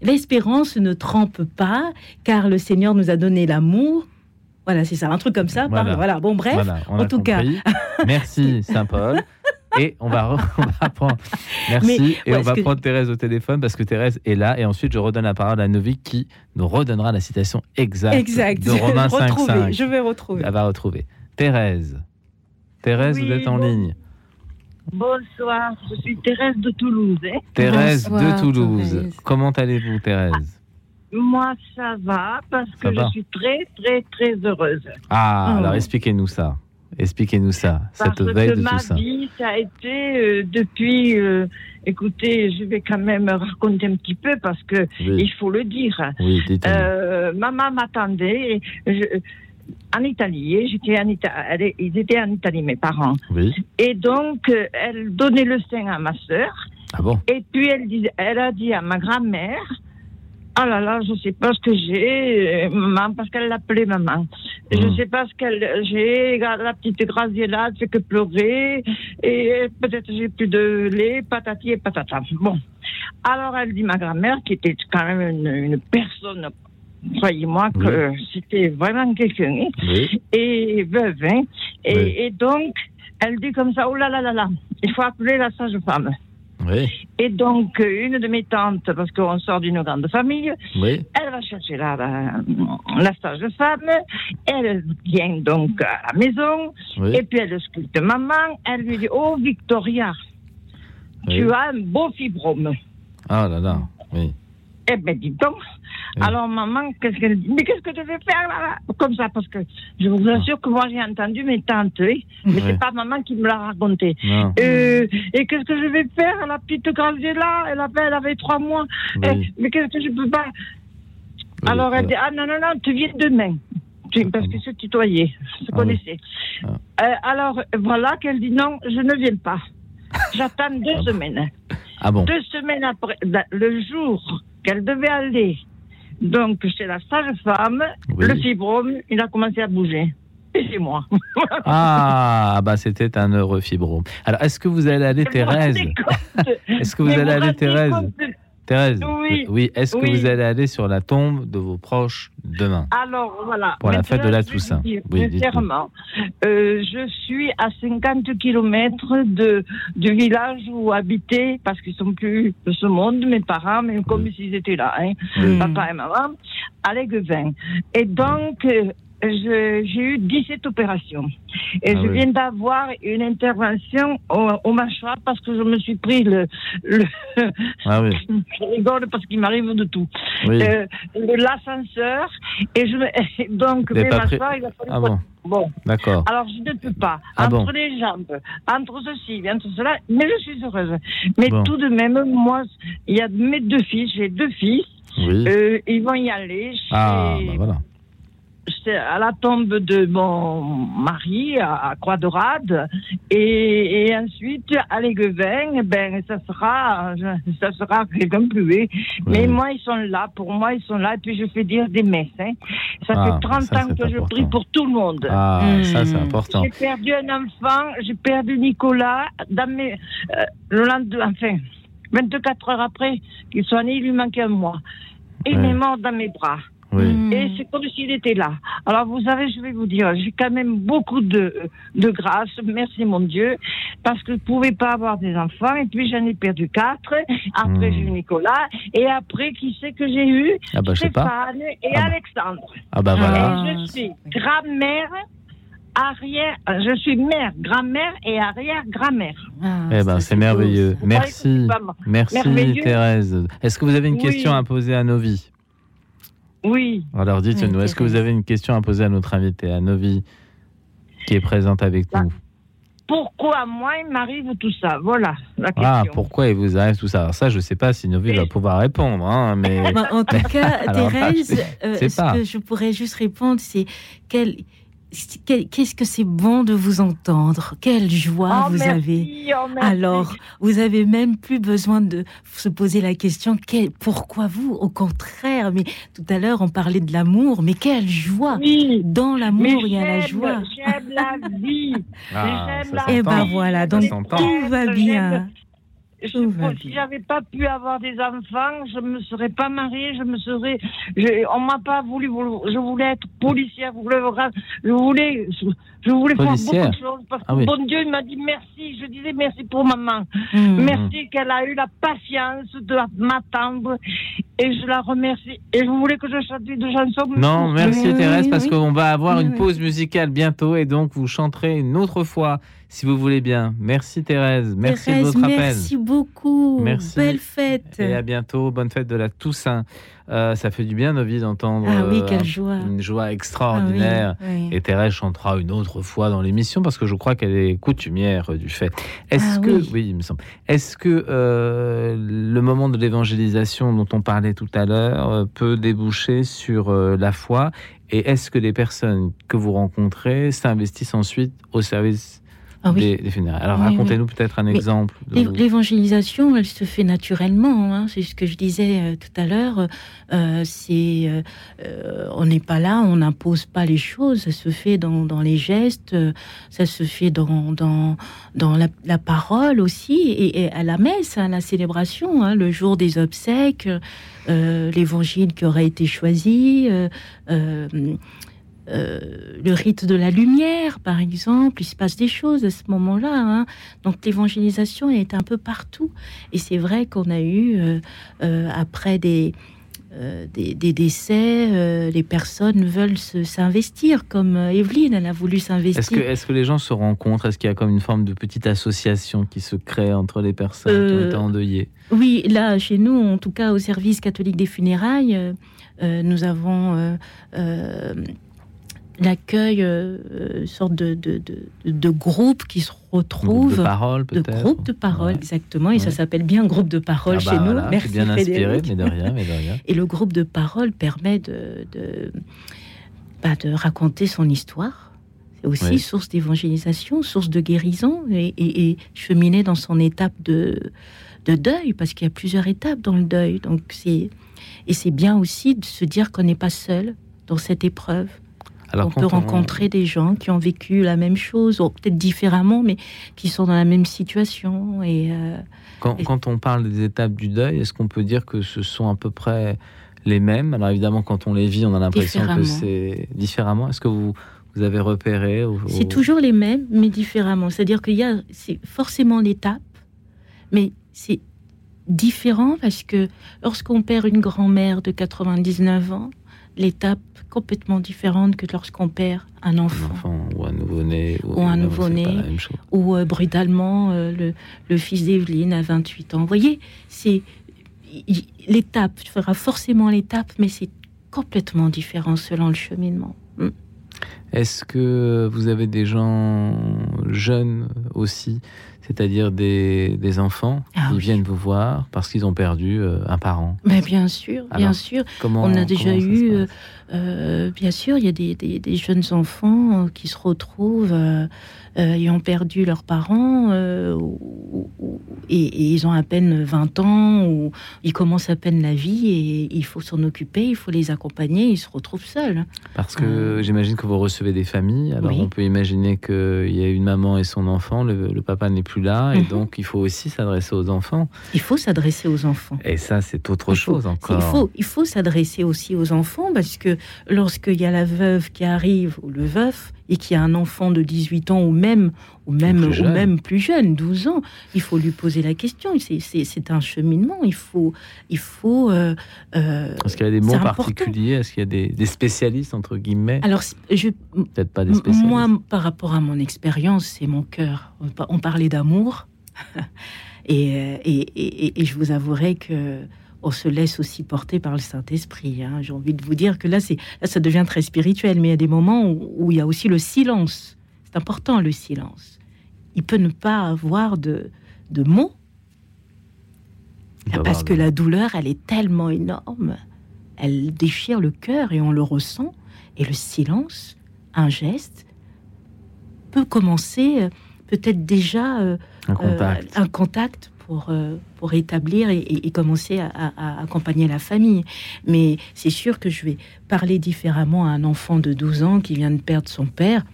Speaker 3: l'espérance ne trompe pas, car le Seigneur nous a donné l'amour. Voilà, c'est ça, un truc comme ça.
Speaker 2: Voilà.
Speaker 3: Bon, bref,
Speaker 2: Voilà,
Speaker 3: en tout cas.
Speaker 2: Merci [LAUGHS] Saint-Paul. Et on va, on va prendre. Merci.
Speaker 3: Mais,
Speaker 2: et
Speaker 3: ouais,
Speaker 2: on va prendre Thérèse au téléphone parce que Thérèse est là. Et ensuite, je redonne la parole à Novi qui nous redonnera la citation exacte
Speaker 3: Exact.
Speaker 2: de [LAUGHS] Romains
Speaker 3: Retrouver,
Speaker 2: 5.5.
Speaker 3: Je vais retrouver.
Speaker 2: Elle va retrouver. Thérèse. Thérèse,
Speaker 18: Oui,
Speaker 2: vous êtes en
Speaker 18: bon-
Speaker 2: ligne.
Speaker 18: Bonsoir, je suis Thérèse de Toulouse. hein.
Speaker 2: Thérèse
Speaker 3: Bonsoir,
Speaker 2: de Toulouse.
Speaker 3: Thérèse.
Speaker 2: Comment allez-vous, Thérèse?
Speaker 18: Moi, ça va parce
Speaker 2: Ça
Speaker 18: que
Speaker 2: va.
Speaker 18: je suis très, très, très heureuse.
Speaker 2: Ah,
Speaker 3: Oh.
Speaker 2: alors expliquez-nous ça. Expliquez-nous ça,
Speaker 18: Parce
Speaker 2: cette veille
Speaker 18: que
Speaker 2: de
Speaker 18: ma
Speaker 2: tout ça.
Speaker 18: vie, ça a été euh, depuis. euh, écoutez, je vais quand même raconter un petit peu parce que
Speaker 2: Oui.
Speaker 18: il faut le dire.
Speaker 2: Oui.
Speaker 18: Euh, maman m'attendait je- en Italie. et J'étais en Ita- elle ils étaient en Italie, mes parents.
Speaker 2: Oui.
Speaker 18: Et donc, euh, elle donnait le sein à ma sœur.
Speaker 2: Ah bon?
Speaker 18: Et puis elle, disait, elle a dit à ma grand-mère, ah là là, je sais pas ce que j'ai, euh, maman, parce qu'elle l'appelait maman. Je
Speaker 2: Hmm.
Speaker 18: sais pas ce qu'elle j'ai, la petite Graziella, elle fait que pleurer, et peut-être j'ai plus de lait, patati et patata. Bon. Alors elle dit ma grand-mère, qui était quand même une, une personne, croyez-moi que c'était vraiment quelqu'un,
Speaker 2: Oui.
Speaker 18: et veuve, hein. et,
Speaker 2: Oui.
Speaker 18: et donc elle dit comme ça, oh là là là là, il faut appeler la sage-femme. Et donc, une de mes tantes, parce qu'on sort d'une grande famille, elle va chercher la, la, la sage-femme, elle vient donc à la maison, et puis elle sculpte maman, elle lui dit, oh Victoria, tu as un beau fibrome.
Speaker 2: Ah là là. Oui.
Speaker 18: Eh ben, dis donc. Alors, maman, qu'est-ce qu'elle dit Mais qu'est-ce que tu veux faire là, là Comme ça, parce que je vous assure que moi, j'ai entendu mes tantes, oui. Mais
Speaker 2: Ouais.
Speaker 18: c'est pas maman qui me l'a raconté. Euh, et qu'est-ce que je vais faire? La petite Graziella, elle avait, elle avait trois mois.
Speaker 2: Oui.
Speaker 18: Eh, mais qu'est-ce que je peux pas? Alors, elle dit Ah non, non, non, tu viens demain. Tu- Parce que se tutoyer, se
Speaker 2: Ah
Speaker 18: connaissait. Euh, alors, voilà qu'elle dit Non, je ne viens pas. J'attends deux semaines.
Speaker 2: Ah bon.
Speaker 18: Deux semaines après, da- le jour qu'elle devait aller, donc chez la sage-femme,
Speaker 2: Oui.
Speaker 18: le fibrome, il a commencé à bouger. Et c'est moi. [LAUGHS]
Speaker 2: Ah, bah c'était un heureux fibrome. Alors, est-ce que vous allez aller, Thérèse [LAUGHS] Est-ce que vous allez aller, Thérèse Thérèse
Speaker 18: Oui.
Speaker 2: est-ce que vous allez aller sur la tombe de vos proches demain
Speaker 18: Alors, voilà.
Speaker 2: Pour la fête de la Toussaint.
Speaker 18: dire,
Speaker 2: Oui,
Speaker 18: sincèrement, euh, je suis à 50 kilomètres de, du village où habitaient, parce qu'ils sont plus de ce monde, mes parents, mais comme s'ils étaient là, hein,
Speaker 11: Oui.
Speaker 18: papa et maman, à l'Aiguevin. Et donc, euh, j'ai eu 17 opérations. Et
Speaker 11: Ah
Speaker 18: je
Speaker 11: oui.
Speaker 18: viens d'avoir une intervention au, au mâchoire parce que je me suis pris le, le
Speaker 2: Ah oui. [LAUGHS]
Speaker 18: je rigole parce qu'il m'arrive de tout.
Speaker 2: Oui.
Speaker 18: Euh, L'ascenseur, et je [LAUGHS] donc mes mâchoires, il a fallu
Speaker 2: Ah bon.
Speaker 18: Bon.
Speaker 2: D'accord.
Speaker 18: Alors je ne peux pas.
Speaker 2: Ah
Speaker 18: entre
Speaker 2: bon.
Speaker 18: les jambes, entre ceci, entre cela, mais je suis heureuse. Mais
Speaker 2: Bon.
Speaker 18: tout de même, moi, il y a mes deux fils, j'ai deux fils.
Speaker 2: Oui.
Speaker 18: Euh, ils vont y aller chez-
Speaker 2: Ah, bah voilà.
Speaker 18: À la tombe de mon mari à, à Croix de Rade et, et ensuite à l'Aiguevin ben ça sera [LAUGHS] ça sera quelqu'un plus haut. mais moi ils sont là pour moi ils sont là et puis je fais dire des messes hein. ça
Speaker 2: Ah,
Speaker 18: fait 30
Speaker 2: ça,
Speaker 18: ans que je
Speaker 2: important.
Speaker 18: prie pour tout le monde
Speaker 2: Ah, ça, c'est important.
Speaker 18: j'ai perdu un enfant j'ai perdu Nicolas dans mes euh, le lendemain enfin 24 heures après qu'il soit né il lui manquait un mois il est mort dans mes bras
Speaker 2: Oui.
Speaker 18: et c'est comme s'il était là. Alors vous savez, je vais vous dire, j'ai quand même beaucoup de, de grâce, merci mon Dieu, parce que je ne pouvais pas avoir des enfants, et puis j'en ai perdu quatre, après
Speaker 2: Hmm.
Speaker 18: j'ai eu Nicolas, et après qui c'est que j'ai eu?
Speaker 2: Ah bah, je sais pas.
Speaker 18: Stéphane et
Speaker 2: Ah bah.
Speaker 18: Alexandre.
Speaker 2: Ah bah voilà.
Speaker 18: Et je suis grand-mère, arrière, je suis mère, grand-mère et arrière-grand-mère.
Speaker 2: Eh ben, c'est merveilleux. Merci. Merci,
Speaker 18: merveilleux
Speaker 2: Thérèse. Est-ce que vous avez une
Speaker 18: Oui.
Speaker 2: question à poser à Novi?
Speaker 18: Oui.
Speaker 2: Alors, dites-nous,
Speaker 18: Oui,
Speaker 2: est-ce que vous avez une question à poser à notre invité, à Novi, qui est présente avec nous?
Speaker 18: Pourquoi moi il m'arrive tout ça? Voilà la
Speaker 2: Ah,
Speaker 18: question.
Speaker 2: pourquoi il vous arrive tout ça? Alors ça, je ne sais pas si Novi va pouvoir répondre, hein, mais...
Speaker 3: Bah, en tout
Speaker 2: mais- [LAUGHS]
Speaker 3: cas, Thérèse, [LAUGHS] euh, ce
Speaker 2: pas.
Speaker 3: que je pourrais juste répondre, c'est quel- quel- qu'est-ce que c'est bon de vous entendre? Quelle joie
Speaker 18: Oh,
Speaker 3: vous
Speaker 18: merci,
Speaker 3: avez
Speaker 18: oh.
Speaker 3: Alors, vous avez même plus besoin de se poser la question quel- pourquoi vous? Au contraire, mais tout à l'heure on parlait de l'amour, mais quelle joie Dans l'amour, il y a la joie.
Speaker 18: J'aime la vie.
Speaker 2: Ah,
Speaker 18: j'aime la
Speaker 3: Et
Speaker 2: s'entend.
Speaker 3: ben voilà, donc tout va bien.
Speaker 18: Je- si j'avais pas pu avoir des enfants, je me serais pas mariée, je me serais, je- on m'a pas voulu, je voulais être policière, je voulais, je voulais, je voulais faire beaucoup de choses parce que
Speaker 2: Ah oui.
Speaker 18: bon Dieu il m'a dit merci, je disais merci pour maman,
Speaker 2: Mmh.
Speaker 18: merci qu'elle a eu la patience de m'attendre et je la remercie et je voulais que je chante une chanson.
Speaker 2: Non, merci
Speaker 18: Oui,
Speaker 2: Thérèse,
Speaker 18: oui,
Speaker 2: parce qu'on va avoir une pause musicale bientôt et donc vous chanterez une autre fois, si vous voulez bien. Merci Thérèse, merci de
Speaker 3: Thérèse,
Speaker 2: appel.
Speaker 3: merci beaucoup.
Speaker 2: Merci.
Speaker 3: Belle fête.
Speaker 2: Et à bientôt, bonne fête de la Toussaint. Euh, ça fait du bien, Novi, d'entendre
Speaker 3: Ah oui,
Speaker 2: euh,
Speaker 3: quelle joie.
Speaker 2: une joie extraordinaire.
Speaker 3: Ah oui, oui.
Speaker 2: Et Thérèse chantera une autre fois dans l'émission parce que je crois qu'elle est coutumière du fait. Est-ce
Speaker 3: Ah
Speaker 2: que,
Speaker 3: oui.
Speaker 2: il me semble. Est-ce que euh, le moment de l'évangélisation dont on parlait tout à l'heure peut déboucher sur euh, la foi? Et est-ce que les personnes que vous rencontrez s'investissent ensuite au service
Speaker 3: Ah oui.
Speaker 2: des, des funérailles Alors
Speaker 3: Oui, oui.
Speaker 2: racontez-nous peut-être un
Speaker 3: Mais
Speaker 2: exemple. de-
Speaker 3: l'é- L'évangélisation, elle se fait naturellement. hein. C'est ce que je disais euh, tout à l'heure. Euh, c'est, euh, on n'est pas là, on n'impose pas les choses. Ça se fait dans, dans les gestes, ça se fait dans dans, dans la, la parole aussi et, et à la messe, à la célébration, hein, le jour des obsèques, euh, l'évangile qui aurait été choisi. Euh, le rite de la lumière, par exemple, il se passe des choses à ce moment-là. hein. Donc l'évangélisation est un peu partout. Et c'est vrai qu'on a eu, euh, euh, après des, des, des décès, les personnes veulent se- s'investir, comme Evelyne, elle a voulu
Speaker 2: Est-ce que,
Speaker 3: s'investir.
Speaker 2: est-ce que les gens se rencontrent? Est-ce qu'il y a comme une forme de petite association qui se crée entre les personnes qui ont été endeuillées?
Speaker 3: Oui, là, chez nous, en tout cas au service catholique des funérailles, nous avons l'accueil, euh, euh, sorte de, de, de, de groupe qui se retrouvent.
Speaker 2: Groupe de parole,
Speaker 3: De groupe de parole, exactement. Et ça s'appelle bien groupe de parole
Speaker 2: Ah bah
Speaker 3: chez nous.
Speaker 2: voilà,
Speaker 3: Merci
Speaker 2: bien inspiré, mais de rien, mais de rien.
Speaker 3: Et le groupe de parole permet de, de, bah, de raconter son histoire. C'est aussi
Speaker 2: Oui.
Speaker 3: source d'évangélisation, source de guérison et, et- et cheminer dans son étape de, de deuil, parce qu'il y a plusieurs étapes dans le deuil. Donc c'est et c'est bien aussi de se dire qu'on n'est pas seul dans cette épreuve.
Speaker 2: Alors,
Speaker 3: on peut
Speaker 2: on-
Speaker 3: rencontrer des gens qui ont vécu la même chose, ou peut-être différemment, mais qui sont dans la même situation. Et euh,
Speaker 2: Quand, quand on parle des étapes du deuil, est-ce qu'on peut dire que ce sont à peu près les mêmes? Alors évidemment, quand on les vit, on a l'impression que c'est différemment. Est-ce que vous, vous avez repéré ou-
Speaker 3: C'est
Speaker 2: ou-
Speaker 3: toujours les mêmes, mais différemment. C'est-à-dire qu'il y a c'est forcément l'étape, mais c'est différent parce que lorsqu'on perd une grand-mère de 99 ans, l'étape complètement différente que lorsqu'on perd un enfant.
Speaker 2: ou un nouveau-né
Speaker 3: Ou un nouveau-né, ou euh, brutalement euh, le, le fils d'Evelyne à 28 ans. Vous voyez, c'est l'étape, tu feras forcément l'étape, mais c'est complètement différent selon le cheminement. Mm.
Speaker 2: Est-ce que vous avez des gens jeunes aussi, c'est-à-dire des, des enfants
Speaker 3: Ah
Speaker 2: qui viennent vous voir parce qu'ils ont perdu euh, un parent.
Speaker 3: Mais bien sûr, bien sûr.
Speaker 2: comment-
Speaker 3: On a déjà eu, euh, euh, bien sûr, il y a des, des- des jeunes enfants qui se retrouvent euh, euh, perdu leurs parents euh, ou- ou- et, et ils ont à peine 20 ans ou ils commencent à peine la vie et il faut s'en occuper, il faut les accompagner, ils se retrouvent seuls.
Speaker 2: Parce que j'imagine que vous recevez des familles. Alors
Speaker 3: Euh. Oui.
Speaker 2: on peut imaginer qu'il y a une maman et son enfant, le, le papa n'est plus là, et
Speaker 3: Mhm.
Speaker 2: donc il faut aussi s'adresser aux enfants.
Speaker 3: Il faut s'adresser aux enfants.
Speaker 2: Et ça, c'est autre chose encore.
Speaker 3: Il faut, il faut s'adresser aussi aux enfants parce que lorsqu'il y a la veuve qui arrive ou le veuf et qu'il y a un enfant de 18 ans ou même ou même
Speaker 2: plus
Speaker 3: ou
Speaker 2: jeune.
Speaker 3: même plus jeune, 12 ans, il faut lui poser la question. C'est- un cheminement. Il faut, il faut. euh, euh,
Speaker 2: Est-ce qu'il y a des mots particuliers? Est-ce qu'il y a des, des spécialistes, entre guillemets?
Speaker 3: Alors, je,
Speaker 2: Peut-être pas des spécialistes.
Speaker 3: Moi, par rapport à mon expérience, c'est mon cœur. On pa- On parlait d'amour. [LAUGHS] et, euh, et, et- et je vous avouerai que on se laisse aussi porter par le Saint-Esprit. hein. J'ai envie de vous dire que là, c'est, là, ça devient très spirituel, mais il y a des moments où, où il y a aussi le silence. C'est important, le silence. Il peut ne pas avoir de, de mots,
Speaker 2: doit
Speaker 3: parce que la douleur, elle est tellement énorme. Elle déchire le cœur et on le ressent. Et le silence, un geste, peut commencer euh, peut-être déjà euh,
Speaker 2: Un contact.
Speaker 3: euh, un contact pour, euh, pour établir et, et- et commencer à, à- à accompagner la famille. Mais c'est sûr que je vais parler différemment à un enfant de 12 ans qui vient de perdre son père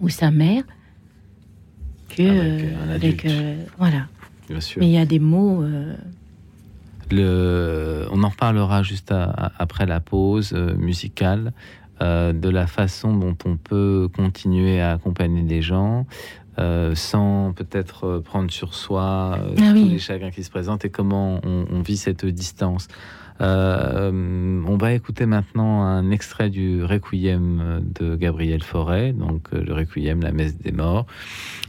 Speaker 3: ou sa mère que euh, avec, euh, voilà.
Speaker 2: Bien sûr.
Speaker 3: Mais il y a des mots. euh,
Speaker 2: Le- on en reparlera juste à- à- après la pause euh, musicale euh, de la façon dont on peut continuer à accompagner les gens euh, sans peut-être euh, prendre sur soi euh,
Speaker 3: Ah
Speaker 2: tous les chagrins qui se présentent et comment on, on vit cette distance. Euh, on va écouter maintenant un extrait du Requiem de Gabriel Fauré, donc le Requiem, la messe des morts,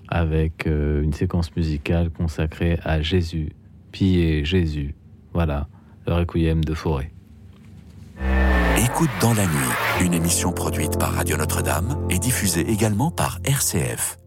Speaker 2: avec euh, une séquence musicale consacrée à Jésus, piller Jésus. Voilà, le Requiem de Fauré.
Speaker 1: Écoute dans la nuit, une émission produite par Radio Notre-Dame et diffusée également par RCF.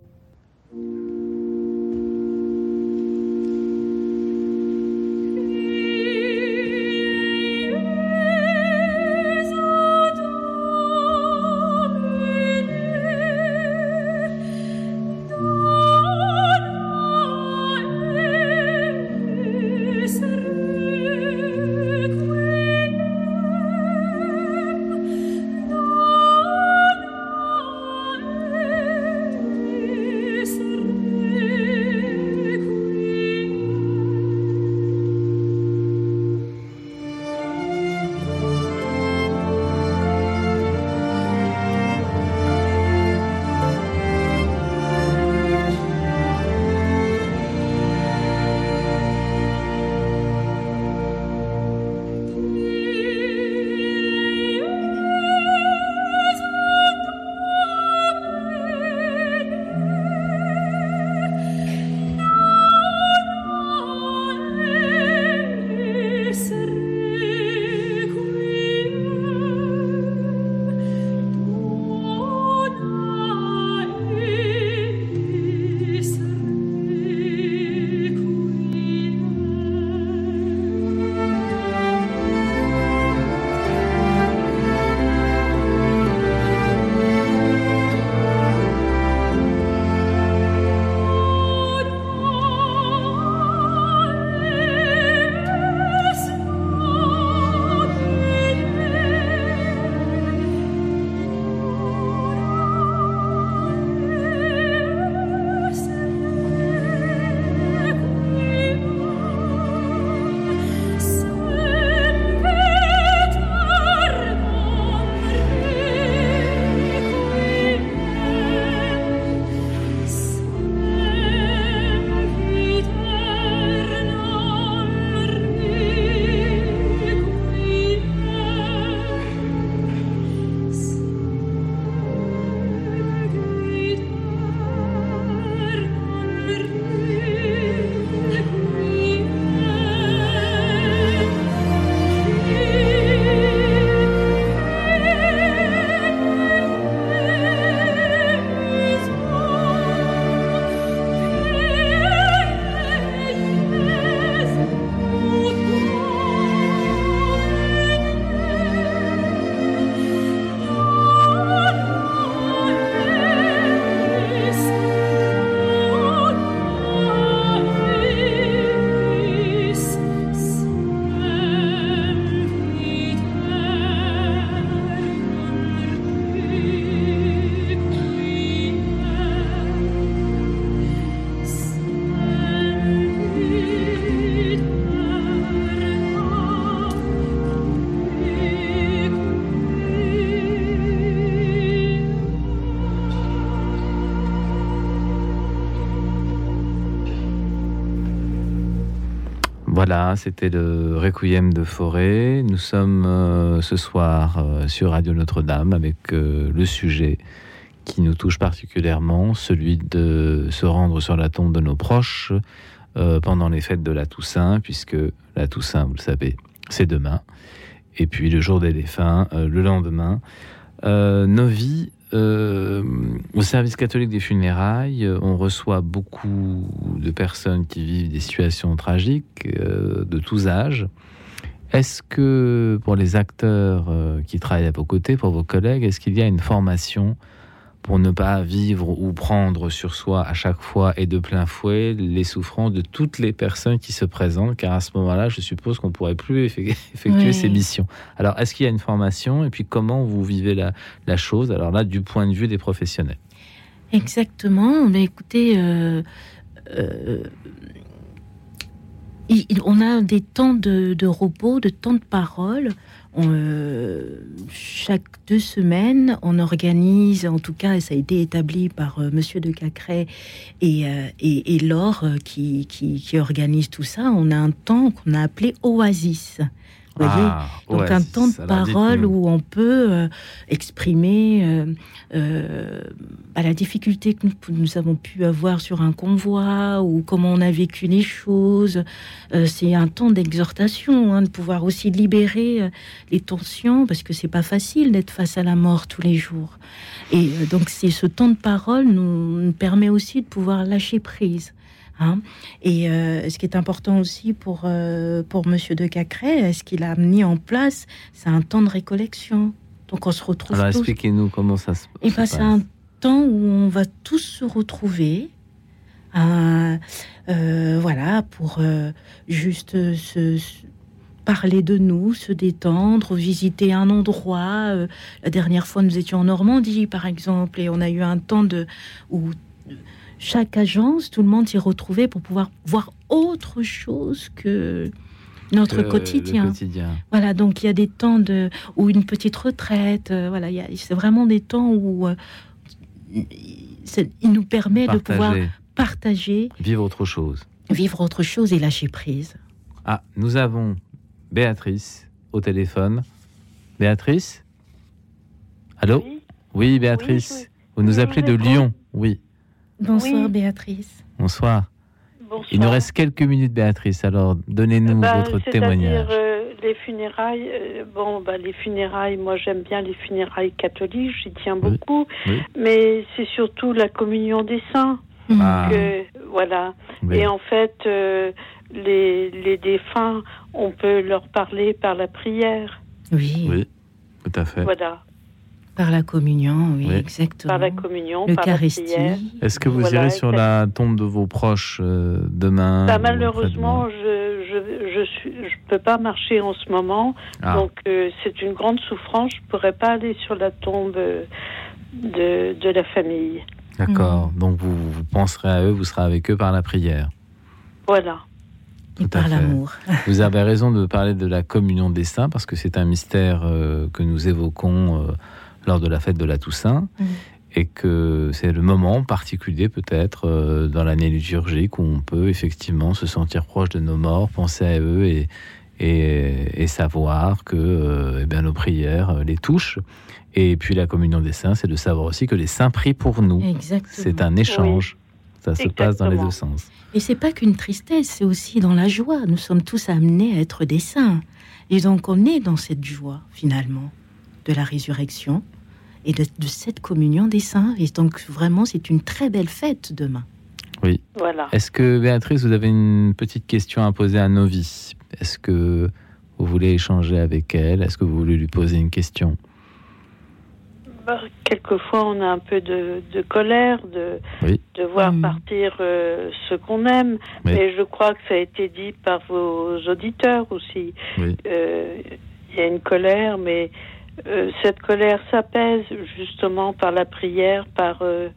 Speaker 2: C'était le Requiem de Forêt. Nous sommes euh, ce soir euh, sur Radio Notre-Dame avec euh, le sujet qui nous touche particulièrement, celui de se rendre sur la tombe de nos proches pendant les fêtes de la Toussaint, puisque la Toussaint, vous le savez, c'est demain. Et puis le jour des défunts, le lendemain. Nos vies, euh, au service catholique des funérailles, euh, on reçoit beaucoup de personnes qui vivent des situations tragiques euh, de tous âges. Est-ce que pour les acteurs qui travaillent à vos côtés, pour vos collègues, est-ce qu'il y a une formation pour ne pas vivre ou prendre sur soi à chaque fois et de plein fouet les souffrances de toutes les personnes qui se présentent, car à ce moment-là, je suppose qu'on pourrait plus [LAUGHS] effectuer
Speaker 3: Oui.
Speaker 2: ces missions. Alors, est-ce qu'il y a une formation et puis comment vous vivez la, la chose? Alors là, du point de vue des professionnels.
Speaker 3: Exactement. Mais écoutez, euh, euh, il- il- on a des temps de, de repos, de temps de parole. On, euh, chaque deux semaines, on organise, en tout cas, ça a été établi par euh, Monsieur de Cacré et, euh, et, et Laure euh, qui, qui, qui organise tout ça. On a un temps qu'on a appelé Oasis. Voyez
Speaker 2: Ah,
Speaker 3: Donc un temps de parole où on peut euh, exprimer euh, euh, bah, la difficulté que nous, nous avons pu avoir sur un convoi ou comment on a vécu les choses. C'est un temps d'exhortation, hein, de pouvoir aussi libérer les tensions parce que c'est pas facile d'être face à la mort tous les jours. Et donc c'est ce temps de parole nous, nous permet aussi de pouvoir lâcher prise. Hein. Et euh, ce qui est important aussi pour, euh, pour Monsieur de Cacré, ce qu'il a mis en place, c'est un temps de récollection. Donc on se retrouve
Speaker 2: Alors,
Speaker 3: tous.
Speaker 2: expliquez-nous comment ça se,
Speaker 3: Et ben,
Speaker 2: passe.
Speaker 3: c'est un temps où on va tous se retrouver. euh, euh, voilà, pour juste se, se- parler de nous, se détendre, visiter un endroit. La dernière fois, nous étions en Normandie, par exemple, et on a eu un temps de où chaque agence, tout le monde s'y retrouvait pour pouvoir voir autre chose que notre
Speaker 2: Que le
Speaker 3: quotidien.
Speaker 2: quotidien.
Speaker 3: Voilà, donc il y a des temps de ou une petite retraite. euh, voilà, il y a- c'est vraiment des temps où euh, il nous permet de pouvoir
Speaker 2: Partager. Vivre autre chose.
Speaker 3: vivre autre chose et lâcher prise.
Speaker 2: Ah, nous avons Béatrice au téléphone. Béatrice? Allô? Oui, Béatrice. Vous nous appelez de. Lyon. Oui.
Speaker 3: Bonsoir
Speaker 19: Oui.
Speaker 3: Béatrice.
Speaker 2: Bonsoir.
Speaker 19: Bonsoir.
Speaker 2: Il nous reste quelques minutes, Béatrice. Alors, donnez-nous
Speaker 19: Ben,
Speaker 2: votre témoignage.
Speaker 19: euh, les funérailles, euh, bon, bah, les funérailles, moi j'aime bien les funérailles catholiques, j'y tiens beaucoup,
Speaker 2: Oui.
Speaker 19: mais c'est surtout la communion des saints.
Speaker 2: Ah.
Speaker 19: que- voilà.
Speaker 2: Oui.
Speaker 19: Et en fait, euh, les, les défunts, on peut leur parler par la prière.
Speaker 3: Oui.
Speaker 2: Oui, tout à fait.
Speaker 19: Voilà.
Speaker 3: Par la communion, oui,
Speaker 2: Oui.
Speaker 3: exactement.
Speaker 19: Par la communion, par la
Speaker 3: L'Eucharistie.
Speaker 19: prière.
Speaker 2: Est-ce que vous
Speaker 19: Voilà,
Speaker 2: irez sur la tombe de vos proches euh, demain
Speaker 19: Bah, malheureusement, je je je suis je peux pas marcher en ce moment,
Speaker 2: Ah.
Speaker 19: donc euh, c'est une grande souffrance. Je pourrais pas aller sur la tombe de de la famille.
Speaker 2: D'accord. Donc, vous, vous penserez à eux, vous serez avec eux par la prière.
Speaker 19: Voilà.
Speaker 2: Tout à
Speaker 3: par l'amour. [LAUGHS]
Speaker 2: Vous avez raison de parler de la communion des saints parce que c'est un mystère euh, que nous évoquons euh, lors de la fête de la Toussaint
Speaker 3: Mm.
Speaker 2: et que c'est le moment particulier peut-être euh, dans l'année liturgique où on peut effectivement se sentir proche de nos morts, penser à eux et, et, et savoir que euh, eh bien, nos prières euh, les touchent. Et puis la communion des saints, c'est de savoir aussi que les saints prient pour nous. C'est un échange. Ça se passe dans les deux sens.
Speaker 3: Et c'est pas qu'une tristesse, c'est aussi dans la joie. Nous sommes tous amenés à être des saints. Et donc on est dans cette joie, finalement, de la résurrection et de, de cette communion des saints. Et donc vraiment, c'est une très belle fête demain.
Speaker 2: Oui.
Speaker 19: Voilà.
Speaker 2: Est-ce que Béatrice, vous avez une petite question à poser à Novi Est-ce que vous voulez échanger avec elle? Est-ce que vous voulez lui poser une question?
Speaker 19: Bah, quelquefois, on a un peu de, de colère de,
Speaker 2: Oui.
Speaker 19: de voir partir euh, ce qu'on aime.
Speaker 2: Oui.
Speaker 19: Mais je crois que ça a été dit par vos auditeurs aussi.
Speaker 2: Oui.
Speaker 19: Euh, Il y a une colère, mais euh, cette colère s'apaise justement par la prière, par. euh,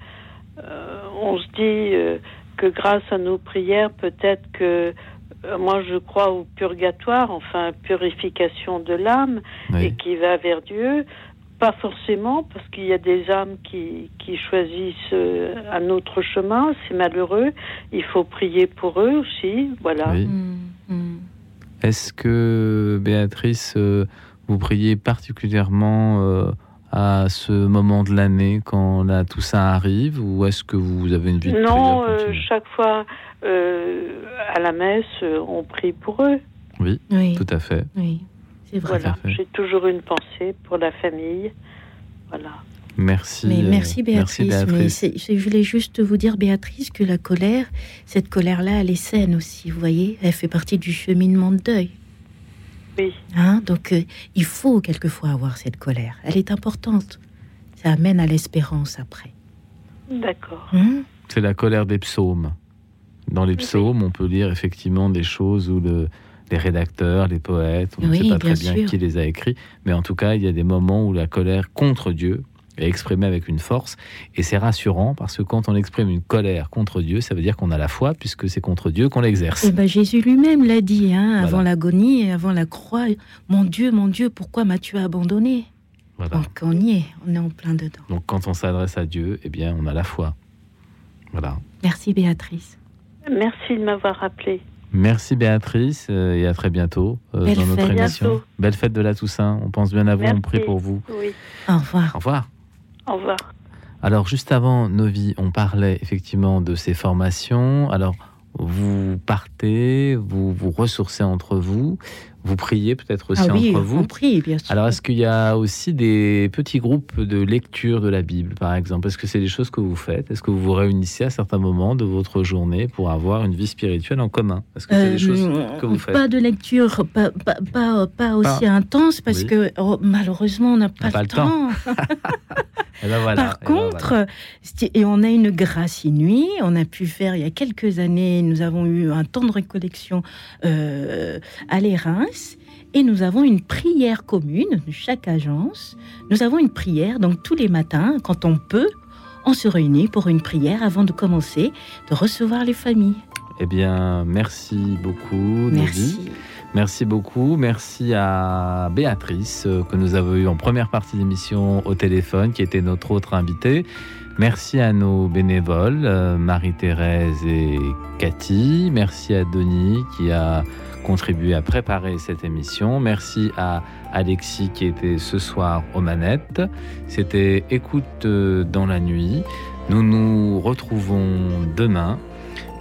Speaker 19: euh, on se dit euh, que grâce à nos prières, peut-être que. euh, moi, je crois au purgatoire, enfin, purification de l'âme,
Speaker 2: Oui.
Speaker 19: et qui va vers Dieu. Pas forcément, parce qu'il y a des âmes qui, qui choisissent un autre chemin, c'est malheureux. Il faut prier pour eux aussi, voilà.
Speaker 2: Oui. Est-ce que, Béatrice, euh, vous priez particulièrement euh, à ce moment de l'année quand la Toussaint arrive ou est-ce que vous avez une vie de
Speaker 19: Non,
Speaker 2: prière
Speaker 19: euh, chaque fois euh, à la messe, on prie pour eux.
Speaker 2: Oui,
Speaker 3: Oui.
Speaker 2: tout à fait.
Speaker 3: Oui, c'est vrai.
Speaker 19: Voilà,
Speaker 2: Tout à fait.
Speaker 19: j'ai toujours une pensée pour la famille. Voilà.
Speaker 2: Merci.
Speaker 3: Mais merci Béatrice.
Speaker 2: Merci
Speaker 3: Mais
Speaker 2: Béatrice.
Speaker 3: je voulais juste vous dire, Béatrice, que la colère, cette colère-là, elle est saine aussi, vous voyez. Elle fait partie du cheminement de deuil.
Speaker 19: Oui.
Speaker 3: Hein Donc, euh, il faut quelquefois avoir cette colère. Elle est importante. Ça amène à l'espérance après.
Speaker 19: D'accord.
Speaker 3: Hein
Speaker 2: C'est la colère des psaumes. Dans les psaumes, on peut lire effectivement des choses où le- les rédacteurs, les poètes, on ne
Speaker 3: Oui,
Speaker 2: sait pas très
Speaker 3: bien
Speaker 2: bien
Speaker 3: sûr.
Speaker 2: qui les a écrits, mais en tout cas, il y a des moments où la colère contre Dieu est exprimée avec une force, et c'est rassurant parce que quand on exprime une colère contre Dieu, ça veut dire qu'on a la foi, puisque c'est contre Dieu qu'on l'exerce.
Speaker 3: Eh ben, Jésus lui-même l'a dit, hein, avant l'agonie et avant la croix. Mon Dieu, mon Dieu, pourquoi m'as-tu abandonné?
Speaker 2: Voilà.
Speaker 3: Donc, on y est, on est en plein dedans.
Speaker 2: Donc quand on s'adresse à Dieu, eh bien, on a la foi. Voilà.
Speaker 3: Merci Béatrice.
Speaker 19: Merci de m'avoir appelé.
Speaker 2: Merci Béatrice euh, et à très bientôt euh,
Speaker 3: Belle
Speaker 2: dans notre
Speaker 3: fête.
Speaker 2: émission.
Speaker 19: Bientôt.
Speaker 2: Belle fête de la Toussaint. On pense bien à vous, on prie pour vous.
Speaker 19: Oui.
Speaker 3: Au revoir.
Speaker 2: Au revoir.
Speaker 19: Au revoir.
Speaker 2: Alors, juste avant Novi, on parlait effectivement de ces formations. Alors, vous partez, vous vous ressourcez entre vous, vous priez peut-être aussi
Speaker 3: Ah oui,
Speaker 2: entre vous.
Speaker 3: on prie, bien sûr.
Speaker 2: Alors, est-ce qu'il y a aussi des petits groupes de lecture de la Bible, par exemple? Est-ce que c'est des choses que vous faites? Est-ce que vous vous réunissez à certains moments de votre journée pour avoir une vie spirituelle en commun? Est-ce que c'est des choses
Speaker 3: Euh,
Speaker 2: que vous faites?
Speaker 3: Pas de lecture, pas, pas, pas, pas aussi intense parce
Speaker 2: Oui.
Speaker 3: que oh, malheureusement on n'a pas, le
Speaker 2: le temps.
Speaker 3: temps. [LAUGHS] [LAUGHS]
Speaker 2: Ben voilà,
Speaker 3: Par
Speaker 2: ben
Speaker 3: contre,
Speaker 2: voilà.
Speaker 3: et on a une grâce inouïe. On a pu faire il y a quelques années, nous avons eu un temps de récollection euh, à les Et nous avons une prière commune de chaque agence. Nous avons une prière, donc tous les matins, quand on peut, on se réunit pour une prière avant de commencer de recevoir les familles.
Speaker 2: Eh bien, merci beaucoup.
Speaker 3: Merci.
Speaker 2: Merci beaucoup. Merci à Béatrice, euh, que nous avons eu en première partie d'émission au téléphone, qui était notre autre invitée. Merci à nos bénévoles, euh, Marie-Thérèse et Cathy. Merci à Denis, qui a contribué à préparer cette émission. Merci à Alexis, qui était ce soir aux manettes. C'était Écoute euh, dans la nuit. Nous nous retrouvons demain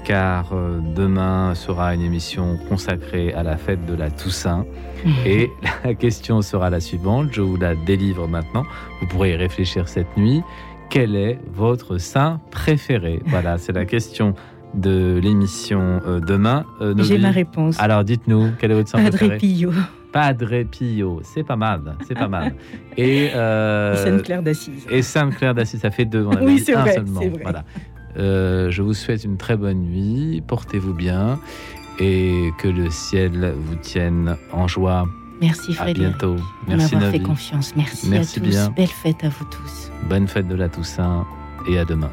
Speaker 2: car euh, demain sera une émission consacrée à la fête de la Toussaint. [LAUGHS] Et la question sera la suivante, je vous la délivre maintenant, vous pourrez y réfléchir cette nuit. Quel est votre saint préféré? Voilà, c'est la question de l'émission euh, demain. Euh,
Speaker 3: J'ai ma réponse.
Speaker 2: Alors dites-nous, quel est votre saint
Speaker 3: Padre
Speaker 2: préféré
Speaker 3: Pio.
Speaker 2: Padre Pio, c'est pas mal, c'est pas mal. Et euh,
Speaker 3: Sainte-Claire d'Assise.
Speaker 2: Et Sainte-Claire d'Assise, ça fait deux, on avait
Speaker 3: Oui, c'est vrai,
Speaker 2: seulement.
Speaker 3: c'est vrai.
Speaker 2: Voilà. Euh, je vous souhaite une très bonne nuit, portez-vous bien et que le ciel vous tienne en joie.
Speaker 3: Merci
Speaker 2: À
Speaker 3: Frédéric.
Speaker 2: bientôt.
Speaker 3: de
Speaker 2: Merci
Speaker 3: m'avoir fait confiance. Merci,
Speaker 2: Merci
Speaker 3: à tous.
Speaker 2: bien.
Speaker 3: Belle fête à vous tous.
Speaker 2: Bonne fête de la Toussaint et à demain.